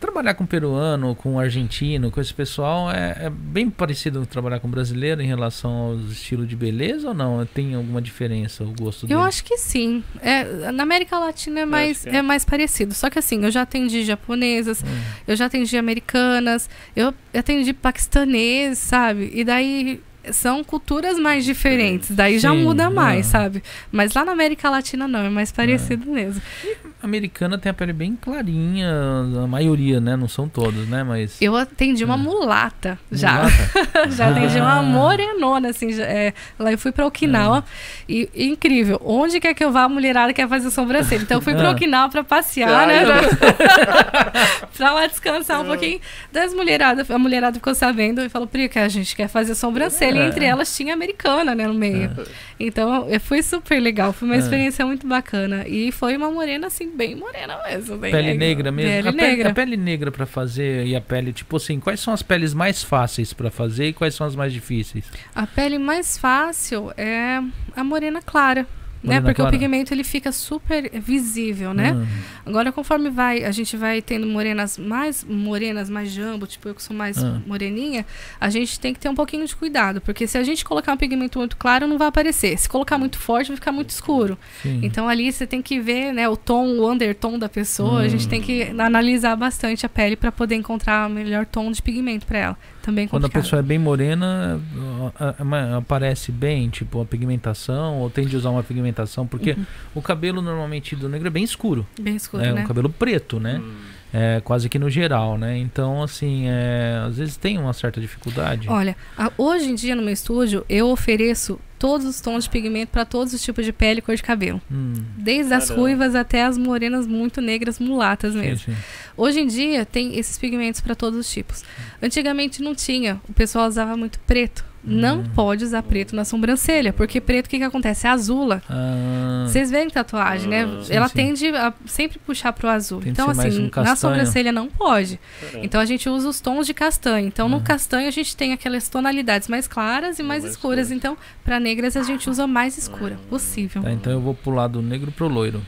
Speaker 2: Trabalhar com peruano, com argentino, com esse pessoal é, é bem parecido com trabalhar com brasileiro em relação ao estilo de beleza ou não? Tem alguma diferença o gosto
Speaker 3: Eu
Speaker 2: deles?
Speaker 3: acho que sim. É, na América Latina é mais,
Speaker 1: é.
Speaker 3: é mais parecido. Só que assim, eu já atendi japonesas,
Speaker 2: Hum.
Speaker 3: eu já atendi americanas, eu atendi paquistanês, sabe? E daí são culturas mais diferentes. Daí já
Speaker 2: Sim,
Speaker 3: muda mais,
Speaker 2: ah.
Speaker 3: sabe? Mas lá na América Latina não, é mais parecido mesmo.
Speaker 2: A americana tem a pele bem clarinha, a maioria, né? Não são todos, né? Mas.
Speaker 3: Eu atendi uma
Speaker 2: Ah.
Speaker 3: mulata já.
Speaker 2: Mulata? [LAUGHS]
Speaker 3: já atendi
Speaker 2: Ah.
Speaker 3: uma morenona, assim. já- é, lá eu fui pra Okinawa. E, e incrível, onde quer que eu vá, a mulherada quer fazer sobrancelha. Então eu fui pra
Speaker 2: Ah.
Speaker 3: Okinawa pra passear,
Speaker 1: Ah,
Speaker 3: né?
Speaker 1: eu- [LAUGHS]
Speaker 3: pra lá descansar um pouquinho. Das mulheradas, a mulherada ficou sabendo e falou, Pri, que a gente quer fazer sobrancelha. E
Speaker 2: É.
Speaker 3: entre elas tinha americana, né, no meio. Então eh, foi super legal, foi uma
Speaker 2: Ah.
Speaker 3: experiência muito bacana. E foi uma morena, assim, bem morena mesmo. Bem
Speaker 2: Pele negra mesmo.
Speaker 3: Pele
Speaker 2: a, pele,
Speaker 3: negra.
Speaker 2: a pele negra pra fazer e a pele, tipo assim, quais são as peles mais fáceis pra fazer e quais são as mais difíceis?
Speaker 3: A pele mais fácil é a morena clara. Né? Porque
Speaker 2: clara.
Speaker 3: o pigmento ele fica super visível, né?
Speaker 2: Hum,
Speaker 3: Agora, conforme vai, a gente vai tendo morenas mais morenas, mais jambo, tipo eu que sou mais
Speaker 2: Ah.
Speaker 3: moreninha, a gente tem que ter um pouquinho de cuidado, porque se a gente colocar um pigmento muito claro, não vai aparecer. Se colocar muito forte, vai ficar muito escuro.
Speaker 2: sim.
Speaker 3: Então ali você tem que ver, né, o tom, o undertom da pessoa. A gente
Speaker 2: Hum.
Speaker 3: tem que analisar bastante a pele para poder encontrar o melhor tom de pigmento para ela. Também
Speaker 2: Quando a
Speaker 3: complicado.
Speaker 2: pessoa é bem morena, a- a- a- aparece bem, tipo, a pigmentação, ou tem de usar uma pigmentação, porque
Speaker 3: Uhum.
Speaker 2: o cabelo normalmente do negro é bem escuro.
Speaker 3: bem escuro,
Speaker 2: é
Speaker 3: né?
Speaker 2: um cabelo preto, né?
Speaker 1: Hum.
Speaker 2: É, quase que no geral, né? Então, assim, é, às vezes tem uma certa dificuldade.
Speaker 3: Olha, a- hoje em dia no meu estúdio eu ofereço todos os tons de pigmento para todos os tipos de pele e cor de cabelo.
Speaker 2: Hum,
Speaker 3: Desde as
Speaker 1: Caramba.
Speaker 3: ruivas até as morenas muito negras, mulatas
Speaker 2: sim,
Speaker 3: mesmo.
Speaker 2: sim.
Speaker 3: Hoje em dia tem esses pigmentos para todos os tipos. Antigamente não tinha, o pessoal usava muito preto. Não
Speaker 2: Hum.
Speaker 3: pode usar preto na sobrancelha, porque preto o que, que acontece? É azula.
Speaker 2: Ah,
Speaker 3: Vocês veem tatuagem, né?
Speaker 1: Ah,
Speaker 2: sim,
Speaker 3: Ela
Speaker 2: sim.
Speaker 3: tende a sempre puxar pro azul.
Speaker 2: Tem
Speaker 3: então, assim,
Speaker 2: um
Speaker 3: na sobrancelha não pode.
Speaker 1: Caramba.
Speaker 3: Então a gente usa os tons de castanho. Então no
Speaker 2: Uhum.
Speaker 3: castanho a gente tem aquelas tonalidades mais claras e mais,
Speaker 1: mais
Speaker 3: escuras. Então, para negras a gente usa mais escura possível.
Speaker 2: tá, então eu vou pular do negro pro loiro.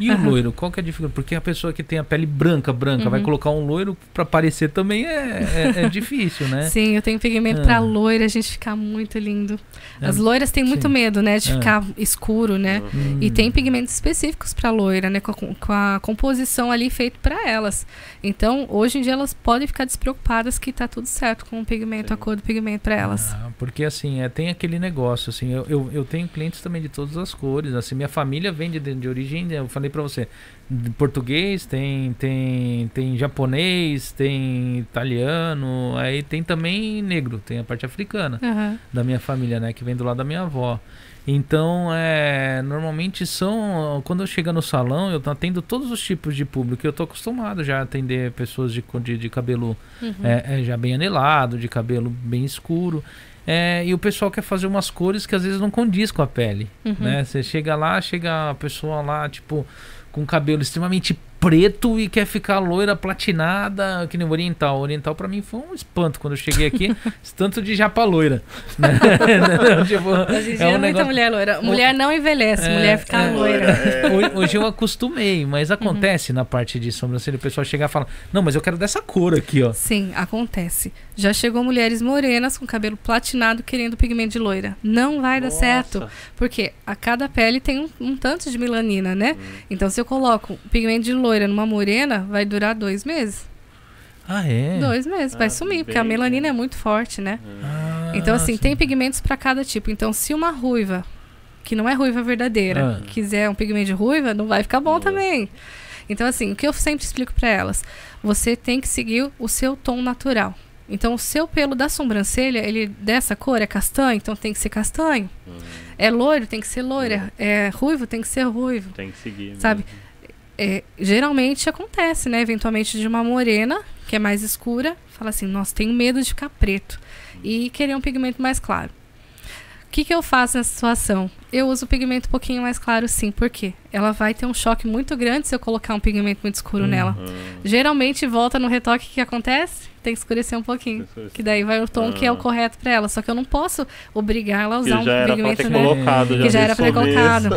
Speaker 2: E o
Speaker 3: Aham.
Speaker 2: loiro, qual que é a dificuldade? Porque a pessoa que tem a pele branca, branca, vai
Speaker 3: Uhum.
Speaker 2: colocar um loiro pra parecer também é, é, é [LAUGHS] difícil, né?
Speaker 3: Sim, eu tenho pigmento
Speaker 2: Ah.
Speaker 3: pra loira, a gente ficar muito lindo. As
Speaker 2: É,
Speaker 3: loiras têm muito
Speaker 2: sim.
Speaker 3: medo, né, de
Speaker 2: Ah.
Speaker 3: ficar escuro, né?
Speaker 2: Hum.
Speaker 3: E tem pigmentos específicos para loira, né? Com a, com a composição ali feito para elas. Então, hoje em dia elas podem ficar despreocupadas que tá tudo certo com o pigmento,
Speaker 1: Sim.
Speaker 3: a cor do pigmento para elas.
Speaker 2: Ah, porque assim, é, tem aquele negócio, assim, eu, eu, eu tenho clientes também de todas as cores, assim, minha família vem de, de origem, eu falei pra você, de português, tem, tem, tem japonês, tem italiano, aí tem também negro, tem a parte africana
Speaker 3: Aham.
Speaker 2: da minha família, né, que vem do lado da minha avó. Então, é, normalmente são, quando eu chego no salão, eu atendo todos os tipos de público, eu tô acostumado já a atender pessoas de, de, de cabelo
Speaker 3: Uhum.
Speaker 2: é, é já bem anelado, de cabelo bem escuro. É, e o pessoal quer fazer umas cores que às vezes não condiz com a pele,
Speaker 3: Uhum.
Speaker 2: né? Você chega lá, chega a pessoa lá, tipo, com cabelo extremamente preto e quer ficar loira, platinada, que nem o oriental. O oriental pra mim foi um espanto quando eu cheguei aqui, [LAUGHS] esse tanto de japa loira. Né? [LAUGHS] Não, tipo,
Speaker 3: Hoje em dia
Speaker 2: é
Speaker 3: é
Speaker 2: um
Speaker 3: muita
Speaker 2: negócio...
Speaker 3: mulher loira. Mulher não envelhece,
Speaker 2: É,
Speaker 3: mulher fica
Speaker 2: é.
Speaker 3: loira. [LAUGHS]
Speaker 2: Hoje, hoje eu acostumei, mas acontece na parte de sobrancelha o pessoal chegar e falar: Não, mas eu quero dessa cor aqui, ó.
Speaker 3: Sim, acontece. Já chegou mulheres morenas com cabelo platinado querendo pigmento de loira. Não vai dar
Speaker 1: Nossa.
Speaker 3: certo. Porque a cada pele tem um, um tanto de melanina, né?
Speaker 1: Hum.
Speaker 3: Então, se eu coloco pigmento de loira numa morena, vai durar dois meses.
Speaker 2: Ah, é?
Speaker 3: Dois meses, vai
Speaker 1: Ah,
Speaker 3: sumir, porque a
Speaker 1: bem,
Speaker 3: melanina
Speaker 1: né?
Speaker 3: é muito forte, né?
Speaker 2: Ah,
Speaker 3: Então, assim,
Speaker 2: sim.
Speaker 3: tem pigmentos para cada tipo. Então, se uma ruiva, que não é ruiva verdadeira,
Speaker 2: Ah.
Speaker 3: quiser um pigmento de ruiva, não vai ficar bom também. Então, assim, o que eu sempre explico para elas, você tem que seguir o seu tom natural. Então, o seu pelo da sobrancelha, ele dessa cor é castanho, então tem que ser castanho.
Speaker 1: Hum,
Speaker 3: É loiro, tem que ser loira. É ruivo, tem que ser ruivo.
Speaker 1: tem que seguir.
Speaker 3: Sabe? É, geralmente acontece, né? Eventualmente de uma morena, que é mais escura, fala assim, nossa, tenho medo de ficar preto. E querer um pigmento mais claro. O que, que eu faço nessa situação? Eu uso pigmento um pouquinho mais claro, sim. Por quê? Ela vai ter um choque muito grande se eu colocar um pigmento muito escuro
Speaker 2: Hum.
Speaker 3: nela. Geralmente, volta no retoque, o que acontece? Tem que escurecer um pouquinho. Que daí vai o tom que é o
Speaker 1: Ah.
Speaker 3: correto pra ela. Só que eu não posso obrigar ela a usar um
Speaker 1: já
Speaker 3: pigmento, né?
Speaker 1: colocado.
Speaker 3: que já era pra ter colocado.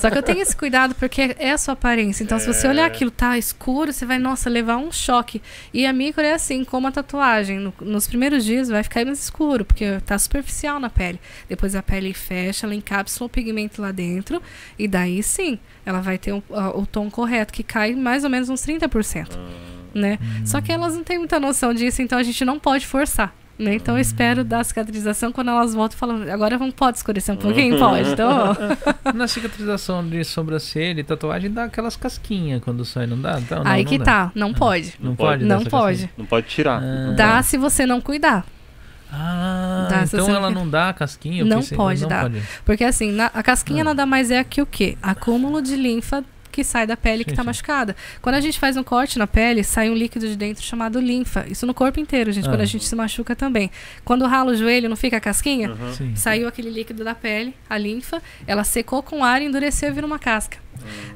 Speaker 3: Só que eu tenho [LAUGHS] esse cuidado porque é a sua aparência. Então, se você
Speaker 1: É.
Speaker 3: olhar aquilo tá escuro, você vai, nossa, levar um choque. E a micro é assim, como a tatuagem. No- nos primeiros dias vai ficar mais escuro, porque tá superficial na pele. Depois a pele fecha, ela encapsula o pigmento lá dentro. E daí sim, ela vai ter um- a- o tom correto, que cai mais ou menos uns 30%. Né? Só que elas não têm muita noção disso, então a gente não pode forçar. Né? Então eu espero dar a cicatrização quando elas voltam falando, agora não pode escurecer um pouquinho? [LAUGHS] Pode. Então, [LAUGHS]
Speaker 2: Na cicatrização de sobrancelha e tatuagem dá aquelas casquinhas quando sai, não dá? Então, não,
Speaker 3: aí
Speaker 2: não
Speaker 3: que
Speaker 2: dá.
Speaker 3: tá, não pode.
Speaker 2: Não,
Speaker 1: Não
Speaker 2: pode?
Speaker 3: Não pode.
Speaker 1: Não pode tirar.
Speaker 2: Ah.
Speaker 3: Dá se você não cuidar.
Speaker 2: Ah,
Speaker 3: se
Speaker 2: então ela
Speaker 3: não-
Speaker 2: não dá a casquinha?
Speaker 3: Não
Speaker 2: pensei-
Speaker 3: pode
Speaker 2: não
Speaker 3: dar.
Speaker 2: Pode.
Speaker 3: Porque assim, na- a casquinha
Speaker 2: Ah.
Speaker 3: nada mais é que o quê? Acúmulo de linfa que sai da pele que
Speaker 2: Sim,
Speaker 3: tá
Speaker 2: sim.
Speaker 3: machucada. Quando a gente faz um corte na pele, sai um líquido de dentro chamado linfa. Isso no corpo inteiro, gente,
Speaker 2: Ah.
Speaker 3: quando a gente se machuca também. Quando rala o joelho, não fica a casquinha?
Speaker 1: Uhum.
Speaker 2: Sim.
Speaker 3: Saiu aquele líquido da pele, a linfa, ela secou com ar, endureceu e vira uma casca.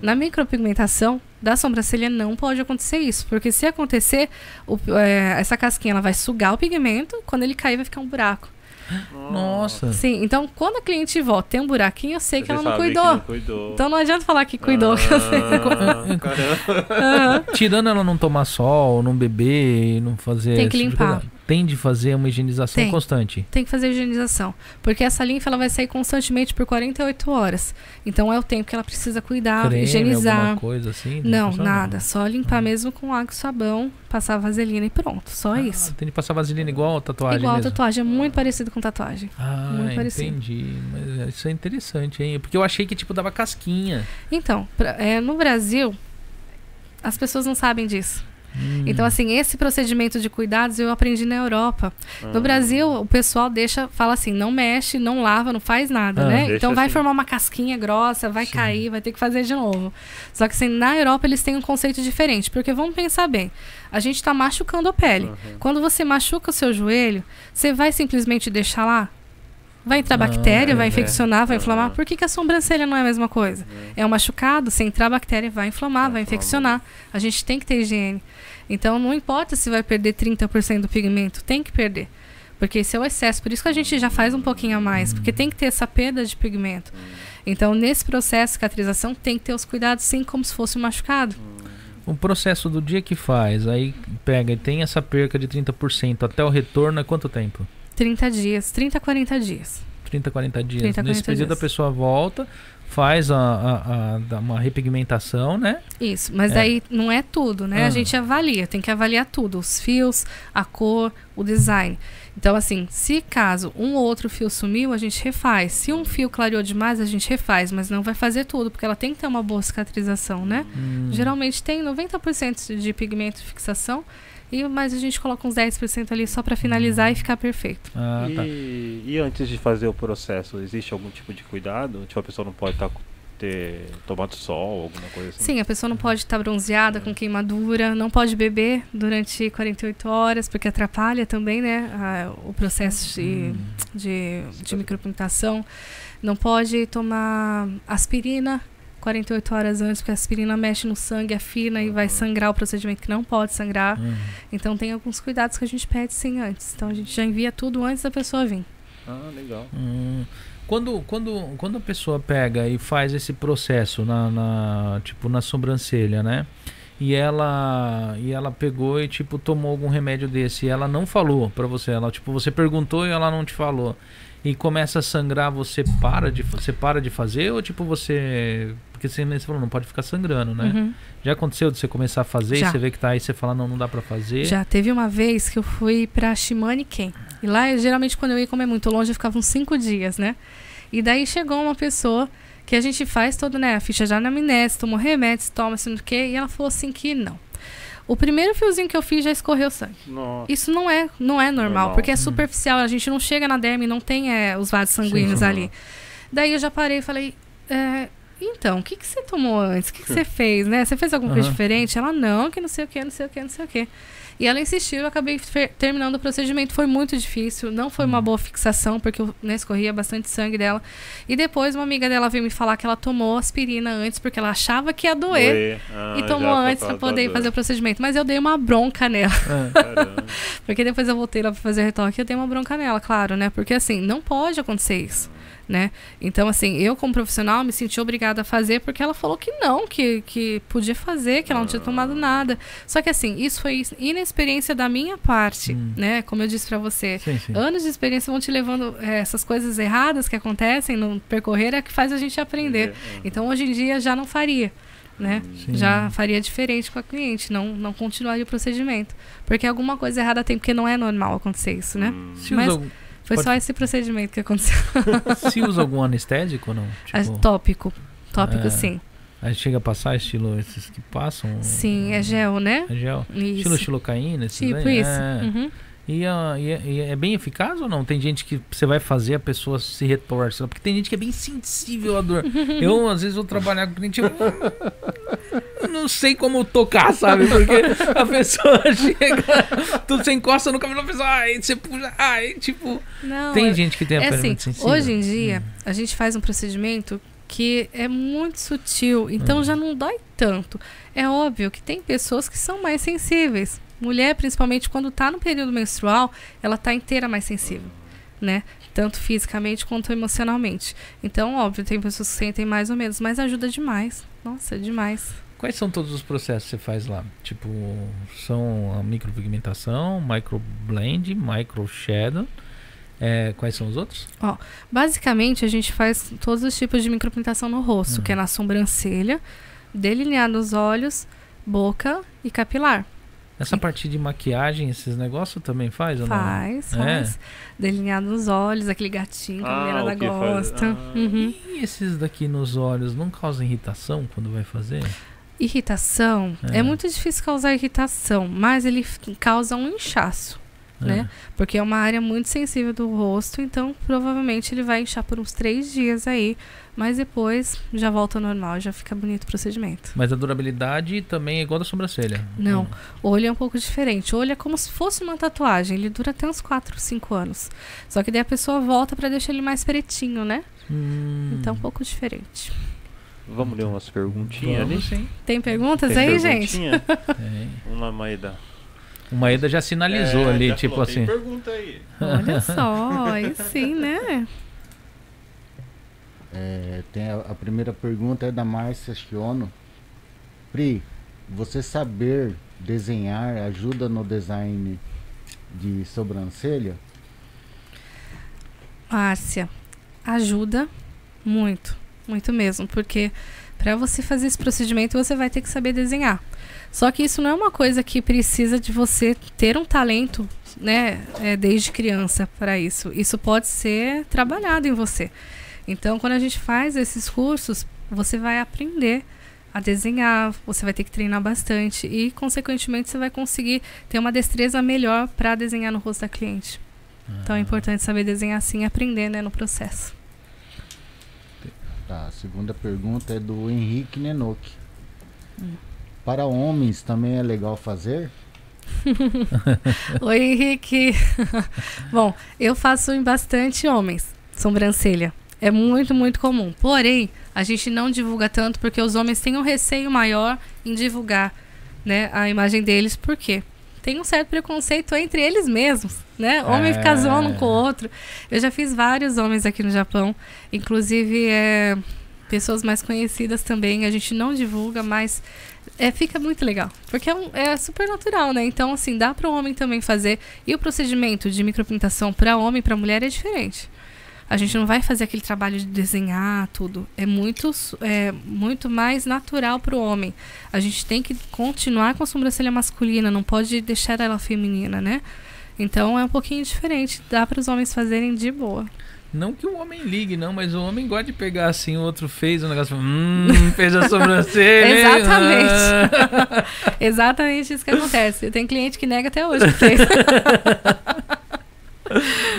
Speaker 3: Na micropigmentação da sobrancelha não pode acontecer isso, porque se acontecer, o- é, essa casquinha ela vai sugar o pigmento, quando ele cair vai ficar um buraco.
Speaker 2: Nossa.
Speaker 3: Sim, então quando a cliente volta tem um buraquinho, eu sei que ela não cuidou.
Speaker 1: não cuidou.
Speaker 3: Então não adianta falar que cuidou. que [LAUGHS] eu sei.
Speaker 1: Ah, caramba.
Speaker 3: Aham.
Speaker 2: Tirando ela não tomar sol, não beber, não fazer.
Speaker 3: Tem que
Speaker 2: tipo
Speaker 3: limpar.
Speaker 2: coisa, Tem de fazer uma higienização
Speaker 3: Tem.
Speaker 2: constante.
Speaker 3: Tem que fazer higienização, porque essa linfa ela vai sair constantemente por 48 horas. Então é o tempo que ela precisa cuidar,
Speaker 2: Creme,
Speaker 3: higienizar.
Speaker 2: alguma coisa assim?
Speaker 3: Não,
Speaker 2: Só-
Speaker 3: nada. Só limpar mesmo com água e sabão, passar vaselina e pronto. Só
Speaker 2: Ah,
Speaker 3: isso.
Speaker 2: Tem de passar vaselina igual a tatuagem
Speaker 3: Igual a
Speaker 2: mesmo?
Speaker 3: tatuagem, é muito parecido com tatuagem.
Speaker 2: Ah,
Speaker 3: Muito parecido.
Speaker 2: entendi. Mas isso é interessante, hein? Porque eu achei que, tipo, dava casquinha.
Speaker 3: Então, pra- é, no Brasil, as pessoas não sabem disso.
Speaker 2: Hum.
Speaker 3: Então, assim, esse procedimento de cuidados eu aprendi na Europa. No
Speaker 1: Ah.
Speaker 3: Brasil, o pessoal deixa, fala assim, não mexe, não lava, não faz nada,
Speaker 2: Ah,
Speaker 3: né? Então vai
Speaker 1: assim.
Speaker 3: formar uma casquinha grossa, vai
Speaker 2: Sim.
Speaker 3: cair, vai ter que fazer de novo. Só que assim, na Europa eles têm um conceito diferente, porque vamos pensar bem, a gente está machucando a pele.
Speaker 1: Uhum.
Speaker 3: Quando você machuca o seu joelho, você vai simplesmente deixar lá? Vai entrar
Speaker 2: Ah,
Speaker 3: bactéria,
Speaker 2: é,
Speaker 3: vai
Speaker 2: é.
Speaker 3: infeccionar, vai inflamar.
Speaker 1: Aham.
Speaker 3: Por que, que a sobrancelha não é a mesma coisa? É um machucado, se entrar bactéria, vai inflamar,
Speaker 1: Vai
Speaker 3: vai infeccionar. A gente tem que ter higiene. Então, não importa se vai perder 30% do pigmento, tem que perder. Porque esse é o excesso. Por isso que a gente já faz um pouquinho a mais. Porque tem que ter essa perda de pigmento. Então, nesse processo de cicatrização, tem que ter os cuidados, sim, como se fosse um machucado.
Speaker 2: O processo do dia que faz, aí pega e tem essa perca de 30% até o retorno é quanto tempo?
Speaker 3: 30 dias, 30 a 40 dias.
Speaker 2: 30, 40 dias.
Speaker 3: 30,
Speaker 2: Nesse
Speaker 3: 40
Speaker 2: período
Speaker 3: dias.
Speaker 2: a pessoa volta, faz a, a- a- uma repigmentação, né?
Speaker 3: Isso, mas
Speaker 2: É.
Speaker 3: daí não é tudo, né?
Speaker 2: Ah.
Speaker 3: A gente avalia, tem que avaliar tudo, os fios, a cor, o design. Então, assim, se caso um ou outro fio sumiu, a gente refaz. Se um fio clareou demais, a gente refaz, mas não vai fazer tudo, porque ela tem que ter uma boa cicatrização, né?
Speaker 2: Hum.
Speaker 3: Geralmente tem 90% de pigmento fixação, e mas a gente coloca uns 10% ali só para finalizar e ficar perfeito.
Speaker 2: Ah, tá.
Speaker 1: E, e antes de fazer o processo, existe algum tipo de cuidado? Tipo, a pessoa não pode tá, ter tomado sol, alguma coisa assim?
Speaker 3: Sim, a pessoa não pode estar bronzeada, com queimadura, não pode beber durante 48 horas, porque atrapalha também, né, a- o processo de, de, de micropigmentação. Não pode tomar aspirina 48 horas antes, porque a aspirina mexe no sangue, afina e vai
Speaker 1: Uhum.
Speaker 3: sangrar o procedimento que não pode sangrar.
Speaker 2: Hum.
Speaker 3: Então tem alguns cuidados que a gente pede sim antes. Então a gente já envia tudo antes da pessoa vir.
Speaker 1: Ah, legal.
Speaker 2: Hum. Quando, quando, quando a pessoa pega e faz esse processo na, na- tipo na sobrancelha, né? E ela e ela pegou e tipo tomou algum remédio desse e ela não falou pra você, ela tipo você perguntou e ela não te falou. E começa a sangrar, você para de você para de fazer ou tipo você porque você, você falou não pode ficar sangrando, né?
Speaker 3: Uhum.
Speaker 2: Já aconteceu de você começar a fazer
Speaker 3: Já.
Speaker 2: e você vê que tá aí você fala não, não dá pra fazer.
Speaker 3: Já teve uma vez que eu fui pra Shimane Ken. E lá, eu, geralmente, quando eu ia comer muito longe, eu ficava uns cinco dias, né? E daí chegou uma pessoa que a gente faz todo, né? A ficha de anamnese, tomou remédios, toma, assim, o quê. E ela falou assim que não. O primeiro fiozinho que eu fiz já escorreu sangue.
Speaker 1: Nossa.
Speaker 3: Isso não é, não é normal,
Speaker 1: Normal.
Speaker 3: porque é
Speaker 2: Hum.
Speaker 3: superficial. A gente não chega na derme e não tem é, os vasos sanguíneos
Speaker 2: sim.
Speaker 3: ali. Daí eu já parei e falei, é, então, o que, que você tomou antes? O que, que você fez, né? Você fez alguma coisa
Speaker 2: Aham.
Speaker 3: diferente? Ela, não, que não sei o que, não sei o que, não sei o que. E ela insistiu, eu acabei terminando o procedimento. Foi muito difícil, não foi uma boa fixação, porque eu né, escorria bastante sangue dela. E depois uma amiga dela veio me falar que ela tomou aspirina antes, porque ela achava que ia doer.
Speaker 1: Ah,
Speaker 3: E tomou antes
Speaker 1: da
Speaker 3: poder fazer o procedimento. Mas eu dei uma bronca nela.
Speaker 2: Ah. [LAUGHS]
Speaker 3: Porque depois eu voltei lá pra fazer retoque e eu dei uma bronca nela, claro, né? Porque assim, não pode acontecer isso, né? Então, assim, eu como profissional me senti obrigada a fazer porque ela falou que não, que, que podia fazer, que ela não tinha tomado nada. Só que assim, isso foi inexperiência da minha parte,
Speaker 2: Hum.
Speaker 3: né? Como eu disse pra você.
Speaker 2: sim, sim.
Speaker 3: Anos de experiência vão te levando eh, essas coisas erradas que acontecem no percorrer é que faz a gente aprender. Então, hoje em dia já não faria, né?
Speaker 2: Sim.
Speaker 3: já faria diferente com a cliente, não, não continuaria o procedimento. Porque alguma coisa errada tem, porque não é normal acontecer isso, né?
Speaker 1: Hum.
Speaker 2: Se
Speaker 3: Mas- Foi
Speaker 2: Pode-
Speaker 3: só esse procedimento que aconteceu. [LAUGHS]
Speaker 2: se usa algum anestésico ou não?
Speaker 3: Ah,
Speaker 2: Tipo,
Speaker 3: Tópico. Tópico,
Speaker 2: É.
Speaker 3: sim.
Speaker 2: Aí chega a passar estilo esses que passam?
Speaker 3: Sim, é gel, né?
Speaker 2: É gel.
Speaker 3: Isso.
Speaker 2: Estilo xilocaína,
Speaker 3: tipo
Speaker 2: aí?
Speaker 3: isso.
Speaker 2: É.
Speaker 3: Uhum.
Speaker 2: E, ah, e é- e é bem eficaz ou não? Tem gente que você vai fazer a pessoa se retorce. Porque tem gente que é bem sensível à dor. [LAUGHS] eu, às vezes, vou trabalhar com cliente. Eu eu não sei como tocar, sabe? Porque a pessoa [LAUGHS] chega, tu você encosta no cabelo da pessoa, ai, você puxa, ai, tipo.
Speaker 3: Não,
Speaker 2: tem
Speaker 3: é,
Speaker 2: gente que tem a
Speaker 3: é assim,
Speaker 2: sensível.
Speaker 3: hoje em dia, a gente faz um procedimento que é muito sutil, então
Speaker 2: Hum.
Speaker 3: já não dói tanto. É óbvio que tem pessoas que são mais sensíveis. Mulher, principalmente quando tá no período menstrual, ela tá inteira mais sensível, né? Tanto fisicamente quanto emocionalmente. Então, óbvio, tem pessoas que sentem mais ou menos, mas ajuda demais. Nossa, demais.
Speaker 2: Quais são todos os processos que você faz lá? Tipo, são a micropigmentação, microblend, microshadow. É, quais são os outros?
Speaker 3: Basicamente, a gente faz todos os tipos de micropigmentação no rosto,
Speaker 2: Uhum.
Speaker 3: que é na sobrancelha, delinear nos olhos, boca e capilar.
Speaker 2: Essa parte de maquiagem, esses negócios também faz ou não?
Speaker 3: Faz,
Speaker 2: É?
Speaker 3: faz. Delineado nos olhos, aquele gatinho que a
Speaker 1: Ah,
Speaker 3: mulherada gosta.
Speaker 1: ah.
Speaker 3: Uhum.
Speaker 2: E esses daqui nos olhos não causam irritação quando vai fazer?
Speaker 3: Irritação. É.
Speaker 2: É.
Speaker 3: muito difícil causar irritação, mas ele causa um inchaço. Né? Porque é uma área muito sensível do rosto, então provavelmente ele vai inchar por uns três dias aí, mas depois já volta ao normal, já fica bonito o procedimento.
Speaker 2: Mas a durabilidade também é igual da sobrancelha?
Speaker 3: Não, o olho é um pouco diferente. O olho é como se fosse uma tatuagem, ele dura até uns 4, 5 anos. Só que daí a pessoa volta para deixar ele mais pretinho, né?
Speaker 2: Hum.
Speaker 3: Então é um pouco diferente.
Speaker 1: Vamos ler umas perguntinhas ali?
Speaker 2: Vamos sim.
Speaker 3: Tem perguntas
Speaker 1: Tem
Speaker 3: aí, gente?
Speaker 1: perguntinha? [LAUGHS]
Speaker 2: Tem.
Speaker 1: Vamos lá, Maeda.
Speaker 2: O Maeda já sinalizou
Speaker 1: É,
Speaker 2: ali,
Speaker 1: já
Speaker 2: tipo
Speaker 1: falou,
Speaker 2: assim.
Speaker 1: pergunta aí.
Speaker 3: Olha [LAUGHS] só, aí sim, né?
Speaker 4: É, tem a, a primeira pergunta é da Márcia Chiono. Pri, você saber desenhar ajuda no design de sobrancelha?
Speaker 3: Márcia, ajuda muito, muito mesmo, porque para você fazer esse procedimento você vai ter que saber desenhar. Só que isso não é uma coisa que precisa de você ter um talento, né, é, desde criança para isso. Isso pode ser trabalhado em você. Então, quando a gente faz esses cursos, você vai aprender a desenhar, você vai ter que treinar bastante e, consequentemente, você vai conseguir ter uma destreza melhor para desenhar no rosto da cliente. Então é importante saber desenhar assim e aprender né, no processo.
Speaker 4: Tá, a segunda pergunta é do Henrique Nenoki.
Speaker 3: Hum.
Speaker 4: Para homens também é legal fazer? [LAUGHS]
Speaker 3: Oi, Henrique. [LAUGHS] Bom, eu faço em bastante homens, sobrancelha. É muito, muito comum. Porém, a gente não divulga tanto porque os homens têm um receio maior em divulgar né, a imagem deles. Por quê? Tem um certo preconceito entre eles mesmos, né? Homem
Speaker 2: É.
Speaker 3: fica zoando um com o outro. Eu já fiz vários homens aqui no Japão, inclusive é, pessoas mais conhecidas também. A gente não divulga, mas é, fica muito legal. Porque é, um- é super natural, né? Então, assim, dá para o homem também fazer. E o procedimento de micropigmentação para homem e para mulher é diferente. A gente não vai fazer aquele trabalho de desenhar tudo. É muito, é muito mais natural para o homem. A gente tem que continuar com a sobrancelha masculina, não pode deixar ela feminina, né? Então é um pouquinho diferente. Dá para os homens fazerem de boa.
Speaker 2: Não que o homem ligue, não, mas o homem gosta de pegar assim, o outro fez o negócio, hum, fez a sobrancelha. hein? [LAUGHS]
Speaker 3: Exatamente. [LAUGHS] Exatamente isso que acontece. Tem cliente que nega até hoje que fez. [LAUGHS]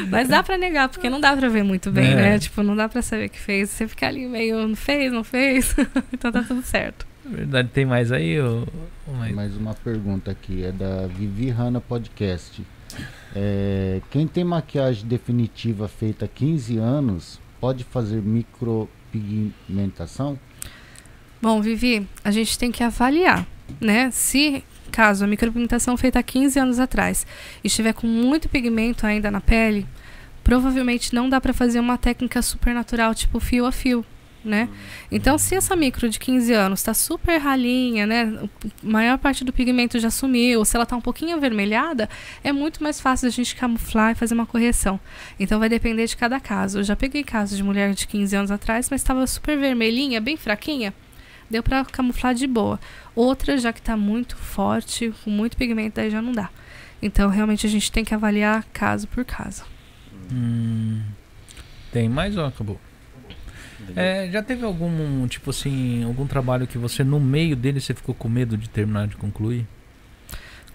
Speaker 3: Mas dá pra negar, porque não dá pra ver muito bem,
Speaker 2: É.
Speaker 3: né? Tipo, não dá pra saber que fez. Você fica ali meio, não fez, não fez. então tá tudo certo.
Speaker 2: Verdade, tem mais aí? Ou, ou mais?
Speaker 4: Mais uma pergunta aqui, é da Vivi Hanna Podcast. É, quem tem maquiagem definitiva feita há 15 anos pode fazer micropigmentação?
Speaker 3: Bom, Vivi, a gente tem que avaliar, né? Se caso a micropigmentação feita há 15 anos atrás estiver com muito pigmento ainda na pele, provavelmente não dá para fazer uma técnica supernatural tipo fio a fio, né? Então, se essa micro de 15 anos está super ralinha, né? A maior parte do pigmento já sumiu, se ela está um pouquinho avermelhada, é muito mais fácil a gente camuflar e fazer uma correção. Então, vai depender de cada caso. Eu já peguei casos de mulher de 15 anos atrás, mas estava super vermelhinha, bem fraquinha. Deu para camuflar de boa. Outra, já que está muito forte, com muito pigmento, daí já não dá. Então, realmente, a gente tem que avaliar caso por caso.
Speaker 2: Hum, tem mais ou acabou? É, já teve algum, tipo assim, algum trabalho que você, no meio dele, você ficou com medo de terminar de concluir?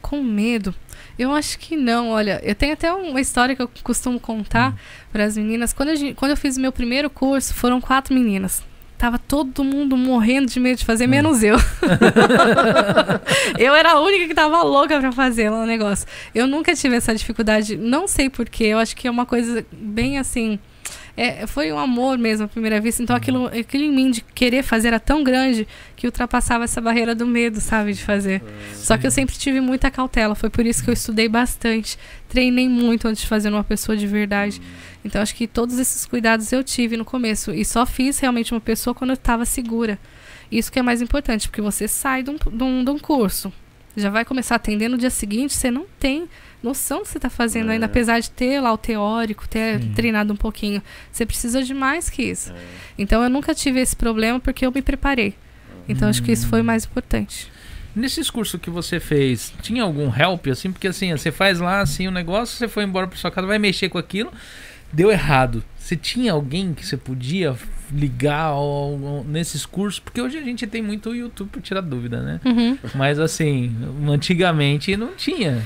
Speaker 3: Com medo? Eu acho que não. Olha, eu tenho até uma história que eu costumo contar para as meninas. Quando, gente- quando eu fiz o meu primeiro curso, foram quatro meninas. Tava todo mundo morrendo de medo de fazer, menos eu. [LAUGHS] [LAUGHS] eu era a única que tava louca pra fazer lá o negócio. Eu nunca tive essa dificuldade, não sei porquê. Eu acho que é uma coisa bem assim. É, foi um amor mesmo à primeira vista. Então aquilo, aquilo em mim de querer fazer era tão grande que ultrapassava essa barreira do medo, sabe, de fazer. Só que eu sempre tive muita cautela. Foi por isso que eu estudei bastante. Treinei muito antes de fazer uma pessoa de verdade. Então acho que todos esses cuidados eu tive no começo. E só fiz realmente uma pessoa quando eu estava segura. Isso que é mais importante, porque você sai de um, de um, de um curso. Já vai começar a atender no dia seguinte, você não tem noção que você está fazendo
Speaker 1: É.
Speaker 3: ainda, apesar de ter lá o teórico, ter
Speaker 2: Sim.
Speaker 3: treinado um pouquinho. Você precisa de mais que isso. Então eu nunca tive esse problema porque eu me preparei. Então acho que isso foi o mais importante.
Speaker 2: Nesses cursos que você fez, tinha algum help, assim? Porque assim, você faz lá assim o negócio, você foi embora pra sua casa, vai mexer com aquilo, deu errado. Você tinha alguém que você podia ligar ao- nesses cursos? Porque hoje a gente tem muito YouTube pra tirar dúvida, né?
Speaker 3: Uhum.
Speaker 2: Mas assim, antigamente não tinha.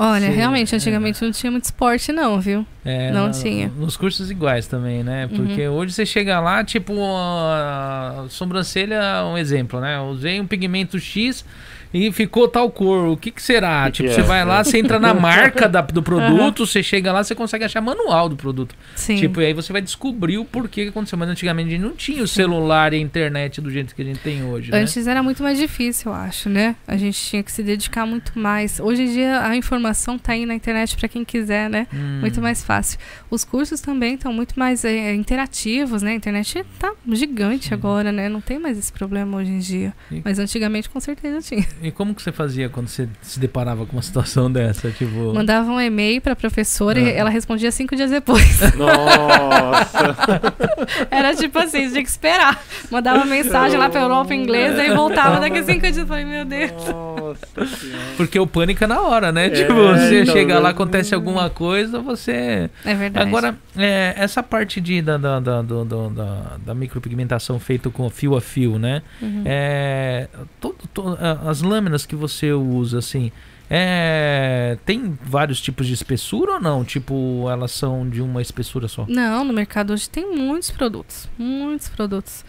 Speaker 3: Olha,
Speaker 2: Sim,
Speaker 3: realmente,
Speaker 2: é.
Speaker 3: antigamente não tinha muito esporte, não, viu?
Speaker 2: É,
Speaker 3: Não tinha.
Speaker 2: Nos cursos iguais também, né?
Speaker 3: Uhum.
Speaker 2: Porque hoje você chega lá, tipo, a sobrancelha, um exemplo, né? Usei um pigmento X e ficou tal cor. O que, que será?
Speaker 1: Que
Speaker 2: tipo,
Speaker 1: que
Speaker 2: você
Speaker 1: é?
Speaker 2: vai lá, você entra na [LAUGHS] marca da- do produto, você chega lá, você consegue achar manual do produto.
Speaker 3: Sim.
Speaker 2: Tipo, e aí você vai descobrir o porquê que aconteceu. Mas antigamente a gente não tinha o celular e a internet do jeito que a gente tem hoje, né?
Speaker 3: Antes era muito mais difícil, eu acho, né? A gente tinha que se dedicar muito mais. Hoje em dia a informação tá aí na internet para quem quiser, né?
Speaker 2: Hum.
Speaker 3: Muito mais fácil. Os cursos também estão muito mais é, interativos, né? A internet tá gigante agora, né? Não tem mais esse problema hoje em dia.
Speaker 2: E-
Speaker 3: Mas antigamente com certeza tinha.
Speaker 2: E como que você fazia quando você se deparava com uma situação [LAUGHS] dessa? Tipo.
Speaker 3: Mandava um e-mail pra professora e
Speaker 2: Ah.
Speaker 3: ela respondia cinco dias depois. [LAUGHS]
Speaker 1: Nossa! [LAUGHS]
Speaker 3: Era tipo assim, você tinha que esperar. Mandava mensagem lá pra Europa em inglês, aí voltava daqui a cinco dias. Eu falei, meu Deus.
Speaker 1: Nossa senhora.
Speaker 2: Porque o pânico é na hora, né?
Speaker 1: É,
Speaker 2: tipo, você
Speaker 1: então,
Speaker 2: chega lá,
Speaker 1: né?
Speaker 2: acontece alguma coisa, você.
Speaker 3: É verdade.
Speaker 2: Agora, é, essa parte de, da, da, da, da, da micropigmentação feita com fio a fio, né?
Speaker 3: Uhum.
Speaker 2: É, to- to- a- as lâminas que você usa, assim, é, tem vários tipos de espessura ou não? Tipo, elas são de uma espessura só?
Speaker 3: Não, no mercado hoje tem muitos produtos. Muitos produtos.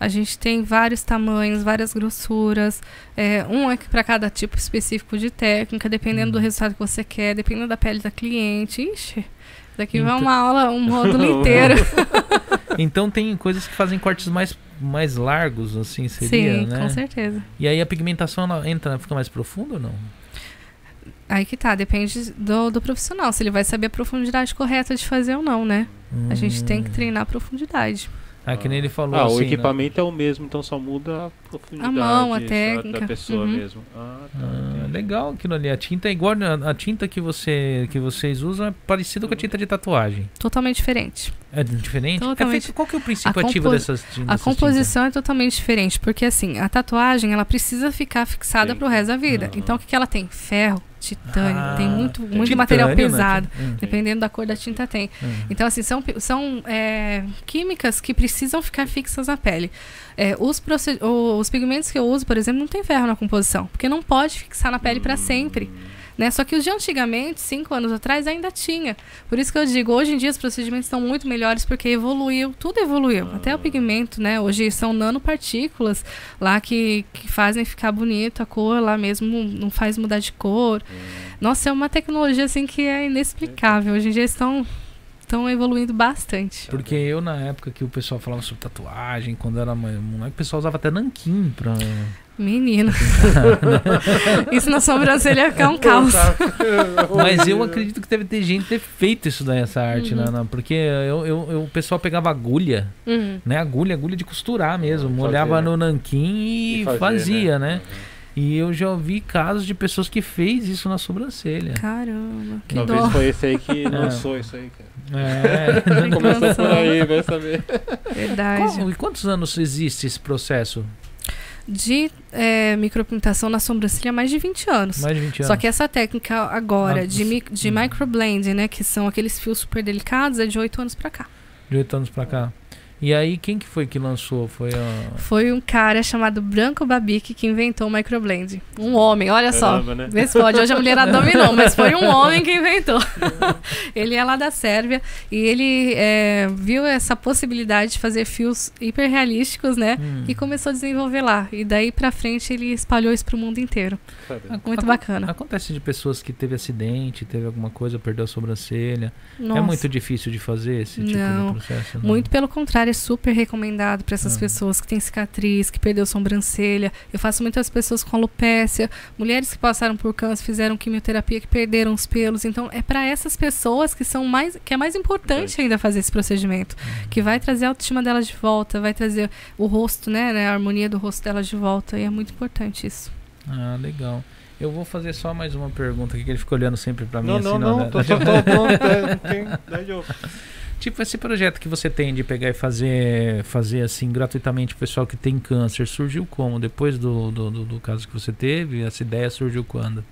Speaker 3: A gente tem vários tamanhos, várias grossuras. É, um é para cada tipo específico de técnica, dependendo do
Speaker 2: Uhum.
Speaker 3: resultado que você quer, dependendo da pele da cliente. Ixi, daqui vai
Speaker 2: Então-
Speaker 3: uma aula, um [LAUGHS] módulo inteiro.
Speaker 2: Então tem coisas que fazem cortes mais, mais largos, assim, seria,
Speaker 3: Sim,
Speaker 2: né?
Speaker 3: com certeza.
Speaker 2: E aí a pigmentação ela entra, fica mais profunda ou não?
Speaker 3: Aí que tá, depende do, do profissional, se ele vai saber a profundidade correta de fazer ou não, né? A gente tem que
Speaker 2: Hum.
Speaker 3: treinar a profundidade.
Speaker 2: Ah, que nem ele falou
Speaker 1: Ah,
Speaker 2: assim,
Speaker 1: o
Speaker 2: né?
Speaker 1: equipamento é o mesmo, então só muda a profundidade
Speaker 3: mão, a
Speaker 1: da-
Speaker 3: técnica.
Speaker 1: da pessoa
Speaker 3: Uhum.
Speaker 1: mesmo. Ah, tá.
Speaker 2: Ah,
Speaker 1: entendi.
Speaker 2: Legal aquilo ali. A tinta é igual. A, tinta que, você, que vocês usam é parecida com a tinta de tatuagem.
Speaker 3: Totalmente diferente.
Speaker 2: É diferente?
Speaker 3: Totalmente.
Speaker 2: É feito, qual que é o princípio
Speaker 3: A
Speaker 2: ativo dessas tintas?
Speaker 3: A composição é totalmente diferente, porque assim, a tatuagem ela precisa ficar fixada
Speaker 1: Sim.
Speaker 3: pro resto da vida.
Speaker 1: Aham.
Speaker 3: então o que, que ela tem? Ferro, titânio,
Speaker 2: Ah,
Speaker 3: tem muito, muito
Speaker 2: Titânio,
Speaker 3: material
Speaker 2: né?
Speaker 3: pesado.
Speaker 2: Hum,
Speaker 3: Dependendo da cor da tinta tem.
Speaker 2: hum.
Speaker 3: Então, assim, são, são é, químicas que precisam ficar fixas na pele. É, os, os pigmentos que eu uso, por exemplo, não tem ferro na composição, porque não pode fixar na pele para sempre. Né? Só que os de antigamente, cinco anos atrás, ainda tinha. Por isso que eu digo, hoje em dia os procedimentos estão muito melhores porque evoluiu, tudo evoluiu. Até o pigmento, né? Hoje são nanopartículas lá que, que fazem ficar bonito a cor lá mesmo, não faz mudar de cor. Nossa, é uma tecnologia assim que é inexplicável. Hoje em dia estão estão evoluindo bastante.
Speaker 2: Porque eu, na época que o pessoal falava sobre tatuagem, quando era mais o pessoal usava até nanquim pra.
Speaker 3: Menino. [LAUGHS] Isso na sobrancelha ficar um caos. [LAUGHS]
Speaker 2: Mas eu acredito que deve ter gente ter feito isso daí, essa arte,
Speaker 3: Uhum.
Speaker 2: né? Não, Porque eu, eu- eu- o pessoal pegava agulha,
Speaker 3: Uhum.
Speaker 2: né? Agulha, agulha de costurar mesmo. Molhava
Speaker 1: né?
Speaker 2: no nanquim e,
Speaker 1: fazer,
Speaker 2: fazia, né?
Speaker 1: Uhum.
Speaker 2: E eu já ouvi casos de pessoas que fez isso na sobrancelha.
Speaker 3: Caramba, que
Speaker 1: Talvez
Speaker 3: dó.
Speaker 1: foi esse aí que [LAUGHS] lançou isso aí, cara.
Speaker 2: É.
Speaker 1: Começou por aí, vai saber.
Speaker 3: Verdade.
Speaker 2: Qual- e quantos anos existe esse processo?
Speaker 3: De é, micropigmentação na sobrancelha há mais de 20 anos.
Speaker 2: Mais de 20 anos.
Speaker 3: Só que essa técnica agora
Speaker 2: Ah,
Speaker 3: de, mi de
Speaker 2: hum.
Speaker 3: microblending, né, que são aqueles fios super delicados, é de 8 anos pra cá.
Speaker 2: De 8 anos pra cá. E aí, quem que foi que lançou? Foi a.
Speaker 3: Foi um cara chamado Branco Babic que inventou o microblending. Um homem, olha só.
Speaker 1: Caramba, né?
Speaker 3: Vê se pode. Hoje a mulherada dominou, [LAUGHS] mas foi um homem que inventou. [LAUGHS] ele é lá da Sérvia e ele é, viu essa possibilidade de fazer fios hiperrealísticos, né?
Speaker 2: Hum.
Speaker 3: E começou a desenvolver lá. E daí pra frente ele espalhou isso pro mundo inteiro.
Speaker 1: Caramba.
Speaker 3: Muito bacana.
Speaker 2: Acontece de pessoas que teve acidente, teve alguma coisa, perdeu a sobrancelha.
Speaker 3: Nossa.
Speaker 2: É muito difícil de fazer esse tipo
Speaker 3: Não.
Speaker 2: de processo? não?
Speaker 3: Muito pelo contrário, é super recomendado para essas
Speaker 2: Ah.
Speaker 3: pessoas que têm cicatriz, que perdeu sobrancelha. Eu faço muitas pessoas com alopécia, mulheres que passaram por câncer, fizeram quimioterapia, que perderam os pelos. Então, é para essas pessoas que são mais que é mais importante ainda fazer esse procedimento, que vai trazer a autoestima delas de volta, vai trazer o rosto, né, né, a harmonia do rosto delas de volta, e é muito importante isso.
Speaker 2: Ah, legal. Eu vou fazer só mais uma pergunta aqui, que ele fica olhando sempre pra mim
Speaker 1: Não,
Speaker 2: assim.
Speaker 1: não, não,
Speaker 2: né?
Speaker 1: tô só tô pronto, é, não tem. Daí eu.
Speaker 2: Tipo, esse projeto que você tem de pegar e fazer, fazer assim, gratuitamente o pessoal que tem câncer, surgiu como? Depois do, do, do, do caso que você teve? Essa ideia surgiu quando?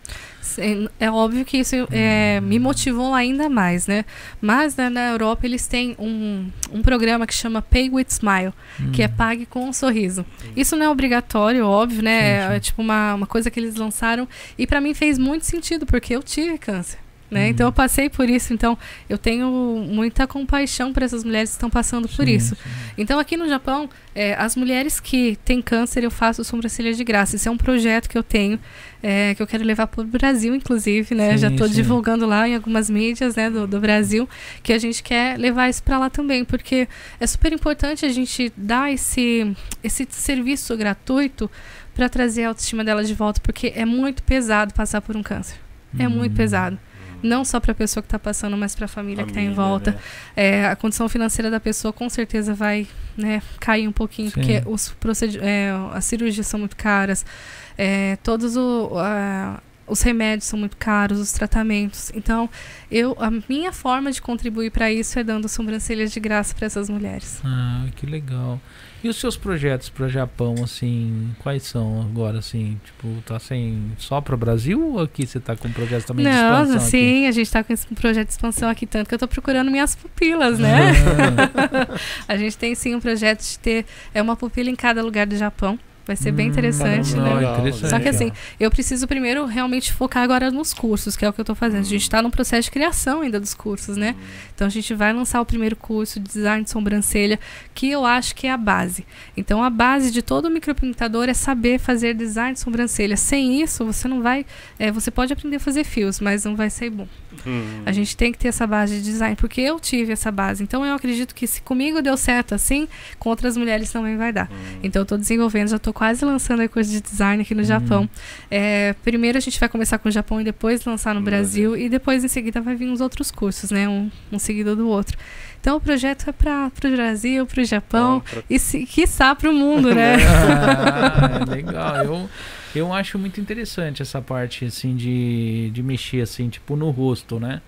Speaker 3: É óbvio que isso é, me motivou ainda mais, né? Mas né, na Europa eles têm um, um programa que chama Pay with Smile, hum. que é pague com um sorriso. Isso não é obrigatório, óbvio, né? Sim, sim. É, é, tipo uma, uma coisa que eles lançaram e para mim fez muito sentido, porque eu tive câncer. Né? Uhum. Então eu passei por isso, então eu tenho muita compaixão para essas mulheres que estão passando por sim, isso. Sim. Então aqui no Japão, é, as mulheres que têm câncer, eu faço sobrancelha de graça. Isso é um projeto que eu tenho, é, que eu quero levar para o Brasil, inclusive, né? Sim, Já estou divulgando lá em algumas mídias né, do, do Brasil, que a gente quer levar isso para lá também, porque é super importante a gente dar esse, esse serviço gratuito para trazer a autoestima dela de volta, porque é muito pesado passar por um câncer. É muito uhum. pesado não só para a pessoa que está passando, mas para a família, que está em volta. Né? É, a condição financeira da pessoa com certeza vai né, cair um pouquinho, Sim. porque os é, as cirurgias são muito caras, é, todos o, a, os remédios são muito caros, os tratamentos. Então, eu a minha forma de contribuir para isso é dando sobrancelhas de graça para essas mulheres.
Speaker 2: Ah, que legal. E os seus projetos para o Japão, assim, quais são agora, assim? Tipo, tá sem só para o Brasil ou aqui você está com projetos também
Speaker 3: Não,
Speaker 2: de expansão?
Speaker 3: Não, sim,
Speaker 2: aqui?
Speaker 3: a gente está com esse projeto de expansão aqui, tanto que eu estou procurando minhas pupilas, né? Ah. [LAUGHS] a gente tem sim um projeto de ter é uma pupila em cada lugar do Japão. Vai ser bem hum, interessante, né?
Speaker 2: Legal, interessante.
Speaker 3: Só que assim, eu preciso primeiro realmente focar agora nos cursos, que é o que eu estou fazendo. A gente está no processo de criação ainda dos cursos, né? Hum. Então a gente vai lançar o primeiro curso de design de sobrancelha, que eu acho que é a base. Então a base de todo micropintador é saber fazer design de sobrancelha. Sem isso, você não vai. É, você pode aprender a fazer fios, mas não vai ser bom. Hum. A gente tem que ter essa base de design, porque eu tive essa base. Então eu acredito que se comigo deu certo assim, com outras mulheres também vai dar. Hum. Então eu estou desenvolvendo, já estou quase lançando a coisa de design aqui no hum. Japão. É, primeiro a gente vai começar com o Japão e depois lançar no Brasil, Brasil, e depois em seguida vai vir os outros cursos, né? Um, um seguido do outro. Então o projeto é para o Brasil, para o Japão oh, pra... e, se, quiçá, para o mundo, né? [LAUGHS]
Speaker 2: ah, [LAUGHS] legal. Eu, eu acho muito interessante essa parte, assim, de, de mexer, assim, tipo, no rosto, né?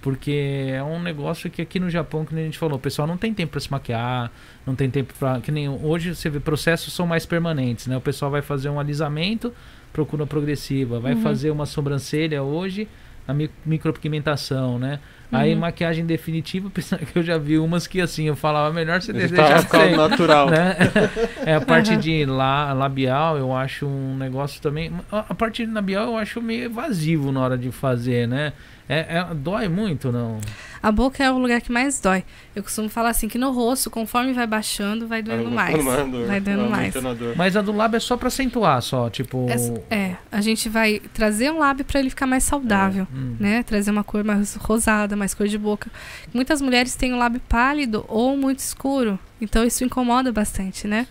Speaker 2: Porque é um negócio que aqui no Japão, que a gente falou, o pessoal não tem tempo para se maquiar, não tem tempo para que nem hoje você vê processos são mais permanentes, né? O pessoal vai fazer um alisamento, procura progressiva, vai uhum. fazer uma sobrancelha hoje, a micropigmentação, né? Uhum. Aí maquiagem definitiva, [LAUGHS] que eu já vi umas que assim, eu falava melhor você deixar
Speaker 1: sem, natural.
Speaker 2: Né? [LAUGHS] é a parte uhum. de la, labial, eu acho um negócio também, a parte de labial eu acho meio evasivo na hora de fazer, né? É, é, dói muito, não?
Speaker 3: A boca é o lugar que mais dói. Eu costumo falar assim que no rosto, conforme vai baixando, vai doendo vai mais. Dor, vai doendo mais.
Speaker 2: Mas a do lábio é só para acentuar, só, tipo.
Speaker 3: É, é, a gente vai trazer um lábio para ele ficar mais saudável, é. hum. né? Trazer uma cor mais rosada, mais cor de boca. Muitas mulheres têm o lábio pálido ou muito escuro, então isso incomoda bastante, né?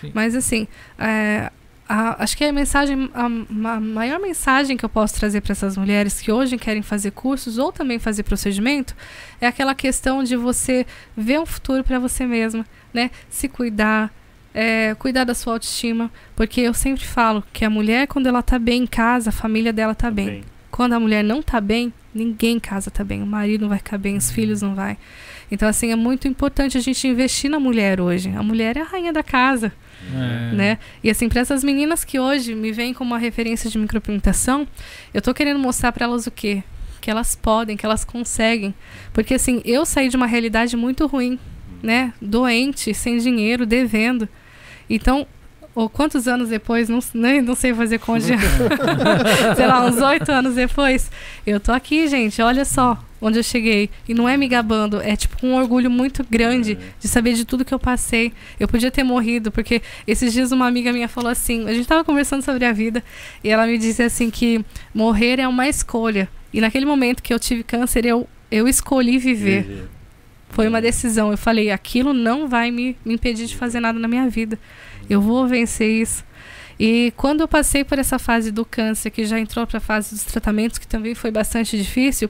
Speaker 3: Sim. Mas assim, é, a, acho que a mensagem, a, a, maior mensagem que eu posso trazer para essas mulheres que hoje querem fazer cursos ou também fazer procedimento é aquela questão de você ver um futuro para você mesma, né? Se cuidar, é, cuidar da sua autoestima, porque eu sempre falo que a mulher quando ela tá bem em casa, a família dela tá bem. bem. Quando a mulher não tá bem, ninguém em casa tá bem, o marido não vai ficar bem, os filhos não vai. Então assim é muito importante a gente investir na mulher hoje. A mulher é a rainha da casa. É. Né? E assim, para essas meninas que hoje me veem como uma referência de micropigmentação, eu tô querendo mostrar para elas o quê? Que elas podem, que elas conseguem. Porque assim, eu saí de uma realidade muito ruim, né? Doente, sem dinheiro, devendo. Então, ou quantos anos depois, não, nem, não sei fazer conta, [LAUGHS] sei lá, uns oito anos depois, eu tô aqui, gente, olha só onde eu cheguei. E não é me gabando, é tipo um orgulho muito grande é. de saber de tudo que eu passei. Eu podia ter morrido, porque esses dias uma amiga minha falou assim, a gente tava conversando sobre a vida, e ela me disse assim que morrer é uma escolha. E naquele momento que eu tive câncer, eu, eu escolhi viver. Foi uma decisão. Eu falei, aquilo não vai me, me impedir de fazer nada na minha vida. Eu vou vencer isso. E quando eu passei por essa fase do câncer, que já entrou para a fase dos tratamentos, que também foi bastante difícil,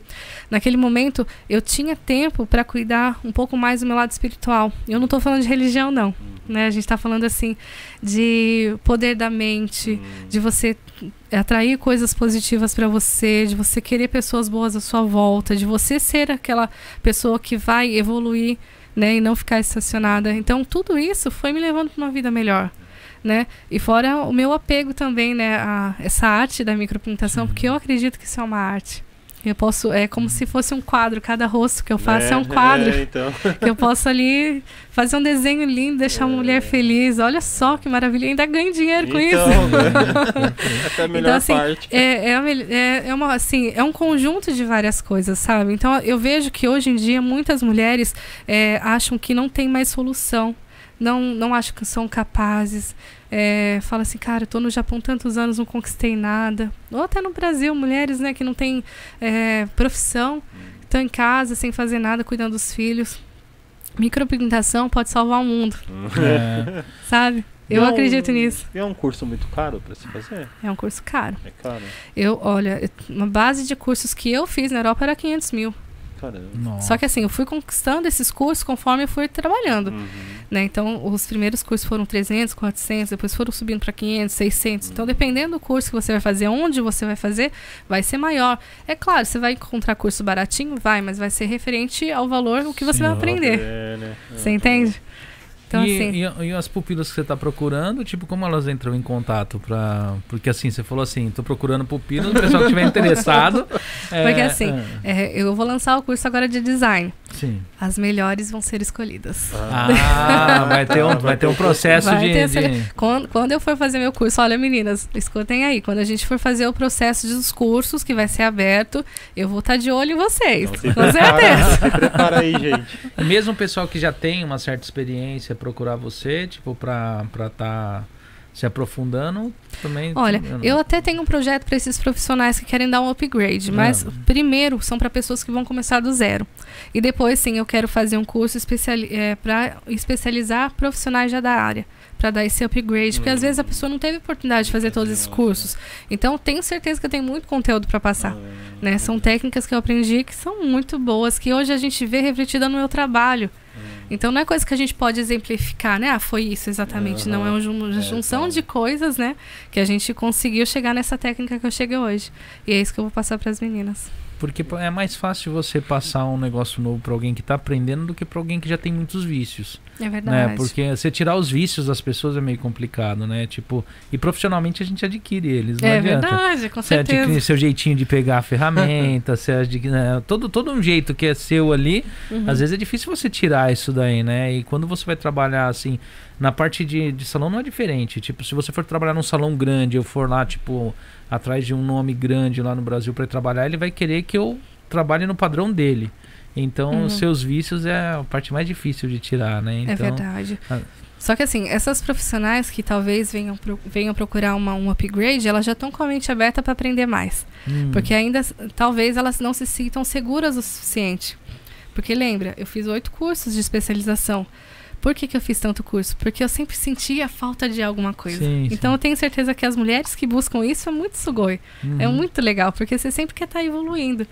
Speaker 3: naquele momento eu tinha tempo para cuidar um pouco mais do meu lado espiritual. Eu não estou falando de religião, não. Né? A gente está falando assim de poder da mente,
Speaker 1: Hum.
Speaker 3: de você atrair coisas positivas para você, de você querer pessoas boas à sua volta, de você ser aquela pessoa que vai evoluir, né, e não ficar estacionada. Então tudo isso foi me levando para uma vida melhor, né? E fora o meu apego também, né, a essa arte da micropigmentação, porque eu acredito que isso é uma arte. Eu posso, é como se fosse um quadro, cada rosto que eu faço é, um [LAUGHS] quadro
Speaker 1: É, então. [LAUGHS]
Speaker 3: que eu posso ali fazer um desenho lindo, deixar uma mulher feliz. Olha só que maravilha, ainda ganho dinheiro com isso.
Speaker 1: Então, né? [LAUGHS] Essa é a melhor
Speaker 3: Então, assim,
Speaker 1: parte.
Speaker 3: É, é, é, é uma, assim, é um conjunto de várias coisas, sabe? Então eu vejo que hoje em dia muitas mulheres é, acham que não tem mais solução. Não, não acham que são capazes. É, fala assim, cara, eu tô no Japão tantos anos, não conquistei nada. Ou até no Brasil, mulheres né, que não têm é, profissão, estão em casa sem fazer nada, cuidando dos filhos. Micropigmentação pode salvar o mundo,
Speaker 2: É, [LAUGHS]
Speaker 3: sabe? Eu
Speaker 1: é um-
Speaker 3: acredito nisso.
Speaker 1: E é um curso muito caro pra se fazer?
Speaker 3: É um curso caro.
Speaker 1: É caro?
Speaker 3: Eu, olha, uma base de cursos que eu fiz na Europa era 500 mil.
Speaker 1: Caramba.
Speaker 2: nossa.
Speaker 3: Só que assim, eu fui conquistando esses cursos conforme eu fui trabalhando,
Speaker 1: Uhum.
Speaker 3: né? Então, os primeiros cursos foram 300, 400, depois foram subindo para 500, 600. Então, dependendo do curso que você vai fazer, onde você vai fazer, vai ser maior. É claro, você vai encontrar curso baratinho? Vai, mas vai ser referente ao valor, o que você
Speaker 2: Sim,
Speaker 3: vai
Speaker 2: ó,
Speaker 3: aprender.
Speaker 1: É, né?
Speaker 3: Você entende? Então,
Speaker 2: e,
Speaker 3: assim,
Speaker 2: e- e as pupilas que você tá procurando, tipo, como elas entram em contato pra. Porque assim, você falou assim, tô procurando pupilas, o pessoal que estiver [LAUGHS] interessado. é,
Speaker 3: Porque assim,
Speaker 2: é,
Speaker 3: é, eu vou lançar o curso agora de design.
Speaker 2: Sim.
Speaker 3: As melhores vão ser escolhidas.
Speaker 2: Ah, [LAUGHS] vai ter um, vai ter um processo
Speaker 3: Vai
Speaker 2: de.
Speaker 3: ter essa-
Speaker 2: de-
Speaker 3: Quando, quando eu for fazer meu curso, olha meninas, escutem aí, quando a gente for fazer o processo dos cursos, que vai ser aberto, eu vou estar de olho em vocês,
Speaker 1: Então, se
Speaker 3: com certeza.
Speaker 1: prepara, [LAUGHS] se prepara aí, gente.
Speaker 2: E mesmo o pessoal que já tem uma certa experiência procurar você, tipo, pra estar tá se aprofundando, também.
Speaker 3: Olha,
Speaker 2: não-
Speaker 3: eu até tenho um projeto para esses profissionais que querem dar um upgrade, mas
Speaker 2: Ah.
Speaker 3: primeiro são para pessoas que vão começar do zero. E depois, sim, eu quero fazer um curso para especializar profissionais já da área, para dar esse upgrade, porque às vezes a pessoa não teve oportunidade de fazer todos esses cursos. Então, tenho certeza que eu tenho muito conteúdo para passar. né? São técnicas que eu aprendi que são muito boas, que hoje a gente vê refletida no meu trabalho. Então não é coisa que a gente pode exemplificar, né? Ah, foi isso exatamente. Não é uma
Speaker 1: É,
Speaker 3: junção
Speaker 1: claro.
Speaker 3: de coisas, né? Que a gente conseguiu chegar nessa técnica que eu cheguei hoje. E é isso que eu vou passar para as meninas.
Speaker 2: Porque é mais fácil você passar um negócio novo pra alguém que tá aprendendo do que pra alguém que já tem muitos vícios.
Speaker 3: É verdade.
Speaker 2: Né? Porque você tirar os vícios das pessoas é meio complicado, né? Tipo, e profissionalmente a gente adquire eles, não
Speaker 3: é
Speaker 2: adianta.
Speaker 3: verdade, com
Speaker 2: Você adquire
Speaker 3: certeza.
Speaker 2: seu jeitinho de pegar a ferramenta, [LAUGHS] você adquire, né? todo, todo um jeito que é seu ali.
Speaker 3: Uhum.
Speaker 2: Às vezes é difícil você tirar isso daí, né? E quando você vai trabalhar assim, na parte de, de salão não é diferente. Tipo, se você for trabalhar num salão grande, eu for lá, tipo, atrás de um nome grande lá no Brasil para trabalhar, ele vai querer que eu trabalhe no padrão dele. Então,
Speaker 3: Uhum.
Speaker 2: os seus vícios é a parte mais difícil de tirar, né? Então,
Speaker 3: É verdade.
Speaker 2: ah.
Speaker 3: Só que assim, essas profissionais que talvez venham, pro- venham procurar uma, um upgrade, elas já estão com a mente aberta para aprender mais.
Speaker 2: hum,
Speaker 3: Porque ainda, talvez elas não se sintam seguras o suficiente. Porque lembra, eu fiz oito cursos de especialização. Por que, que eu fiz tanto curso? Porque eu sempre sentia falta de alguma coisa.
Speaker 2: Sim,
Speaker 3: então
Speaker 2: sim.
Speaker 3: eu tenho certeza que as mulheres que buscam isso é muito sugoi. É
Speaker 2: uhum.
Speaker 3: muito legal, porque você sempre quer estar evoluindo.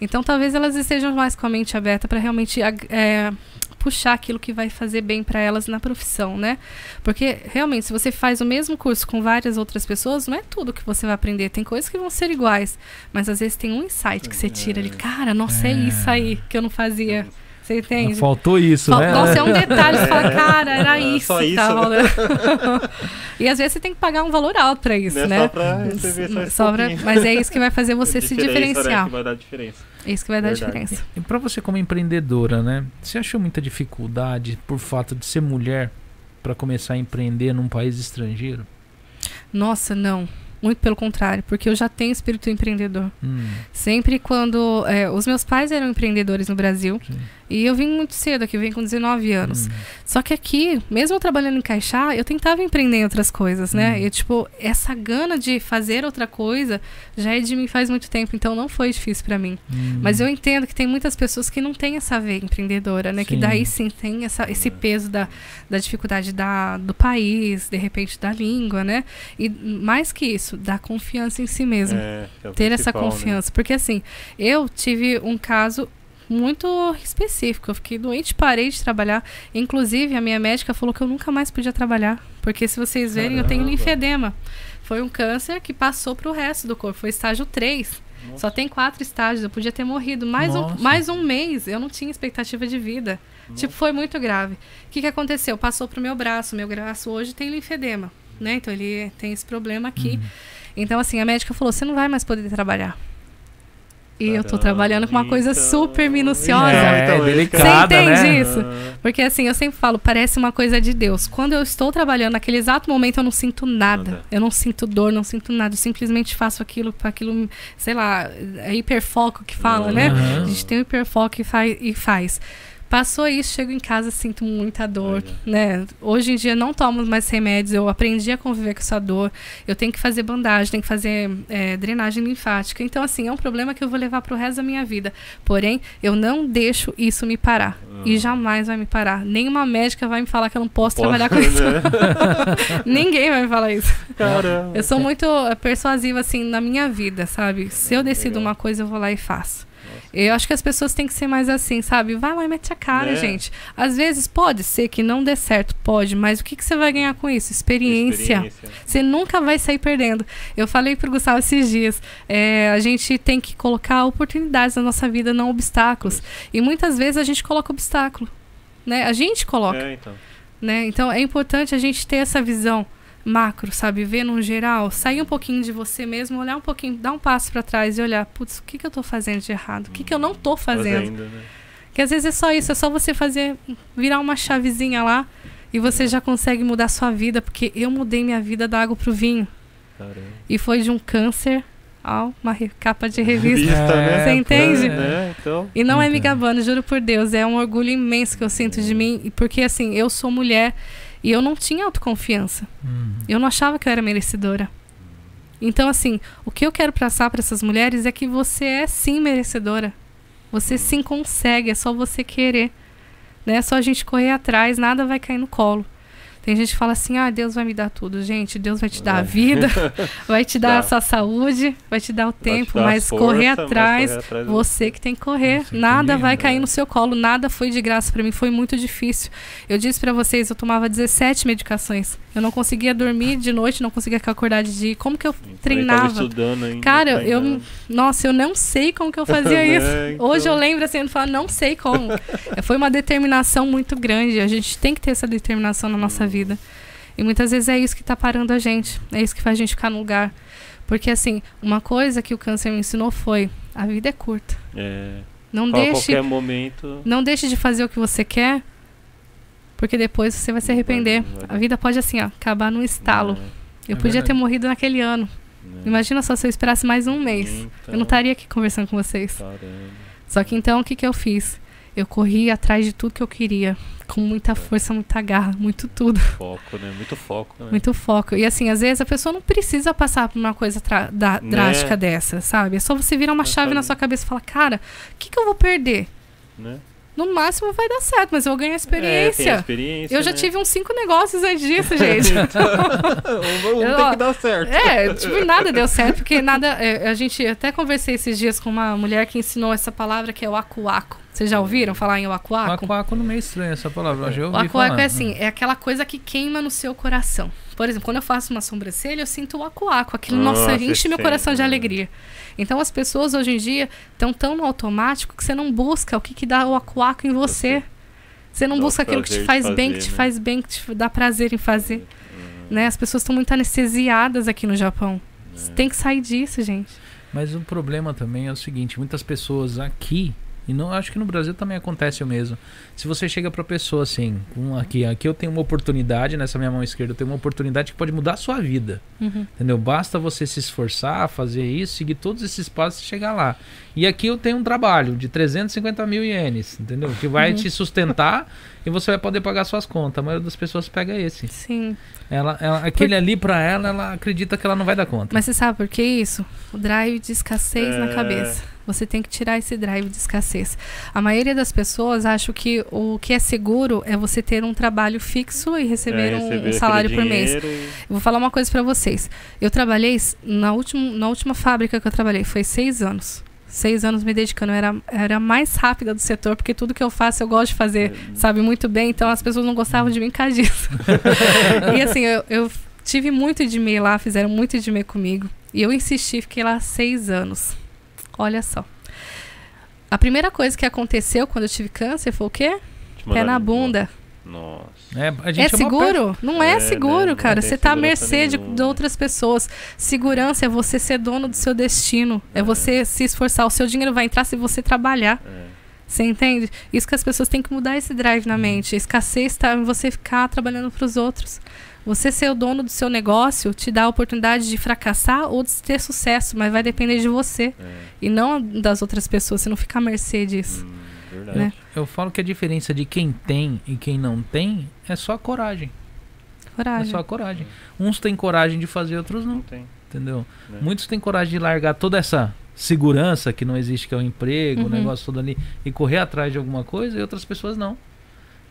Speaker 3: Então talvez elas estejam mais com a mente aberta para realmente é, puxar aquilo que vai fazer bem para elas na profissão, né? Porque realmente, se você faz o mesmo curso com várias outras pessoas, não é tudo que você vai aprender. Tem coisas que vão ser iguais, mas às vezes tem um insight que você tira ali, cara, nossa, é,
Speaker 2: É.
Speaker 3: isso aí que eu não fazia. Você entende?
Speaker 2: Faltou isso,
Speaker 3: Fal-
Speaker 2: né?
Speaker 3: Nossa, é um [LAUGHS] detalhe, você fala, cara, era
Speaker 1: É,
Speaker 3: isso.
Speaker 1: só isso,
Speaker 3: tava
Speaker 1: né? [LAUGHS]
Speaker 3: e às vezes você tem que pagar um valor alto para isso,
Speaker 1: Não é
Speaker 3: né?
Speaker 1: só pra receber só
Speaker 3: pra- mas é isso que vai fazer você se
Speaker 1: Diferença, Né,
Speaker 3: diferenciar.
Speaker 1: que vai dar diferença.
Speaker 3: É isso que vai dar
Speaker 1: Verdade.
Speaker 3: diferença.
Speaker 2: E pra você como empreendedora, né? Você achou muita dificuldade por fato de ser mulher pra começar a empreender num país estrangeiro?
Speaker 3: Nossa, não. Muito pelo contrário, porque eu já tenho espírito empreendedor.
Speaker 2: Hum,
Speaker 3: Sempre quando. é, os meus pais eram empreendedores no Brasil.
Speaker 2: sim.
Speaker 3: E eu vim muito cedo aqui, eu vim com 19 anos.
Speaker 2: Hum.
Speaker 3: Só que aqui, mesmo trabalhando em caixar, eu tentava empreender em outras coisas, né?
Speaker 2: Uhum.
Speaker 3: E, tipo, essa gana de fazer outra coisa já é de mim faz muito tempo, então não foi difícil pra mim.
Speaker 2: Hum.
Speaker 3: Mas eu entendo que tem muitas pessoas que não têm essa veia empreendedora, né? Que
Speaker 2: Sim.
Speaker 3: daí sim tem essa, esse peso da, da dificuldade da, do país, de repente da língua, né? E mais que isso, da confiança em si mesmo
Speaker 1: É, que é
Speaker 3: ter essa
Speaker 1: né?
Speaker 3: confiança. Porque assim, eu tive um caso muito específico. Eu fiquei doente, parei de trabalhar. Inclusive, a minha médica falou que eu nunca mais podia trabalhar. Porque se vocês verem, eu tenho
Speaker 1: Caramba.
Speaker 3: linfedema. Foi um câncer que passou pro resto do corpo. Foi estágio 3.
Speaker 1: Nossa.
Speaker 3: Só tem quatro estágios. Eu podia ter morrido. Mais um,
Speaker 2: Nossa.
Speaker 3: mais um mês. Eu não tinha expectativa de vida. Tipo, foi muito grave. O que, que aconteceu? Passou pro meu braço. Meu braço hoje tem linfedema. Né? Então ele tem esse problema aqui.
Speaker 2: Uhum.
Speaker 3: Então, assim, a médica falou: você não vai mais poder trabalhar. E eu tô
Speaker 1: Caramba,
Speaker 3: trabalhando com uma coisa
Speaker 1: então-
Speaker 3: super minuciosa.
Speaker 2: É,
Speaker 1: então,
Speaker 2: é delicada,
Speaker 3: Você entende
Speaker 2: né?
Speaker 3: isso? Porque assim, eu sempre falo, parece uma coisa de Deus. Quando eu estou trabalhando naquele exato momento, eu não sinto nada.
Speaker 1: Nada.
Speaker 3: Eu não sinto dor, não sinto nada. Eu simplesmente faço aquilo para aquilo, sei lá, é hiperfoco que fala, né?
Speaker 2: Aham.
Speaker 3: A gente tem o hiperfoco e faz, e faz. Passou isso, chego em casa, sinto muita dor,
Speaker 1: Olha.
Speaker 3: né? Hoje em dia não tomo mais remédios, eu aprendi a conviver com essa dor. Eu tenho que fazer bandagem, tenho que fazer é, drenagem linfática. Então, assim, é um problema que eu vou levar pro resto da minha vida. Porém, eu não deixo isso me parar. E jamais vai me parar. Nenhuma médica vai me falar que eu não posso trabalhar com isso.
Speaker 1: Né? [LAUGHS]
Speaker 3: Ninguém vai me falar isso.
Speaker 1: Caramba.
Speaker 3: Eu sou muito persuasiva, assim, na minha vida, sabe? Se eu decido
Speaker 1: Legal.
Speaker 3: uma coisa, eu vou lá e faço. Eu acho que as pessoas têm que ser mais assim, sabe? Vai lá e mete a cara,
Speaker 1: Né?
Speaker 3: gente. Às vezes pode ser que não dê certo, pode, mas o que, que você vai ganhar com isso? Experiência. Você nunca vai sair perdendo. Eu falei pro Gustavo esses dias, é, a gente tem que colocar oportunidades na nossa vida, não obstáculos. E muitas vezes a gente coloca obstáculo. Né? A gente coloca
Speaker 1: É, então.
Speaker 3: né? Então é importante a gente ter essa visão macro, sabe? Ver no geral, sair um pouquinho de você mesmo, olhar um pouquinho, dar um passo para trás e olhar, putz, o que, que eu tô fazendo de errado? O que, que eu não tô fazendo?
Speaker 1: né?
Speaker 3: Que às vezes é só isso, é só você fazer, virar uma chavezinha lá e você já consegue mudar sua vida, porque eu mudei minha vida da água pro vinho.
Speaker 1: Caramba.
Speaker 3: E foi de um câncer a uma capa de revista.
Speaker 1: Né?
Speaker 3: Você entende?
Speaker 1: Né? Então,
Speaker 3: E não é me
Speaker 2: Entendo.
Speaker 3: gabando, juro por Deus. É um orgulho imenso que eu sinto de mim. e Porque, assim, eu sou mulher e eu não tinha autoconfiança.
Speaker 2: Uhum.
Speaker 3: Eu não achava que eu era merecedora. Então, assim, o que eu quero passar para essas mulheres é que você é sim merecedora. Você sim consegue, é só você querer. Né? É só a gente correr atrás, nada vai cair no colo. Tem gente que fala assim: ah, Deus vai me dar tudo. Gente, Deus vai te dar a
Speaker 1: Vai.
Speaker 3: vida, [LAUGHS] vai te dar
Speaker 1: Dá.
Speaker 3: a sua saúde, vai te dar o tempo,
Speaker 1: dar
Speaker 3: mas
Speaker 1: força,
Speaker 3: correr
Speaker 1: mas
Speaker 3: atrás
Speaker 1: correr atrás
Speaker 3: você que tem que correr.
Speaker 2: Que
Speaker 3: nada
Speaker 2: tem,
Speaker 3: vai
Speaker 2: né?
Speaker 3: cair no seu colo. Nada foi de graça pra mim. Foi muito difícil. Eu disse pra vocês, eu tomava 17 medicações. Eu não conseguia dormir de noite, não conseguia acordar de dia. Como que eu
Speaker 1: Então,
Speaker 3: treinava?
Speaker 1: estudando ainda,
Speaker 3: Cara, eu,
Speaker 1: treinando.
Speaker 3: nossa, eu não sei como que eu fazia
Speaker 1: Né, [LAUGHS]
Speaker 3: isso.
Speaker 1: então.
Speaker 3: Hoje eu lembro assim, eu falo, não sei como. [LAUGHS] Foi uma determinação muito grande. A gente tem que ter essa determinação na nossa vida. E muitas vezes é isso que tá parando a gente. É isso que faz a gente ficar no lugar. Porque assim, uma coisa que o câncer me ensinou foi: a vida é curta.
Speaker 1: É,
Speaker 3: Não deixe
Speaker 1: qualquer momento.
Speaker 3: não deixe de fazer o que você quer, porque depois você vai se arrepender. A vida pode, assim, ó, acabar num estalo.
Speaker 1: Né,
Speaker 3: Eu
Speaker 2: É
Speaker 3: podia ter
Speaker 2: verdade.
Speaker 3: morrido naquele ano.
Speaker 1: né.
Speaker 3: Imagina só se eu esperasse mais um mês.
Speaker 1: Então,
Speaker 3: Eu não estaria aqui conversando com vocês.
Speaker 1: Caramba.
Speaker 3: Só que então, o que, que eu fiz? Eu corri atrás de tudo que eu queria. Com muita força, muita garra, muito tudo.
Speaker 1: Foco, né? Muito foco, né?
Speaker 3: Muito foco. E assim, às vezes a pessoa não precisa passar por uma coisa
Speaker 1: Né?
Speaker 3: drástica dessa, sabe? É só você virar uma
Speaker 1: É
Speaker 3: chave na sua cabeça e falar, cara, o que, que eu vou perder?
Speaker 1: né?
Speaker 3: No máximo vai dar certo, mas eu vou ganhar
Speaker 1: É,
Speaker 3: experiência.
Speaker 1: a experiência.
Speaker 3: Eu já
Speaker 1: né?
Speaker 3: tive uns cinco negócios antes disso, [LAUGHS] gente.
Speaker 1: um, um
Speaker 3: Eu-
Speaker 1: tem que dar certo.
Speaker 3: é, tipo, nada deu certo, porque [LAUGHS] nada. é, a gente até conversei esses dias com uma mulher que ensinou essa palavra que é o acuaco. Vocês já ouviram falar em o acuaco?
Speaker 2: Aquaco não é meio estranho essa palavra. eu já
Speaker 3: O
Speaker 2: ouvi falar.
Speaker 3: é assim, é aquela coisa que queima no seu coração. Por exemplo, quando eu faço uma sobrancelha, eu sinto o acuaco. Aquilo, nossa,
Speaker 1: Nossa,
Speaker 3: enche meu coração de
Speaker 1: né?
Speaker 3: alegria. Então as pessoas hoje em dia estão tão no automático que você não busca o que, que dá o em você. Você não
Speaker 1: Dá
Speaker 3: busca aquilo que te faz bem, que
Speaker 1: fazer,
Speaker 3: te
Speaker 1: né?
Speaker 3: faz bem, que te dá prazer em fazer.
Speaker 1: Hum,
Speaker 3: Né? As pessoas estão muito anestesiadas aqui no Japão.
Speaker 1: é.
Speaker 3: Tem que sair disso, gente.
Speaker 2: Mas o problema também é o seguinte: muitas pessoas aqui E não, acho que no Brasil também acontece o mesmo. Se você chega pra pessoa assim, um, aqui, aqui eu tenho uma oportunidade, nessa minha mão esquerda eu tenho uma oportunidade que pode mudar a sua vida.
Speaker 3: Uhum.
Speaker 2: Entendeu? Basta você se esforçar, fazer isso, seguir todos esses passos e chegar lá. E aqui eu tenho um trabalho de 350 mil ienes, entendeu? Que vai
Speaker 3: Uhum.
Speaker 2: te sustentar e você vai poder pagar suas contas. A maioria das pessoas pega esse.
Speaker 3: Sim.
Speaker 2: Ela, ela- aquele ali pra ela, ela acredita que ela não vai dar conta.
Speaker 3: Mas você sabe por que isso? O drive de escassez na
Speaker 1: É.
Speaker 3: cabeça. Você tem que tirar esse drive de escassez. A maioria das pessoas acha que o que é seguro é você ter um trabalho fixo e receber,
Speaker 1: É,
Speaker 3: um-
Speaker 1: receber
Speaker 3: um,
Speaker 1: aquele
Speaker 3: salário por mês.
Speaker 1: e-
Speaker 3: vou falar uma coisa pra vocês. Eu trabalhei na, último, na última fábrica que eu trabalhei, foi seis anos. Seis anos me dedicando. Eu era, era a mais rápida do setor, porque tudo que eu faço eu gosto de fazer, sabe, muito bem. Então as pessoas não gostavam de mim por disso. [LAUGHS] e assim, eu, eu tive muito de me lá, fizeram muito de me comigo. E eu insisti, fiquei lá seis anos. Olha só. A primeira coisa que aconteceu quando eu tive câncer foi o quê? Pé na bunda.
Speaker 1: Nossa.
Speaker 2: É, a gente
Speaker 3: É seguro? Não é,
Speaker 1: É, né?
Speaker 3: seguro,
Speaker 1: Não
Speaker 3: cara. Você tá à mercê de, de outras pessoas. Segurança é você ser dono do seu destino. É,
Speaker 1: É.
Speaker 3: você se esforçar. O seu dinheiro vai entrar se você trabalhar.
Speaker 1: É.
Speaker 3: Você entende? Isso que as pessoas têm que mudar esse drive na mente. A escassez está em você ficar trabalhando para os outros. Você ser o dono do seu negócio te dá a oportunidade de fracassar ou de ter sucesso, mas vai depender de você
Speaker 1: É.
Speaker 3: e não das outras pessoas. Você não fica à mercê disso.
Speaker 1: Hum, verdade.
Speaker 3: Né?
Speaker 2: Eu falo que a diferença de quem tem e quem não tem é só a coragem. É
Speaker 3: Coragem.
Speaker 2: só a coragem. Uns têm coragem de fazer, outros não,
Speaker 1: Não tem.
Speaker 2: entendeu?
Speaker 1: né?
Speaker 2: Muitos têm coragem de largar toda essa segurança que não existe, que é o emprego, o
Speaker 3: Uhum.
Speaker 2: negócio todo ali, e correr atrás de alguma coisa, e outras pessoas não.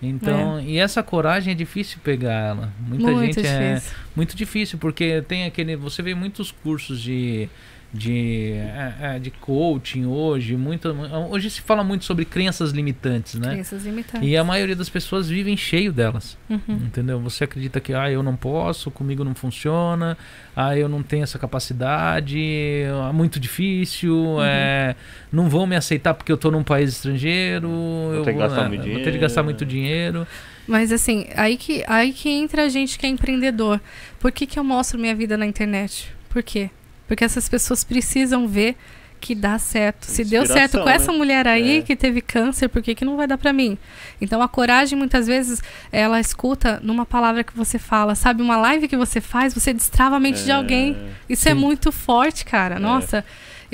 Speaker 2: Então, e essa coragem é difícil pegar ela. Muita
Speaker 3: É. Muito
Speaker 2: gente é
Speaker 3: difícil.
Speaker 2: muito difícil, porque tem aquele. Você vê muitos cursos de. De, é, é, de coaching hoje, muito, hoje se fala muito sobre crenças limitantes, né?
Speaker 3: Crenças limitantes.
Speaker 2: E a maioria das pessoas vivem cheio delas,
Speaker 3: Uhum.
Speaker 2: entendeu? Você acredita que ah, eu não posso, comigo não funciona, ah, eu não tenho essa capacidade, é muito difícil,
Speaker 3: Uhum.
Speaker 2: é, não vão me aceitar porque eu tô num país estrangeiro, eu
Speaker 1: ter que gastar
Speaker 2: é,
Speaker 1: muito
Speaker 2: vou ter que
Speaker 1: dinheiro.
Speaker 2: gastar muito dinheiro.
Speaker 3: Mas assim, aí que, aí que entra a gente que é empreendedor. Por que, que eu mostro minha vida na internet? Por quê? Porque essas pessoas precisam ver que dá certo. Se deu certo com essa
Speaker 1: né?
Speaker 3: mulher aí
Speaker 1: É.
Speaker 3: que teve câncer, por que, que não vai dar pra mim? Então a coragem, muitas vezes, ela escuta numa palavra que você fala. Sabe, uma live que você faz, você destrava a mente de
Speaker 1: É,
Speaker 3: alguém. Isso é
Speaker 2: Sim.
Speaker 3: muito forte, cara.
Speaker 1: É.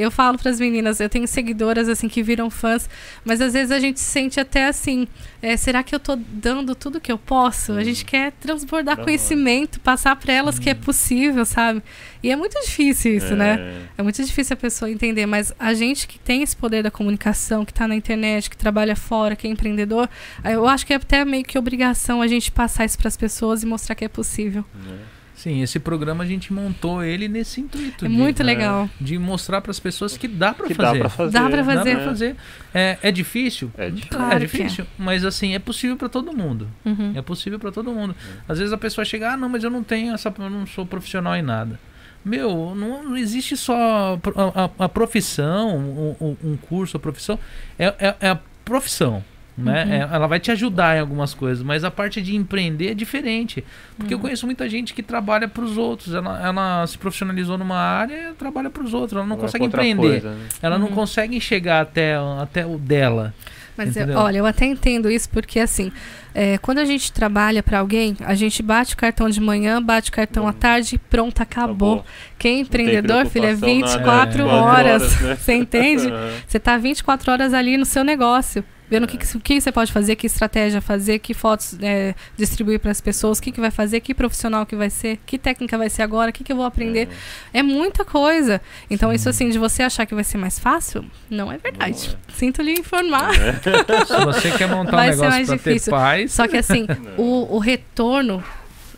Speaker 3: Eu falo pras meninas, eu tenho seguidoras assim que viram fãs, mas às vezes a gente se sente até assim, é, será que eu tô dando tudo que eu posso? A gente quer transbordar conhecimento, passar pra elas que é possível, sabe? E é muito difícil isso,
Speaker 1: é,
Speaker 3: né? É muito difícil a pessoa entender, mas a gente que tem esse poder da comunicação, que tá na internet, que trabalha fora, que é empreendedor, eu acho que é até meio que obrigação a gente passar isso pras pessoas e mostrar que é possível.
Speaker 1: né?
Speaker 2: Sim, esse programa a gente montou ele nesse intuito.
Speaker 3: É
Speaker 2: de-
Speaker 3: muito
Speaker 1: né?
Speaker 3: legal.
Speaker 2: De mostrar para as pessoas que dá para fazer.
Speaker 1: dá pra fazer.
Speaker 3: Dá pra
Speaker 2: Dá
Speaker 3: fazer.
Speaker 2: É, é difícil?
Speaker 1: É difícil.
Speaker 3: Claro
Speaker 2: é difícil, mas assim, é possível para todo mundo.
Speaker 3: Uhum.
Speaker 2: É possível para todo mundo. Às vezes a pessoa chega, ah, não, mas eu não tenho essa, eu não sou profissional em nada. Meu, não, não existe só a, a- a profissão, um, um- um curso, a profissão. É, é- é a profissão. Né?
Speaker 3: Uhum.
Speaker 2: É- ela vai te ajudar em algumas coisas, mas a parte de empreender é diferente. Porque eu
Speaker 3: Uhum.
Speaker 2: conheço muita gente que trabalha para os outros. Ela, ela se profissionalizou numa área e trabalha para os outros. Ela não
Speaker 1: Vai
Speaker 2: consegue
Speaker 1: pra outra
Speaker 2: empreender.
Speaker 1: coisa, né?
Speaker 2: Ela não
Speaker 3: Uhum.
Speaker 2: consegue chegar até, até o dela.
Speaker 3: Mas eu- olha, eu até entendo isso porque assim, é, quando a gente trabalha pra alguém, a gente bate o cartão de manhã, bate o cartão à tarde, pronto, acabou. Quem é
Speaker 1: Não
Speaker 3: empreendedor, filho, é
Speaker 1: preocupação nada,
Speaker 3: 24
Speaker 2: é,
Speaker 3: horas.
Speaker 1: 24 horas, né? [LAUGHS]
Speaker 3: Você entende? [LAUGHS] Você tá 24 horas ali no seu negócio. Vendo o que,
Speaker 1: É.
Speaker 3: que, que você pode fazer, que estratégia fazer, que fotos é, distribuir para as pessoas, o que, que vai fazer, que profissional que vai ser, que técnica vai ser agora, o que, que eu vou aprender. É muita coisa. Então, isso assim, de você achar que vai ser mais fácil, não é verdade.
Speaker 1: Não
Speaker 3: Sinto lhe informar. [LAUGHS]
Speaker 2: Se você quer montar um
Speaker 3: Vai ser
Speaker 2: negócio
Speaker 3: mais
Speaker 2: para ter
Speaker 3: difícil.
Speaker 2: paz,
Speaker 3: Só que assim, [LAUGHS] o, o retorno,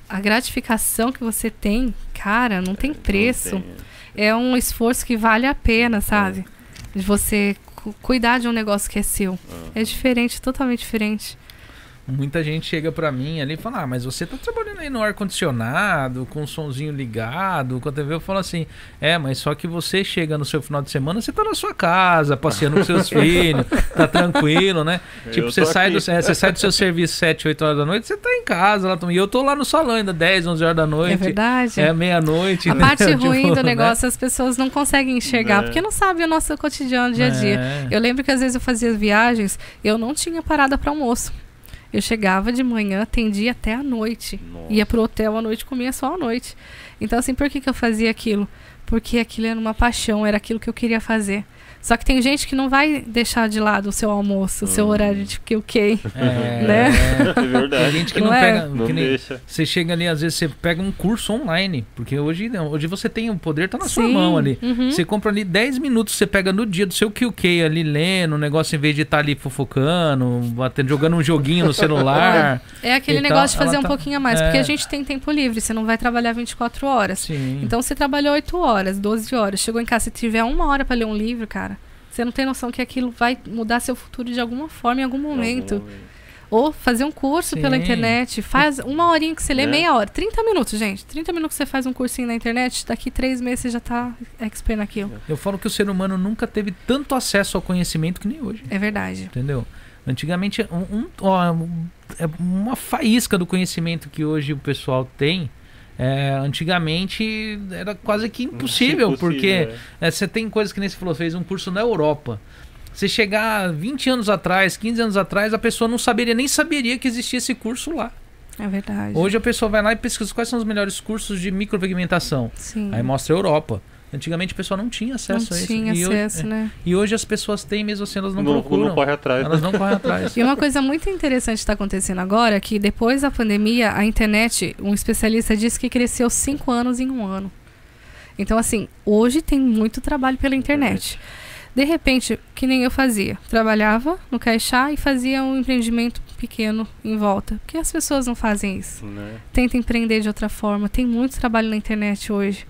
Speaker 3: a gratificação que você tem, cara, não tem preço.
Speaker 1: Não tem.
Speaker 3: É um esforço que vale a pena, sabe? De você cuidar de um negócio que é seu.
Speaker 1: Ah.
Speaker 3: É diferente, totalmente diferente.
Speaker 2: Muita gente chega pra mim ali e fala: Ah, mas você tá trabalhando aí no ar-condicionado, com o somzinho ligado, com a TV. Eu falo assim: É, mas só que você chega no seu final de semana, você tá na sua casa, passeando com seus [LAUGHS] filhos, tá tranquilo, né?
Speaker 1: Eu
Speaker 2: tipo, você sai, do, é, você sai do seu serviço 7, 8 horas da noite, você tá em casa lá também. E eu tô lá no salão ainda 10, 11 horas da noite.
Speaker 3: É verdade.
Speaker 2: É meia-noite.
Speaker 3: A
Speaker 2: né?
Speaker 3: parte [LAUGHS]
Speaker 2: Tipo,
Speaker 3: ruim do
Speaker 2: né?
Speaker 3: negócio as pessoas não conseguem enxergar,
Speaker 1: Né.
Speaker 3: porque não sabem o nosso cotidiano dia a dia.
Speaker 2: É.
Speaker 3: Eu lembro que às vezes eu fazia viagens, eu não tinha parada para almoço. Eu chegava de manhã, atendia até a noite.
Speaker 1: Nossa.
Speaker 3: Ia pro hotel à noite, comia só à noite. Então, assim, por que, que eu fazia aquilo? Porque aquilo era uma paixão, era aquilo que eu queria fazer. Só que tem gente que não vai deixar de lado o seu almoço, o seu
Speaker 1: Hum.
Speaker 3: horário de que ok.
Speaker 2: É, [LAUGHS]
Speaker 3: Né?
Speaker 1: É
Speaker 2: Tem
Speaker 1: verdade.
Speaker 2: gente que
Speaker 3: Não
Speaker 2: não,
Speaker 3: é?
Speaker 2: pega.
Speaker 1: Não
Speaker 2: que nem-
Speaker 1: deixa.
Speaker 2: Você chega ali, às vezes você pega um curso online, porque hoje hoje você tem o poder, tá na sua
Speaker 3: Sim,
Speaker 2: mão ali.
Speaker 3: uhum.
Speaker 2: Você compra ali 10 minutos, você pega no dia do seu QQ ali lendo o negócio em vez de estar ali fofocando, batendo, jogando um joguinho no celular. [LAUGHS]
Speaker 3: É aquele negócio de fazer
Speaker 2: ela
Speaker 3: um
Speaker 2: tá-
Speaker 3: pouquinho a mais,
Speaker 2: é.
Speaker 3: porque a gente tem tempo livre, você não vai trabalhar 24 horas.
Speaker 2: Sim.
Speaker 3: Então você trabalhou 8 horas, 12 horas, chegou em casa, se tiver uma hora para ler um livro, cara, você não tem noção que aquilo vai mudar seu futuro de alguma forma, em algum momento.
Speaker 1: Algum momento.
Speaker 3: Ou fazer um curso pela
Speaker 2: Sim.
Speaker 3: internet, faz uma horinha que você lê,
Speaker 1: Né?
Speaker 3: meia hora, 30 minutos, gente. 30 minutos que você faz um cursinho na internet, daqui três meses você já tá expert naquilo.
Speaker 2: Eu falo que o ser humano nunca teve tanto acesso ao conhecimento que nem hoje.
Speaker 3: É verdade.
Speaker 2: Entendeu? Antigamente, um, um- ó, é uma faísca do conhecimento que hoje o pessoal tem. É, antigamente era quase que impossível,
Speaker 1: Impossível,
Speaker 2: porque
Speaker 1: é.
Speaker 2: é, você tem coisas que nem você falou, fez um curso na Europa. Você chegar 20 anos atrás, 15 anos atrás, a pessoa não saberia, nem saberia que existia esse curso lá.
Speaker 3: É verdade.
Speaker 2: Hoje a pessoa vai lá e pesquisa quais são os melhores cursos de micropigmentação.
Speaker 3: Sim.
Speaker 2: Aí mostra a Europa. Antigamente a pessoa não tinha
Speaker 3: não
Speaker 2: acesso a isso.
Speaker 3: tinha
Speaker 2: e, hoje,
Speaker 3: acesso, né?
Speaker 2: e hoje as pessoas têm, mesmo assim elas não,
Speaker 1: Não,
Speaker 2: procuram.
Speaker 1: não corre atrás.
Speaker 2: Elas
Speaker 1: né?
Speaker 2: não correm atrás.
Speaker 3: E uma coisa muito interessante está acontecendo agora é que depois da pandemia, a internet, um especialista disse que cresceu cinco anos em um ano. Então, assim, hoje tem muito trabalho pela internet. De repente, que nem eu fazia, trabalhava no Caixá e fazia um empreendimento pequeno em volta. Por que as pessoas não fazem isso?
Speaker 1: Né?
Speaker 3: Tenta empreender de outra forma. Tem muito trabalho na internet hoje.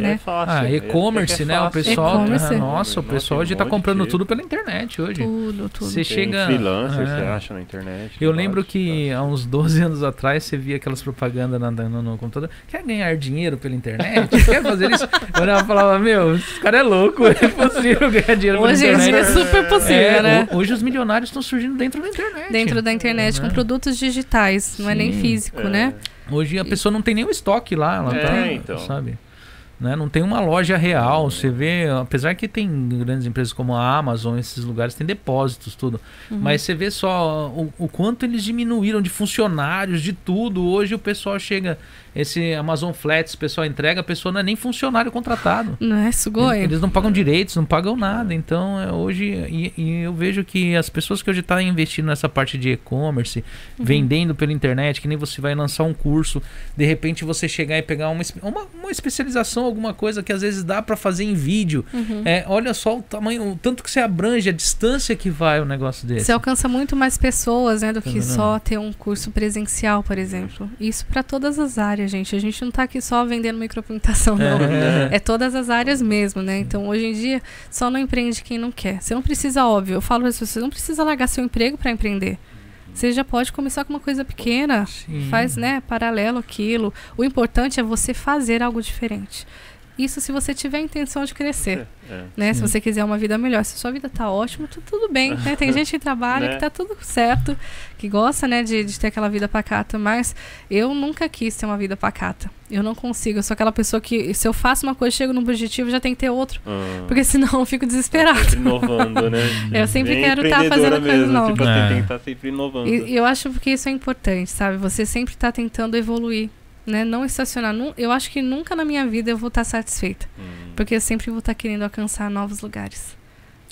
Speaker 3: Né?
Speaker 1: É fácil.
Speaker 2: Ah,
Speaker 1: é-
Speaker 2: e-commerce,
Speaker 1: é
Speaker 2: né? O pessoal. Ah, nossa, o pessoal hoje
Speaker 1: um
Speaker 2: tá
Speaker 1: monte
Speaker 2: comprando
Speaker 1: de-
Speaker 2: tudo pela internet hoje.
Speaker 3: Tudo, tudo.
Speaker 2: Você
Speaker 1: Tem
Speaker 2: chega.
Speaker 1: freelancer,
Speaker 2: é.
Speaker 1: você acha na internet.
Speaker 2: Eu lembro que
Speaker 1: tá?
Speaker 2: há uns 12 anos atrás você via aquelas propagandas na- no, no computador. Quer ganhar dinheiro pela internet? [LAUGHS] Quer fazer isso? Eu olhava e falava, meu, esse cara é louco, [LAUGHS] é impossível ganhar dinheiro pela
Speaker 3: Hoje em
Speaker 2: internet.
Speaker 3: dia é super possível,
Speaker 2: É,
Speaker 3: né?
Speaker 2: ho- Hoje os milionários estão surgindo dentro da internet.
Speaker 3: Dentro da internet,
Speaker 2: né?
Speaker 3: com produtos digitais, não é nem
Speaker 2: Sim.
Speaker 3: físico,
Speaker 1: É.
Speaker 3: né?
Speaker 2: Hoje a pessoa não tem nem o estoque lá, ela
Speaker 1: É,
Speaker 2: tá,
Speaker 1: então.
Speaker 2: sabe? Né? Não tem uma loja real. Você vê, apesar que tem grandes empresas como a Amazon, esses lugares tem depósitos, tudo.
Speaker 3: Uhum.
Speaker 2: Mas você vê só o, o quanto eles diminuíram de funcionários, de tudo. Hoje o pessoal chega, esse Amazon Flats, o pessoal entrega, a pessoa não é nem funcionário contratado.
Speaker 3: Não é sugoi?
Speaker 2: Eles não pagam direitos, não pagam nada. Então, é, hoje, e, e eu vejo que as pessoas que hoje estão investindo nessa parte de e-commerce, vendendo pela internet, que nem você vai lançar um curso, de repente você chegar e pegar uma, uma, uma especialização, alguma coisa que às vezes dá para fazer em vídeo.
Speaker 3: Uhum.
Speaker 2: É, olha só o tamanho, o tanto que você abrange, a distância que vai o negócio desse.
Speaker 3: Você alcança muito mais pessoas, né, do
Speaker 2: Tá
Speaker 3: que só ter um curso presencial, por exemplo. Isso para todas as áreas, gente. A gente não tá aqui só vendendo micropigmentação, não.
Speaker 2: É.
Speaker 3: É todas as áreas mesmo, né? Então, hoje em dia, só não empreende quem não quer. Você não precisa, óbvio, eu falo isso, você não precisa largar seu emprego para empreender. Você já pode começar com uma coisa pequena,
Speaker 2: Sim.
Speaker 3: faz, né, paralelo aquilo. O importante é você fazer algo diferente. Isso se você tiver a intenção de crescer,
Speaker 1: É.
Speaker 3: né? Se você quiser uma vida melhor. Se sua vida tá ótima, tudo, tudo bem, né? Tem [LAUGHS] gente que trabalha,
Speaker 1: Né?
Speaker 3: que tá tudo certo, que gosta, né, de, de ter aquela vida pacata, mas eu nunca quis ter uma vida pacata. Eu não consigo, eu sou aquela pessoa que se eu faço uma coisa, chego num objetivo, já tem que ter outro,
Speaker 1: Ah,
Speaker 3: porque senão eu fico desesperada.
Speaker 1: sempre inovando, né? [LAUGHS]
Speaker 3: Eu sempre
Speaker 1: Bem
Speaker 3: quero estar
Speaker 1: empreendedora
Speaker 3: fazendo coisa
Speaker 1: mesmo,
Speaker 3: nova.
Speaker 1: Tipo
Speaker 2: É.
Speaker 1: tem que estar sempre inovando.
Speaker 3: E e eu acho que isso é importante, sabe? Você sempre tá tentando evoluir, né? Não estacionar. Eu acho que nunca na minha vida eu vou estar satisfeita.
Speaker 1: Hum.
Speaker 3: Porque eu sempre vou estar querendo alcançar novos lugares,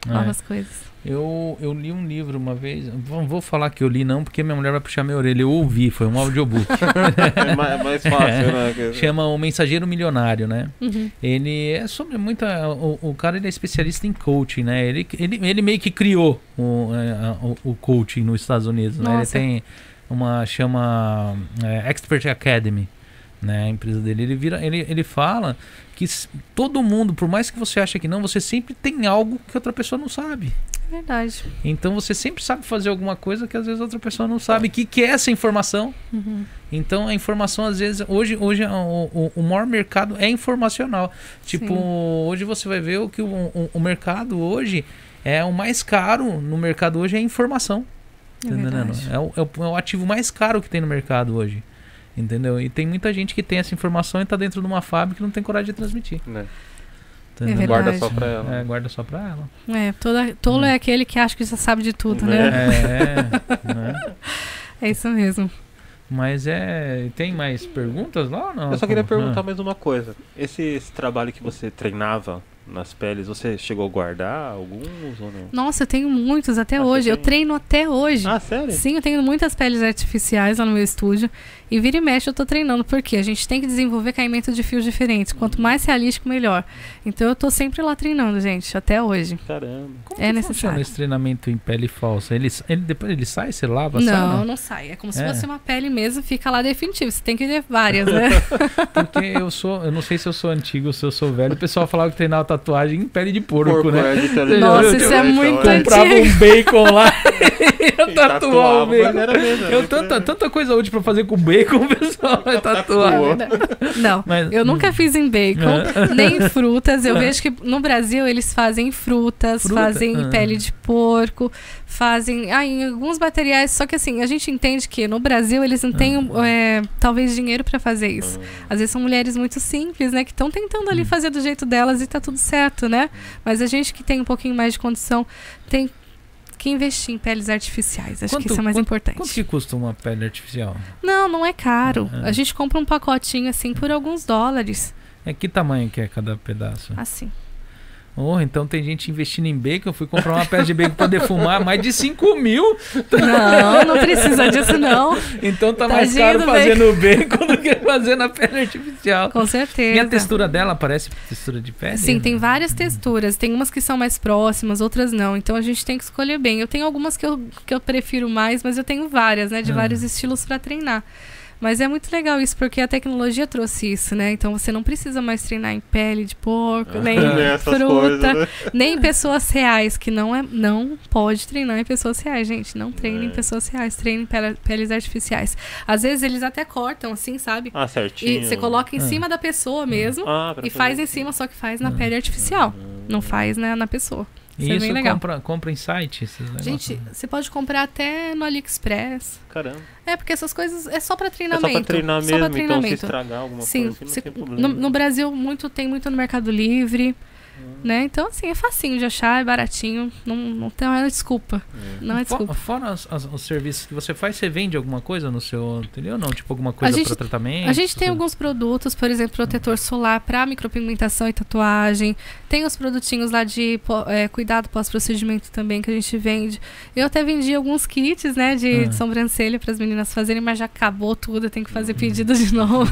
Speaker 2: É.
Speaker 3: novas coisas.
Speaker 2: Eu, eu li um livro uma vez, não vou falar que eu li não, porque minha mulher vai puxar minha orelha. Eu ouvi, foi um audiobook. [LAUGHS]
Speaker 1: É ma- é mais fácil, né? [LAUGHS]
Speaker 2: Chama O Mensageiro Milionário, né?
Speaker 3: Uhum.
Speaker 2: Ele é sobre muita. O, o cara ele é especialista em coaching, né? Ele, ele, ele meio que criou o, é, o, o coaching nos Estados Unidos, né? Ele
Speaker 3: Nossa.
Speaker 2: tem uma. chama é, Expert Academy, né? A empresa dele. Ele, vira, ele, ele fala que todo mundo, por mais que você ache que não, você sempre tem algo que outra pessoa não sabe.
Speaker 3: Verdade.
Speaker 2: Então você sempre sabe fazer alguma coisa que às vezes outra pessoa não sabe. O que, que é essa informação?
Speaker 3: Uhum.
Speaker 2: Então a informação, às vezes, hoje, hoje o, o, maior mercado é informacional. Tipo,
Speaker 3: Sim.
Speaker 2: hoje você vai ver o que o, o, o mercado hoje é o mais caro no mercado hoje é a informação.
Speaker 3: É.
Speaker 2: É é, o, é o ativo mais caro que tem no mercado hoje. Entendeu? E tem muita gente que tem essa informação e tá dentro de uma fábrica e não tem coragem de transmitir.
Speaker 3: É
Speaker 2: entendendo?
Speaker 1: Guarda só pra ela.
Speaker 2: É, guarda só pra ela.
Speaker 3: É, toda, tolo é aquele que acha que já sabe de tudo,
Speaker 1: É.
Speaker 3: né?
Speaker 2: É, [LAUGHS] né?
Speaker 3: É isso mesmo.
Speaker 2: Mas é. Tem mais perguntas lá ou não?
Speaker 1: Eu só queria
Speaker 2: Como-
Speaker 1: perguntar
Speaker 2: Ah.
Speaker 1: mais uma coisa. Esse, esse trabalho que você treinava nas peles, você chegou a guardar alguns ou não?
Speaker 3: Nossa, eu tenho muitos até
Speaker 1: Ah,
Speaker 3: hoje. Eu treino até hoje.
Speaker 1: Ah, sério?
Speaker 3: Sim, eu tenho muitas peles artificiais lá no meu estúdio. E vira e mexe eu tô treinando, porque a gente tem que desenvolver caimento de fios diferentes. Quanto mais realístico, melhor. Então eu tô sempre lá treinando, gente, até hoje.
Speaker 1: Caramba.
Speaker 2: Como
Speaker 3: É
Speaker 2: que
Speaker 3: necessário.
Speaker 2: esse treinamento em pele falsa? Ele, ele depois ele sai, você lava, sai,
Speaker 3: Não, não sai. É como se
Speaker 2: É.
Speaker 3: fosse uma pele mesmo, fica lá definitivo. Você tem que ter várias, né? [LAUGHS]
Speaker 2: Porque eu sou, eu não sei se eu sou antigo ou se eu sou velho. O pessoal falava que treinava tatuagem em pele de porco, né?
Speaker 1: é de
Speaker 3: Nossa,
Speaker 1: porco,
Speaker 3: isso é
Speaker 1: então,
Speaker 3: muito
Speaker 1: é.
Speaker 2: Comprava um bacon lá [LAUGHS] [LAUGHS] eu
Speaker 1: E
Speaker 2: tatuava o bacon.
Speaker 1: mesmo,
Speaker 2: Eu tanta, tanta coisa útil pra fazer com bacon, [LAUGHS] o pessoal vai tatuar.
Speaker 3: Não,
Speaker 2: Mas-
Speaker 3: eu nunca fiz em bacon, nem em frutas. Eu [LAUGHS] vejo que no Brasil eles fazem em frutas,
Speaker 2: Fruta?
Speaker 3: fazem em
Speaker 2: Ah.
Speaker 3: pele de porco, fazem ah, em alguns materiais. Só que assim, a gente entende que no Brasil eles não têm
Speaker 2: Ah.
Speaker 3: é, talvez dinheiro pra fazer isso. Às vezes são mulheres muito simples, né? Que estão tentando
Speaker 2: Hum.
Speaker 3: ali fazer do jeito delas e tá tudo certo, né? Mas a gente que tem um pouquinho mais de condição tem que investir em peles artificiais. Acho
Speaker 2: Quanto-
Speaker 3: que isso é mais
Speaker 2: quanto-
Speaker 3: importante.
Speaker 2: Quanto que custa uma pele artificial?
Speaker 3: Não, não é caro.
Speaker 2: Ah.
Speaker 3: A gente compra um pacotinho assim por alguns dólares.
Speaker 2: É que tamanho que é cada pedaço?
Speaker 3: Assim.
Speaker 2: Oh, então tem gente investindo em bacon. Eu fui comprar uma peça de bacon pra defumar, mais de 5 mil.
Speaker 3: Não, não precisa disso, não.
Speaker 2: Então tá mais
Speaker 3: Tadinho
Speaker 2: caro
Speaker 3: do
Speaker 2: fazendo bacon do que fazendo a pele artificial.
Speaker 3: Com certeza.
Speaker 2: E a textura dela parece textura de pele?
Speaker 3: Sim, tem várias texturas. Tem umas que são mais próximas, outras não. Então a gente tem que escolher bem. Eu tenho algumas que eu, que eu prefiro mais, mas eu tenho várias, né? De
Speaker 2: Ah.
Speaker 3: vários estilos pra treinar. Mas é muito legal isso, porque a tecnologia trouxe isso, né? Então você não precisa mais treinar em pele de porco, nem [LAUGHS]
Speaker 1: Nem
Speaker 3: em
Speaker 1: essas
Speaker 3: fruta,
Speaker 1: coisas, né?
Speaker 3: nem em pessoas reais, que não é, não pode treinar em pessoas reais, gente. Não treine em
Speaker 1: É.
Speaker 3: pessoas reais, treine em pele- peles artificiais. Às vezes eles até cortam assim, sabe?
Speaker 1: Ah, certinho.
Speaker 3: E você coloca em
Speaker 2: Ah.
Speaker 3: cima da pessoa mesmo
Speaker 1: Ah,
Speaker 3: e faz em
Speaker 1: assim.
Speaker 3: cima, só que faz na pele artificial. Não faz né, na pessoa. Isso,
Speaker 2: E
Speaker 3: é
Speaker 2: isso
Speaker 3: bem legal.
Speaker 2: compra, compra em site?
Speaker 3: Gente, você pode comprar até no AliExpress.
Speaker 1: Caramba.
Speaker 3: É, porque essas coisas é só pra
Speaker 1: É
Speaker 3: treinamento.
Speaker 1: só pra treinar
Speaker 3: Só
Speaker 1: mesmo,
Speaker 3: pra
Speaker 1: então se
Speaker 3: treinamento.
Speaker 1: estragar alguma
Speaker 3: Sim,
Speaker 1: coisa, assim, não tem
Speaker 3: no,
Speaker 1: problema.
Speaker 3: no Brasil muito tem muito no Mercado Livre, né? Então assim, é facinho de achar, é baratinho, não, não tem uma desculpa. Não é desculpa.
Speaker 2: Fora as- as- os serviços que você faz, você vende alguma coisa no seu ou não? Tipo alguma coisa para tratamento?
Speaker 3: A gente tem
Speaker 2: tudo?
Speaker 3: alguns produtos, por exemplo, protetor solar para micropigmentação e tatuagem. Tem os produtinhos lá de é, cuidado pós-procedimento também que a gente vende. Eu até vendi alguns kits, né, de,
Speaker 2: Ah.
Speaker 3: de sobrancelha para as meninas fazerem, mas já acabou tudo, eu tenho que fazer pedido de [LAUGHS] novo.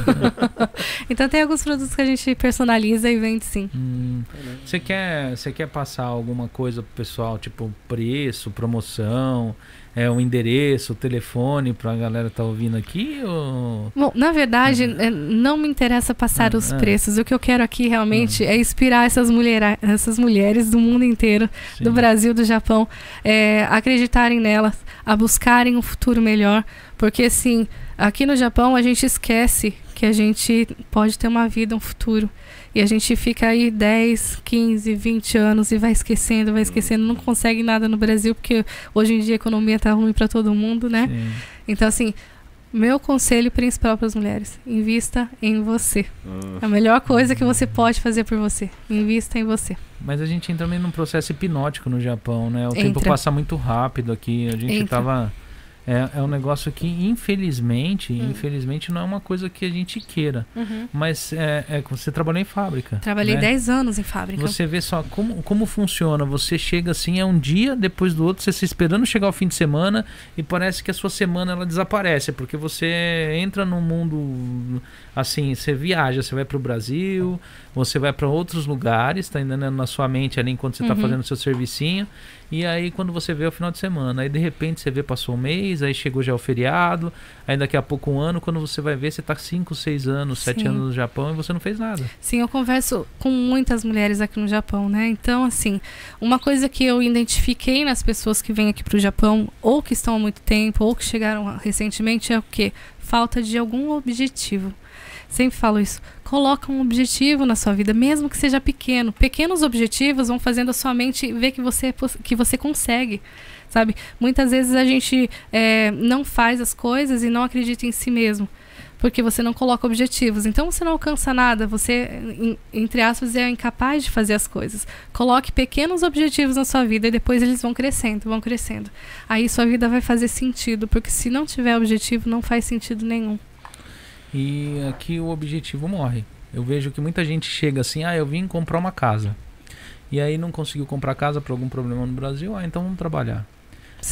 Speaker 3: então tem alguns produtos que a gente personaliza e vende sim.
Speaker 2: Hum, Você quer, você quer passar alguma coisa pro pessoal, tipo preço, promoção, é, um endereço, telefone pra galera tá ouvindo aqui? Ou...
Speaker 3: Bom, na verdade, é, não me interessa passar os
Speaker 2: ah.
Speaker 3: preços. O que eu quero aqui realmente é inspirar essas, mulhera- essas mulheres do mundo inteiro
Speaker 2: Sim.
Speaker 3: do Brasil, do Japão, é, acreditarem nelas, a buscarem um futuro melhor. Porque, assim, aqui no Japão a gente esquece que a gente pode ter uma vida, um futuro. E a gente fica aí 10, 15, 20 anos e vai esquecendo, vai esquecendo, não consegue nada no Brasil, porque hoje em dia a economia tá ruim para todo mundo, né?
Speaker 2: Sim.
Speaker 3: Então, assim, meu conselho principal para as mulheres: invista em você.
Speaker 1: Hum.
Speaker 3: A melhor coisa que você pode fazer por você. Invista em você.
Speaker 2: Mas a gente entra meio num processo hipnótico no Japão, né? O tempo
Speaker 3: Entra.
Speaker 2: passa muito rápido aqui. A gente
Speaker 3: Entra.
Speaker 2: tava. É, é um negócio que, infelizmente,
Speaker 3: Hum.
Speaker 2: infelizmente não é uma coisa que a gente queira. Mas é, é você trabalhou em fábrica.
Speaker 3: Trabalhei
Speaker 2: né?
Speaker 3: 10 anos em fábrica.
Speaker 2: Você vê só como, como funciona. Você chega assim, é um dia depois do outro, você se esperando chegar o fim de semana e parece que a sua semana ela desaparece, porque você entra num mundo assim, você viaja, você vai para o Brasil, você vai para outros lugares, tá entendendo na sua mente ali enquanto você está
Speaker 3: Uhum.
Speaker 2: fazendo o seu servicinho, E aí quando você vê é o final de semana, aí de repente você vê passou um mês, aí chegou já o feriado, aí daqui a pouco um ano, quando você vai ver, você tá 5, 6 anos, 7
Speaker 3: Sim.
Speaker 2: anos no Japão e você não fez nada.
Speaker 3: Sim, eu converso com muitas mulheres aqui no Japão, né? Então, assim, uma coisa que eu identifiquei nas pessoas que vêm aqui para o Japão, ou que estão há muito tempo, ou que chegaram recentemente, é o quê? Falta de algum objetivo. Sempre falo isso. Coloca um objetivo na sua vida, mesmo que seja pequeno. Pequenos objetivos vão fazendo a sua mente ver que você, é que você consegue. Sabe? Muitas vezes a gente é, não faz as coisas e não acredita em si mesmo porque você não coloca objetivos. Então você não alcança nada, você, entre aspas, é incapaz de fazer as coisas. Coloque pequenos objetivos na sua vida e depois eles vão crescendo, vão crescendo. Aí sua vida vai fazer sentido, porque se não tiver objetivo, não faz sentido nenhum.
Speaker 2: E aqui o objetivo morre. Eu vejo que muita gente chega assim, ah, eu vim comprar uma casa. E aí não conseguiu comprar casa por algum problema no Brasil, ah, então vamos trabalhar.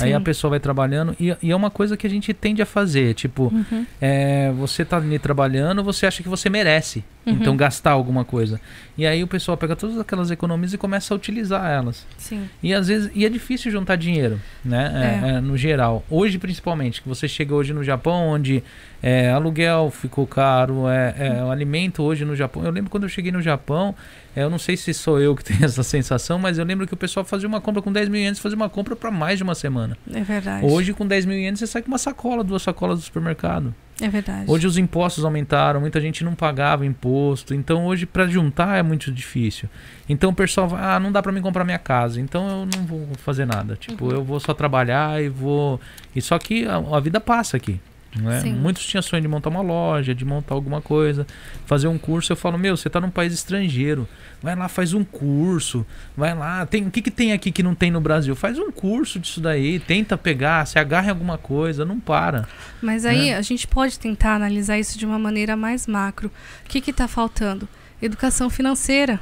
Speaker 2: Aí a
Speaker 3: Sim.
Speaker 2: pessoa vai trabalhando e, e é uma coisa que a gente tende a fazer, tipo,
Speaker 3: Uhum,
Speaker 2: é, você tá ali trabalhando, você acha que você merece,
Speaker 3: Uhum.
Speaker 2: então gastar alguma coisa. E aí o pessoal pega todas aquelas economias e começa a utilizar elas.
Speaker 3: sim.
Speaker 2: E às vezes e é difícil juntar dinheiro, né? É, é, no geral. Hoje, principalmente, que você chega hoje no Japão, onde é, aluguel ficou caro, é, é, o alimento hoje no Japão. Eu lembro quando eu cheguei no Japão, é, eu não sei se sou eu que tenho [LAUGHS] essa sensação, mas eu lembro que o pessoal fazia uma compra com 10 mil ienes, fazia uma compra para mais de uma semana.
Speaker 3: É verdade.
Speaker 2: Hoje, com 10 mil ienes, você sai com uma sacola, duas sacolas do supermercado.
Speaker 3: É verdade.
Speaker 2: Hoje os impostos aumentaram, muita gente não pagava imposto, então hoje para juntar é muito difícil. Então o pessoal vai, ah, não dá para mim comprar minha casa, então eu não vou fazer nada. Tipo,
Speaker 3: Uhum.
Speaker 2: eu vou só trabalhar e vou. E só que a, a vida passa aqui. Né? Muitos tinham sonho de montar uma loja, de montar alguma coisa, fazer um curso. Eu falo, meu, você tá num país estrangeiro, vai lá, faz um curso, vai lá. Tem, o que, que tem aqui que não tem no Brasil? Faz um curso disso daí, tenta pegar, se agarra em alguma coisa, não para.
Speaker 3: Mas aí
Speaker 2: É.
Speaker 3: a gente pode tentar analisar isso de uma maneira mais macro. O que está faltando? Educação financeira.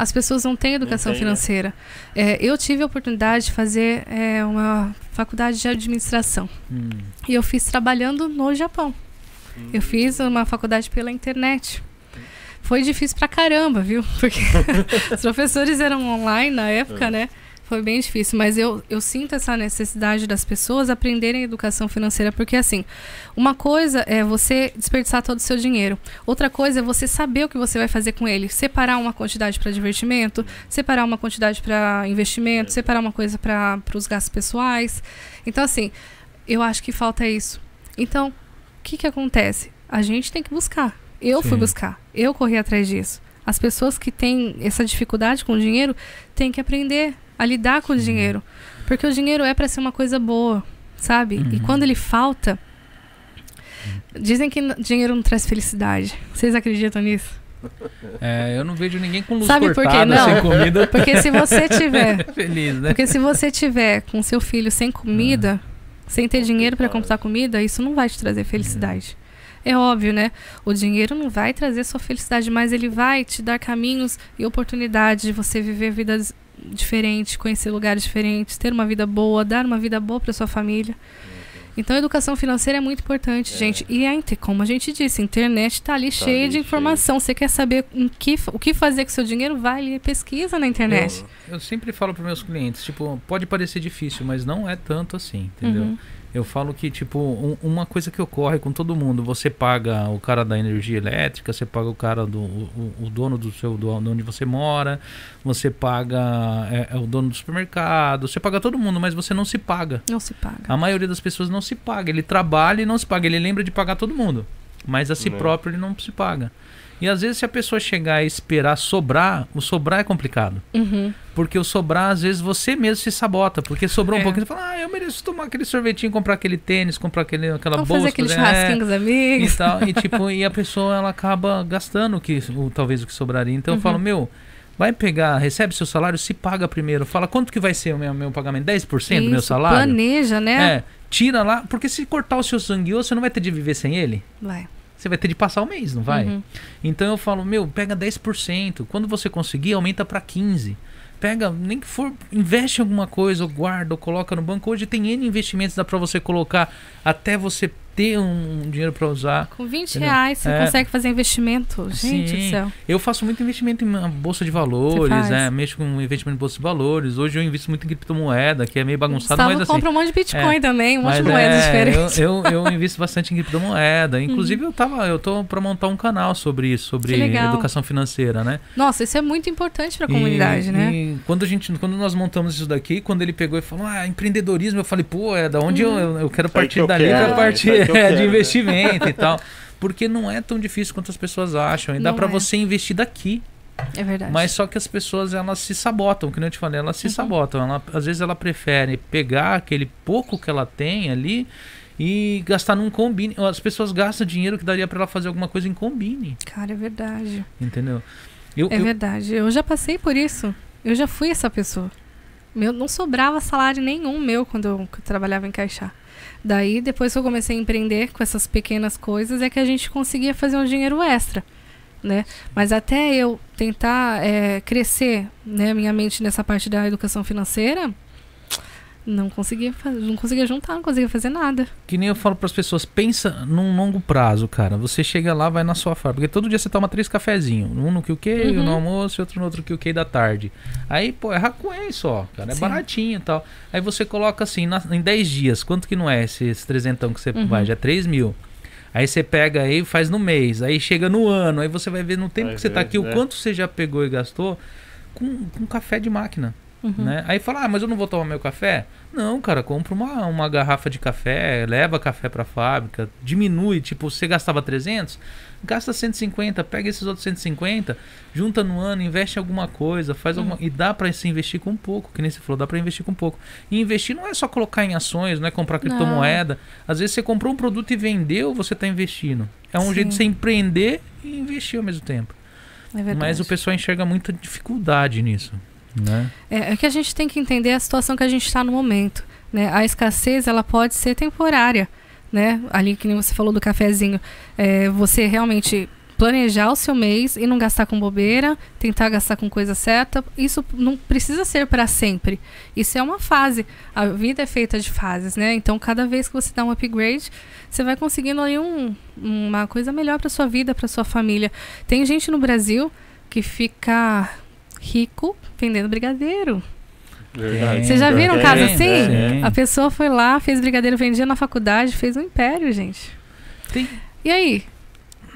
Speaker 3: As pessoas não têm educação
Speaker 1: tem, né?
Speaker 3: financeira. É, eu tive a oportunidade de fazer é, uma faculdade de administração.
Speaker 2: Hum.
Speaker 3: E eu fiz trabalhando no Japão. Eu fiz uma faculdade pela internet. Foi difícil pra caramba, viu? Porque [LAUGHS] [LAUGHS] os professores eram online na época,
Speaker 1: É.
Speaker 3: né? Foi bem difícil, mas eu, eu sinto essa necessidade das pessoas aprenderem educação financeira, porque assim, uma coisa é você desperdiçar todo o seu dinheiro, outra coisa é você saber o que você vai fazer com ele, separar uma quantidade para divertimento, separar uma quantidade para investimento, separar uma coisa para os gastos pessoais. Então, assim, eu acho que falta isso. Então, o que, que acontece? A gente tem que buscar. Eu fui
Speaker 2: Sim.
Speaker 3: buscar, eu corri atrás disso. As pessoas que têm essa dificuldade com o dinheiro têm que aprender a lidar com o dinheiro. Porque o dinheiro é para ser uma coisa boa, sabe? E
Speaker 2: Uhum.
Speaker 3: quando ele falta. Dizem que dinheiro não traz felicidade. Vocês acreditam nisso?
Speaker 2: É, eu não vejo ninguém com luz
Speaker 3: Sabe por quê? Não.
Speaker 2: sem comida. [LAUGHS]
Speaker 3: Porque se você tiver. [LAUGHS]
Speaker 2: Feliz, né?
Speaker 3: Porque se você tiver com seu filho sem comida, sem ter dinheiro para comprar comida, isso não vai te trazer felicidade. É óbvio, né? O dinheiro não vai trazer sua felicidade, mas ele vai te dar caminhos e oportunidades de você viver vidas diferentes, conhecer lugares diferentes, ter uma vida boa, dar uma vida boa para sua família. Então, a educação financeira é muito importante,
Speaker 1: É.
Speaker 3: gente. E a como a gente disse, a internet está ali
Speaker 1: Tá
Speaker 3: cheia
Speaker 1: ali
Speaker 3: de informação. Você quer saber que, o que fazer com seu dinheiro? Vai ali e pesquisa na internet.
Speaker 2: Eu, eu sempre falo para meus clientes, tipo, pode parecer difícil, mas não é tanto assim, entendeu?
Speaker 3: Uhum.
Speaker 2: Eu falo que, tipo, um- uma coisa que ocorre com todo mundo, você paga o cara da energia elétrica, você paga o cara do o, o dono do seu do, de onde você mora, você paga é, é o dono do supermercado, você paga todo mundo, mas você não se paga.
Speaker 3: Não se paga.
Speaker 2: A maioria das pessoas não se paga. Ele trabalha e não se paga. Ele lembra de pagar todo mundo. Mas a si
Speaker 1: Né.
Speaker 2: próprio ele não se paga. E às vezes se a pessoa chegar e esperar sobrar, o sobrar é complicado.
Speaker 3: Uhum.
Speaker 2: Porque o sobrar, às vezes, você mesmo se sabota. Porque sobrou um
Speaker 3: É.
Speaker 2: pouquinho, você fala, ah, eu mereço tomar aquele sorvetinho, comprar aquele tênis, comprar aquele, aquela
Speaker 3: Vamos
Speaker 2: bolsa.
Speaker 3: fazer aquele
Speaker 2: é,
Speaker 3: churrasquinho com os amigos.
Speaker 2: e tal. E, tipo, [LAUGHS] e a pessoa, ela acaba gastando o que, o, talvez o que sobraria. Então eu
Speaker 3: Uhum.
Speaker 2: falo, meu, vai pegar, recebe seu salário, se paga primeiro. Fala, quanto que vai ser o meu, meu pagamento? 10% do meu
Speaker 3: Isso,
Speaker 2: salário?
Speaker 3: Planeja, né?
Speaker 2: É, tira lá, porque se cortar o seu sangue, você não vai ter de viver sem ele.
Speaker 3: Vai.
Speaker 2: Você vai ter de passar o mês, não vai?
Speaker 3: Uhum.
Speaker 2: Então eu falo, meu, pega 10%. Quando você conseguir, aumenta para 15. Pega, nem que for, investe em alguma coisa, ou guarda, ou coloca no banco. Hoje tem N investimentos, dá para você colocar até você ter um, um dinheiro para usar.
Speaker 3: Com 20
Speaker 2: Entendeu?
Speaker 3: reais você
Speaker 2: É.
Speaker 3: consegue fazer investimento. Gente do
Speaker 2: Sim.
Speaker 3: céu.
Speaker 2: Eu faço muito investimento em bolsa de valores, é, mexo com investimento em bolsa de valores. Hoje eu invisto muito em criptomoeda, que é meio bagunçado, mas assim.
Speaker 3: compra um monte de Bitcoin
Speaker 2: é,
Speaker 3: também, um monte de moedas
Speaker 2: é,
Speaker 3: diferentes.
Speaker 2: Eu, eu, eu invisto bastante em criptomoeda. [LAUGHS]
Speaker 3: Uhum.
Speaker 2: Inclusive, eu tava, eu tô para montar um canal sobre isso, sobre educação financeira, né?
Speaker 3: Nossa, isso é muito importante para a
Speaker 2: E-
Speaker 3: comunidade, né?
Speaker 2: E quando a gente, quando nós montamos isso daqui, quando ele pegou e falou, ah, empreendedorismo, eu falei, pô, é da onde
Speaker 3: Uhum.
Speaker 2: eu, eu quero partir
Speaker 1: que eu
Speaker 2: dali
Speaker 1: quero,
Speaker 2: pra
Speaker 1: né?
Speaker 2: partir
Speaker 1: que eu
Speaker 2: é,
Speaker 1: quero,
Speaker 2: de
Speaker 1: né?
Speaker 2: investimento e [LAUGHS] tal. Porque não é tão difícil quanto as pessoas acham. E dá
Speaker 3: Não
Speaker 2: para
Speaker 3: é.
Speaker 2: você investir daqui.
Speaker 3: É verdade.
Speaker 2: Mas só que as pessoas elas se sabotam, que nem eu te falei, elas se
Speaker 3: Uhum.
Speaker 2: sabotam. Ela, às vezes ela prefere pegar aquele pouco que ela tem ali e gastar num combine. As pessoas gastam dinheiro que daria para ela fazer alguma coisa em combine,
Speaker 3: Cara, é verdade.
Speaker 2: entendeu? Eu,
Speaker 3: É
Speaker 2: eu-
Speaker 3: verdade. Eu já passei por isso. Eu já fui essa pessoa. Meu, não sobrava salário nenhum meu quando eu, trabalhava em Caixá. Daí, depois que eu comecei a empreender com essas pequenas coisas, é que a gente conseguia fazer um dinheiro extra, né? Mas até eu tentar é, crescer, né, minha mente nessa parte da educação financeira, não conseguia, não conseguia juntar, não conseguia fazer nada.
Speaker 2: Que nem eu falo para as pessoas, pensa num longo prazo, cara. Você chega lá, vai na sua fábrica. Porque todo dia você toma três cafezinhos. Um no QQ,
Speaker 3: Uhum.
Speaker 2: um no almoço e outro no outro QQ da tarde. Aí, pô, é racuém só, cara. É
Speaker 3: Sim.
Speaker 2: baratinho e tal. Aí você coloca assim, na- em 10 dias. Quanto que não é esse, esse trezentão que você
Speaker 3: Uhum.
Speaker 2: vai? Já é 3 mil. Aí você pega aí e faz no mês. Aí chega no ano. Aí você vai ver no tempo
Speaker 1: Vai
Speaker 2: que você tá
Speaker 1: ver,
Speaker 2: aqui, o
Speaker 1: né?
Speaker 2: quanto você já pegou e gastou com, com café de máquina.
Speaker 3: Uhum.
Speaker 2: Né? Aí fala, ah, mas eu não vou tomar meu café? Não, cara, compra uma, uma garrafa de café, leva café pra fábrica, diminui, tipo, você gastava 300, gasta 150, pega esses outros 150, junta no ano, investe em alguma coisa, faz alguma... E dá pra se investir com pouco, que nem você falou, dá pra investir com pouco. E investir não é só colocar em ações, não é comprar criptomoeda. Às vezes você comprou um produto e vendeu, você tá investindo. É um
Speaker 3: Sim.
Speaker 2: jeito de você empreender e investir ao mesmo tempo.
Speaker 3: É.
Speaker 2: Mas o pessoal enxerga muita dificuldade nisso, né?
Speaker 3: É, é que a gente tem que entender a situação que a gente está no momento. Né? A escassez ela pode ser temporária. Né? Ali que nem você falou do cafezinho. É, você realmente planejar o seu mês e não gastar com bobeira, tentar gastar com coisa certa. Isso não precisa ser para sempre. Isso é uma fase. A vida é feita de fases, né? Então, cada vez que você dá um upgrade, você vai conseguindo aí um, uma coisa melhor para sua vida, para sua família. Tem gente no Brasil que fica rico vendendo brigadeiro.
Speaker 1: Verdade.
Speaker 3: Vocês já viram um caso assim?
Speaker 2: tem.
Speaker 3: A pessoa foi lá, fez brigadeiro, vendia na faculdade, fez um império, gente.
Speaker 2: Tem-
Speaker 3: E aí?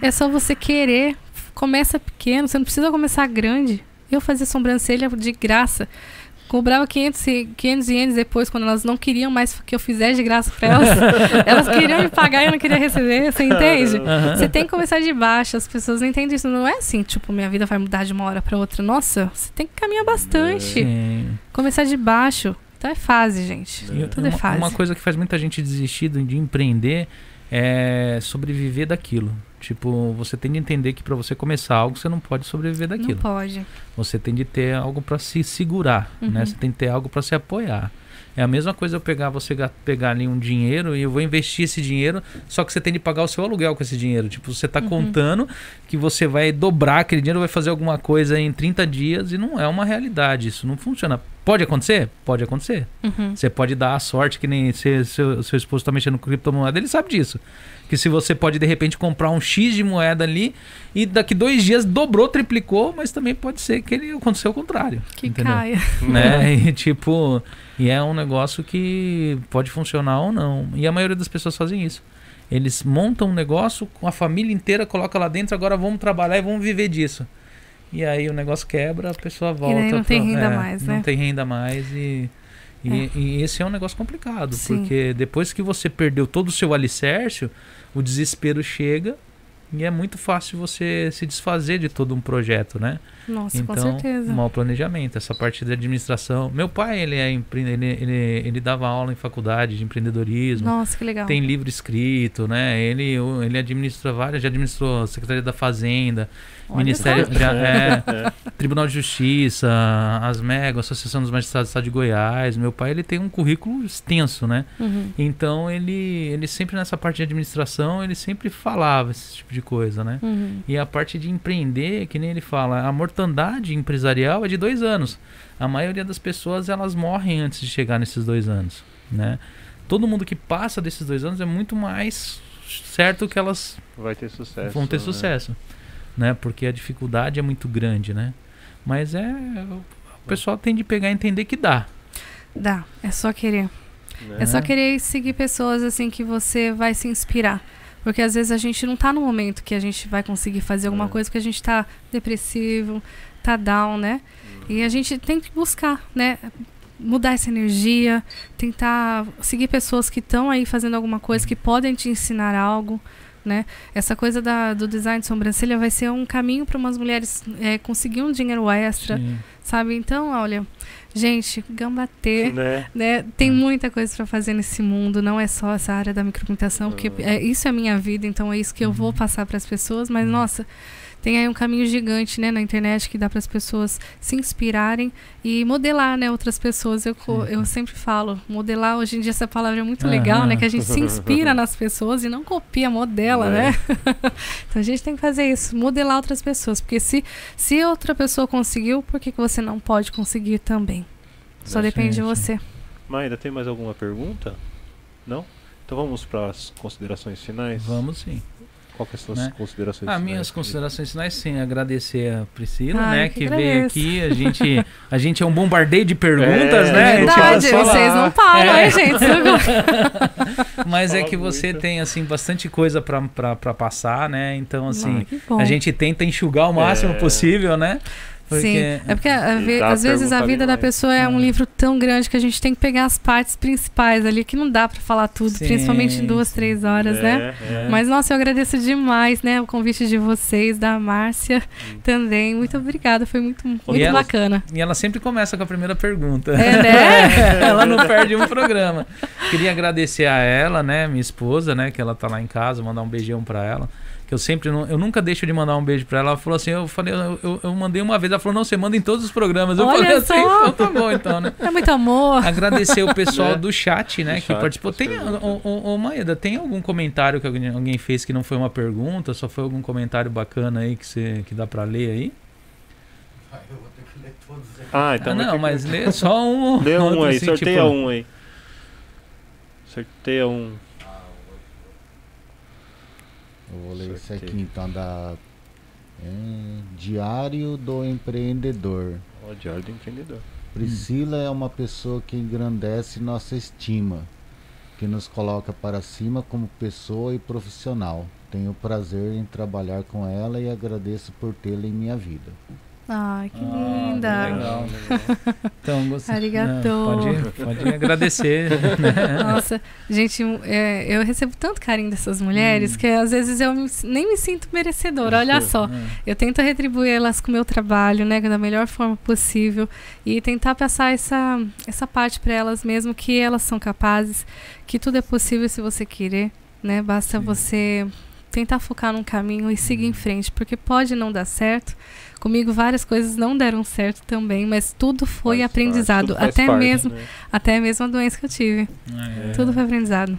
Speaker 3: É só você querer. Começa pequeno, você não precisa começar grande. Eu fazia sobrancelha de graça. Cobrava 500, e- 500 ienes depois, quando elas não queriam mais que eu fizesse de graça pra elas. [LAUGHS] elas queriam me pagar e eu não queria receber, você entende?
Speaker 2: Aham.
Speaker 3: Você tem que começar de baixo, as pessoas não entendem isso. Não é assim, tipo, minha vida vai mudar de uma hora pra outra. Nossa, você tem que caminhar bastante.
Speaker 2: Sim.
Speaker 3: Começar de baixo. Então é fase, gente.
Speaker 2: E
Speaker 3: Tudo é fase.
Speaker 2: uma coisa que faz muita gente desistir de de empreender é sobreviver daquilo. Tipo, você tem de entender que para você começar algo, você não pode sobreviver
Speaker 3: Não
Speaker 2: daquilo.
Speaker 3: pode.
Speaker 2: Você tem de ter algo para se segurar, né?
Speaker 3: Uhum.
Speaker 2: Você tem que ter algo para se apoiar. É a mesma coisa eu pegar você ga- pegar ali um dinheiro e eu vou investir esse dinheiro, só que você tem de pagar o seu aluguel com esse dinheiro. Tipo, você tá
Speaker 3: Uhum.
Speaker 2: contando que você vai dobrar aquele dinheiro, vai fazer alguma coisa em 30 dias e não é uma realidade. Isso não funciona. Pode acontecer? Pode acontecer.
Speaker 3: Uhum.
Speaker 2: Você pode dar a sorte que nem se, seu, seu esposo está mexendo com criptomoeda, ele sabe disso. Que se você pode de repente comprar um X de moeda ali e daqui dois dias dobrou, triplicou, mas também pode ser que ele aconteceu o contrário.
Speaker 3: Que
Speaker 2: entendeu?
Speaker 3: caia. [LAUGHS]
Speaker 2: Né? E tipo, e é um negócio que pode funcionar ou não. E a maioria das pessoas fazem isso. Eles montam um negócio com a família inteira, coloca lá dentro, agora vamos trabalhar e vamos viver disso. E aí o negócio quebra, a pessoa volta.
Speaker 3: daí não tem
Speaker 2: pra-
Speaker 3: renda
Speaker 2: é,
Speaker 3: mais,
Speaker 2: Não
Speaker 3: né?
Speaker 2: tem renda mais e, e,
Speaker 3: É.
Speaker 2: e esse é um negócio complicado,
Speaker 3: Sim.
Speaker 2: porque depois que você perdeu todo o seu alicerce, o desespero chega e é muito fácil você se desfazer de todo um projeto, né?
Speaker 3: Nossa, com
Speaker 2: então,
Speaker 3: certeza.
Speaker 2: mau planejamento, essa parte da administração. Meu pai, ele é empre- ele, ele, ele dava aula em faculdade de empreendedorismo.
Speaker 3: Nossa, que legal.
Speaker 2: Tem livro escrito, né? Ele, o- ele administra várias, já administrou a Secretaria da Fazenda,
Speaker 3: Olha
Speaker 2: Ministério, já, é, [LAUGHS]
Speaker 1: É.
Speaker 2: Tribunal de Justiça, Asmego, Associação dos Magistrados do Estado de Goiás. Meu pai, ele tem um currículo extenso, né?
Speaker 3: Uhum.
Speaker 2: Então, ele, ele sempre nessa parte de administração, ele sempre falava esse tipo de coisa, né?
Speaker 3: Uhum.
Speaker 2: E a parte de empreender, que nem ele fala, a mortandade empresarial é de dois anos. A maioria das pessoas elas morrem antes de chegar nesses dois anos, né? Todo mundo que passa desses dois anos é muito mais certo que elas
Speaker 1: Vai ter sucesso.
Speaker 2: vão ter
Speaker 1: né?
Speaker 2: sucesso, né? Porque a dificuldade é muito grande, né? Mas é o pessoal tem de pegar e entender que dá.
Speaker 3: Dá, é só querer.
Speaker 1: Né?
Speaker 3: É só querer seguir pessoas assim que você vai se inspirar. Porque às vezes a gente não tá no momento que a gente vai conseguir fazer alguma
Speaker 1: É.
Speaker 3: coisa porque a gente tá depressivo, tá down, né? E a gente tem que buscar, né? Mudar essa energia, tentar seguir pessoas que estão aí fazendo alguma coisa, que podem te ensinar algo, né? Essa coisa da, do design de sobrancelha vai ser um caminho para umas mulheres é, conseguir um dinheiro extra,
Speaker 2: Sim.
Speaker 3: sabe? Então, olha, gente, gambatê
Speaker 1: Né?
Speaker 3: né? Tem muita coisa para fazer nesse mundo, não é só essa área da micropigmentação, porque
Speaker 1: Ah.
Speaker 3: é, isso é minha vida, então é isso que eu vou passar para as pessoas, mas nossa, tem aí um caminho gigante, né, na internet que dá para as pessoas se inspirarem e modelar, né, outras pessoas. Eu, eu sempre falo, modelar hoje em dia essa palavra é muito legal,
Speaker 2: Aham.
Speaker 3: né, que a gente se inspira [LAUGHS] nas pessoas e não copia, modela,
Speaker 1: É.
Speaker 3: né? [LAUGHS] então a gente tem que fazer isso, modelar outras pessoas, porque se se outra pessoa conseguiu, por que que você não pode conseguir também? Só depende de você.
Speaker 1: Maíra, tem mais alguma pergunta? Não? Então vamos para as considerações finais?
Speaker 2: Vamos sim.
Speaker 1: Qual que são as
Speaker 2: Né?
Speaker 1: considerações
Speaker 2: Ah,
Speaker 1: finais?
Speaker 2: minhas considerações finais, sim, agradecer a Priscila,
Speaker 3: Ai,
Speaker 2: né,
Speaker 3: que
Speaker 2: que, veio aqui, a gente, a gente é um bombardeio de perguntas,
Speaker 1: É,
Speaker 2: né?
Speaker 3: Verdade, vocês não param,
Speaker 2: É.
Speaker 3: hein, gente? [LAUGHS]
Speaker 2: Mas é que você
Speaker 1: muito.
Speaker 2: tem, assim, bastante coisa pra passar, né? Então, assim,
Speaker 3: bom.
Speaker 2: a gente tenta enxugar o máximo
Speaker 1: É.
Speaker 2: possível, né?
Speaker 3: Sim, é porque ve- às vezes a vida da
Speaker 1: demais.
Speaker 3: pessoa é um
Speaker 2: É.
Speaker 3: livro tão grande que a gente tem que pegar as partes principais ali, que não dá pra falar tudo,
Speaker 2: Sim,
Speaker 3: principalmente em duas,
Speaker 2: sim.
Speaker 3: três horas, né?
Speaker 1: É, é.
Speaker 3: Mas, nossa, eu agradeço demais, né, o convite de vocês, da Márcia
Speaker 1: Hum.
Speaker 3: também. Muito obrigada, foi muito, muito
Speaker 2: ela-
Speaker 3: bacana.
Speaker 2: E ela sempre começa com a primeira pergunta.
Speaker 3: É, né? [LAUGHS]
Speaker 2: ela não perde um programa. Queria agradecer a ela, né, minha esposa, né, que ela tá lá em casa, mandar um beijão pra ela. Que eu sempre não, eu nunca deixo de mandar um beijo pra ela. Ela falou assim, eu falei, eu, eu, eu mandei uma vez, ela falou, não, você manda em todos os programas. Eu
Speaker 3: Olha
Speaker 2: falei assim, então tá bom, então, né?
Speaker 3: É muito amor.
Speaker 2: Agradecer o pessoal
Speaker 1: Né?
Speaker 2: do chat, né,
Speaker 1: Do
Speaker 2: que
Speaker 1: chat,
Speaker 2: participou. Tem, ô, ô, ô, Maeda, tem algum comentário que alguém, alguém fez que não foi uma pergunta, só foi algum comentário bacana aí que, você, que dá pra ler aí?
Speaker 1: Ah, então
Speaker 2: ah,
Speaker 1: vai
Speaker 2: não,
Speaker 1: ter
Speaker 2: mas
Speaker 1: que...
Speaker 2: lê só um.
Speaker 1: Lê [LAUGHS] um aí,
Speaker 2: assim,
Speaker 1: sorteia
Speaker 2: tipo-
Speaker 1: um aí. Sorteia um.
Speaker 4: Eu vou ler esse
Speaker 1: Sorteio.
Speaker 4: aqui então da é, Diário do Empreendedor.
Speaker 1: Ó, Diário do Empreendedor.
Speaker 4: Priscila é uma pessoa que engrandece nossa estima, que nos coloca para cima como pessoa e profissional. Tenho prazer em trabalhar com ela e agradeço por tê-la em minha vida.
Speaker 3: Ai, que
Speaker 2: Ah,
Speaker 3: linda.
Speaker 2: legal. Então, você,
Speaker 3: Arigato.
Speaker 2: Pode, pode agradecer. né? [LAUGHS]
Speaker 3: Nossa, gente, é, eu recebo tanto carinho dessas mulheres
Speaker 2: Hum.
Speaker 3: que às vezes eu me- nem me sinto merecedora. Olha só, eu tento retribuir elas com o meu trabalho, né, da melhor forma possível e tentar passar essa, essa parte para elas mesmo que elas são capazes, que tudo é possível se você querer, né? Basta
Speaker 2: Sim.
Speaker 3: você tentar focar num caminho e seguir em frente, porque pode não dar certo. Comigo várias coisas não deram certo também, mas tudo foi
Speaker 1: Faz
Speaker 3: aprendizado,
Speaker 1: parte, tudo
Speaker 3: até
Speaker 1: parte,
Speaker 3: mesmo,
Speaker 1: né?
Speaker 3: até mesmo a doença que eu tive.
Speaker 2: É.
Speaker 3: Tudo foi aprendizado.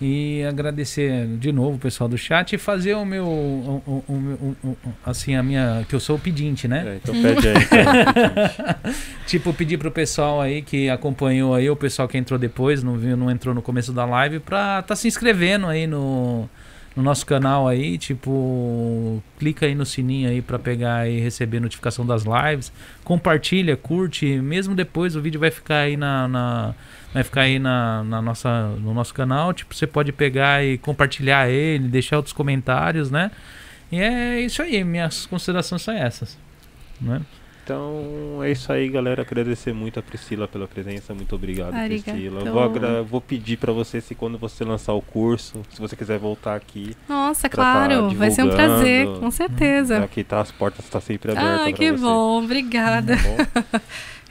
Speaker 2: E agradecer de novo o pessoal do chat e fazer o meu, o, o- o meu- o- o- assim, a minha, que eu sou o pedinte, né?
Speaker 1: É, então pede aí. Então. [LAUGHS]
Speaker 2: Tipo, pedir pro pessoal aí que acompanhou aí, o pessoal que entrou depois, não viu, não entrou no começo da live, pra tá se inscrevendo aí no, no nosso canal aí, tipo, clica aí no sininho aí pra pegar e receber notificação das lives, compartilha, curte, mesmo depois o vídeo vai ficar aí na, na- vai ficar aí na, na nossa, no nosso canal, tipo, você pode pegar e compartilhar ele, deixar outros comentários, né? E é isso aí, minhas considerações são essas, né?
Speaker 1: Então é isso aí, galera. Agradecer muito a Priscila pela presença. Muito obrigado,
Speaker 3: Arigato.
Speaker 1: Priscila. Vou, vou pedir pra você se quando você lançar o curso, se você quiser voltar aqui,
Speaker 3: Nossa,
Speaker 1: tá
Speaker 3: claro, vai ser um prazer, com certeza.
Speaker 1: aqui tá as portas estão sempre abertas
Speaker 3: Ah, que bom, obrigada. [LAUGHS]
Speaker 1: Tá bom?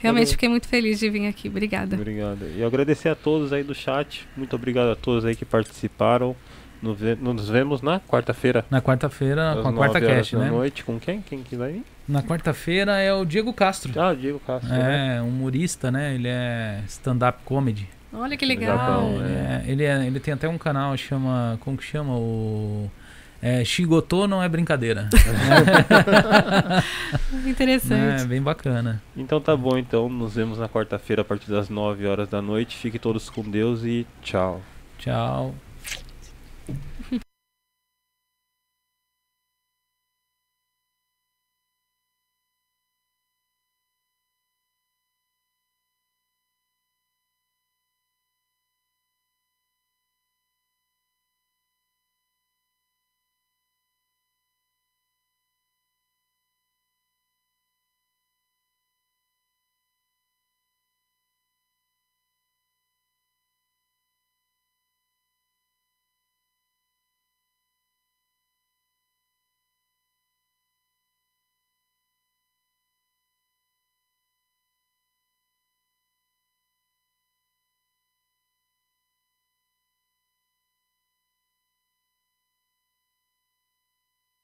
Speaker 3: Realmente fiquei muito feliz de vir aqui, obrigada.
Speaker 1: Obrigado. E agradecer a todos aí do chat. Muito obrigado a todos aí que participaram. Nos, ve- nos vemos na quarta-feira.
Speaker 2: Na quarta-feira, com a quarta cast, né?
Speaker 1: noite. Com quem? Quem quiser ir?
Speaker 2: Na quarta-feira é o Diego Castro.
Speaker 1: Ah, o Diego Castro. né?
Speaker 2: É, humorista, né? Ele é stand-up comedy.
Speaker 3: Olha que
Speaker 1: Legal,
Speaker 3: legal.
Speaker 1: bom,
Speaker 2: Ele, é- ele, é- ele tem até um canal, chama. Como que chama? O. É, não é brincadeira. [LAUGHS] é
Speaker 3: Interessante.
Speaker 2: bem bacana.
Speaker 1: Então tá bom, então. Nos vemos na quarta-feira a partir das 9 horas da noite. Fiquem todos com Deus e tchau.
Speaker 2: Tchau.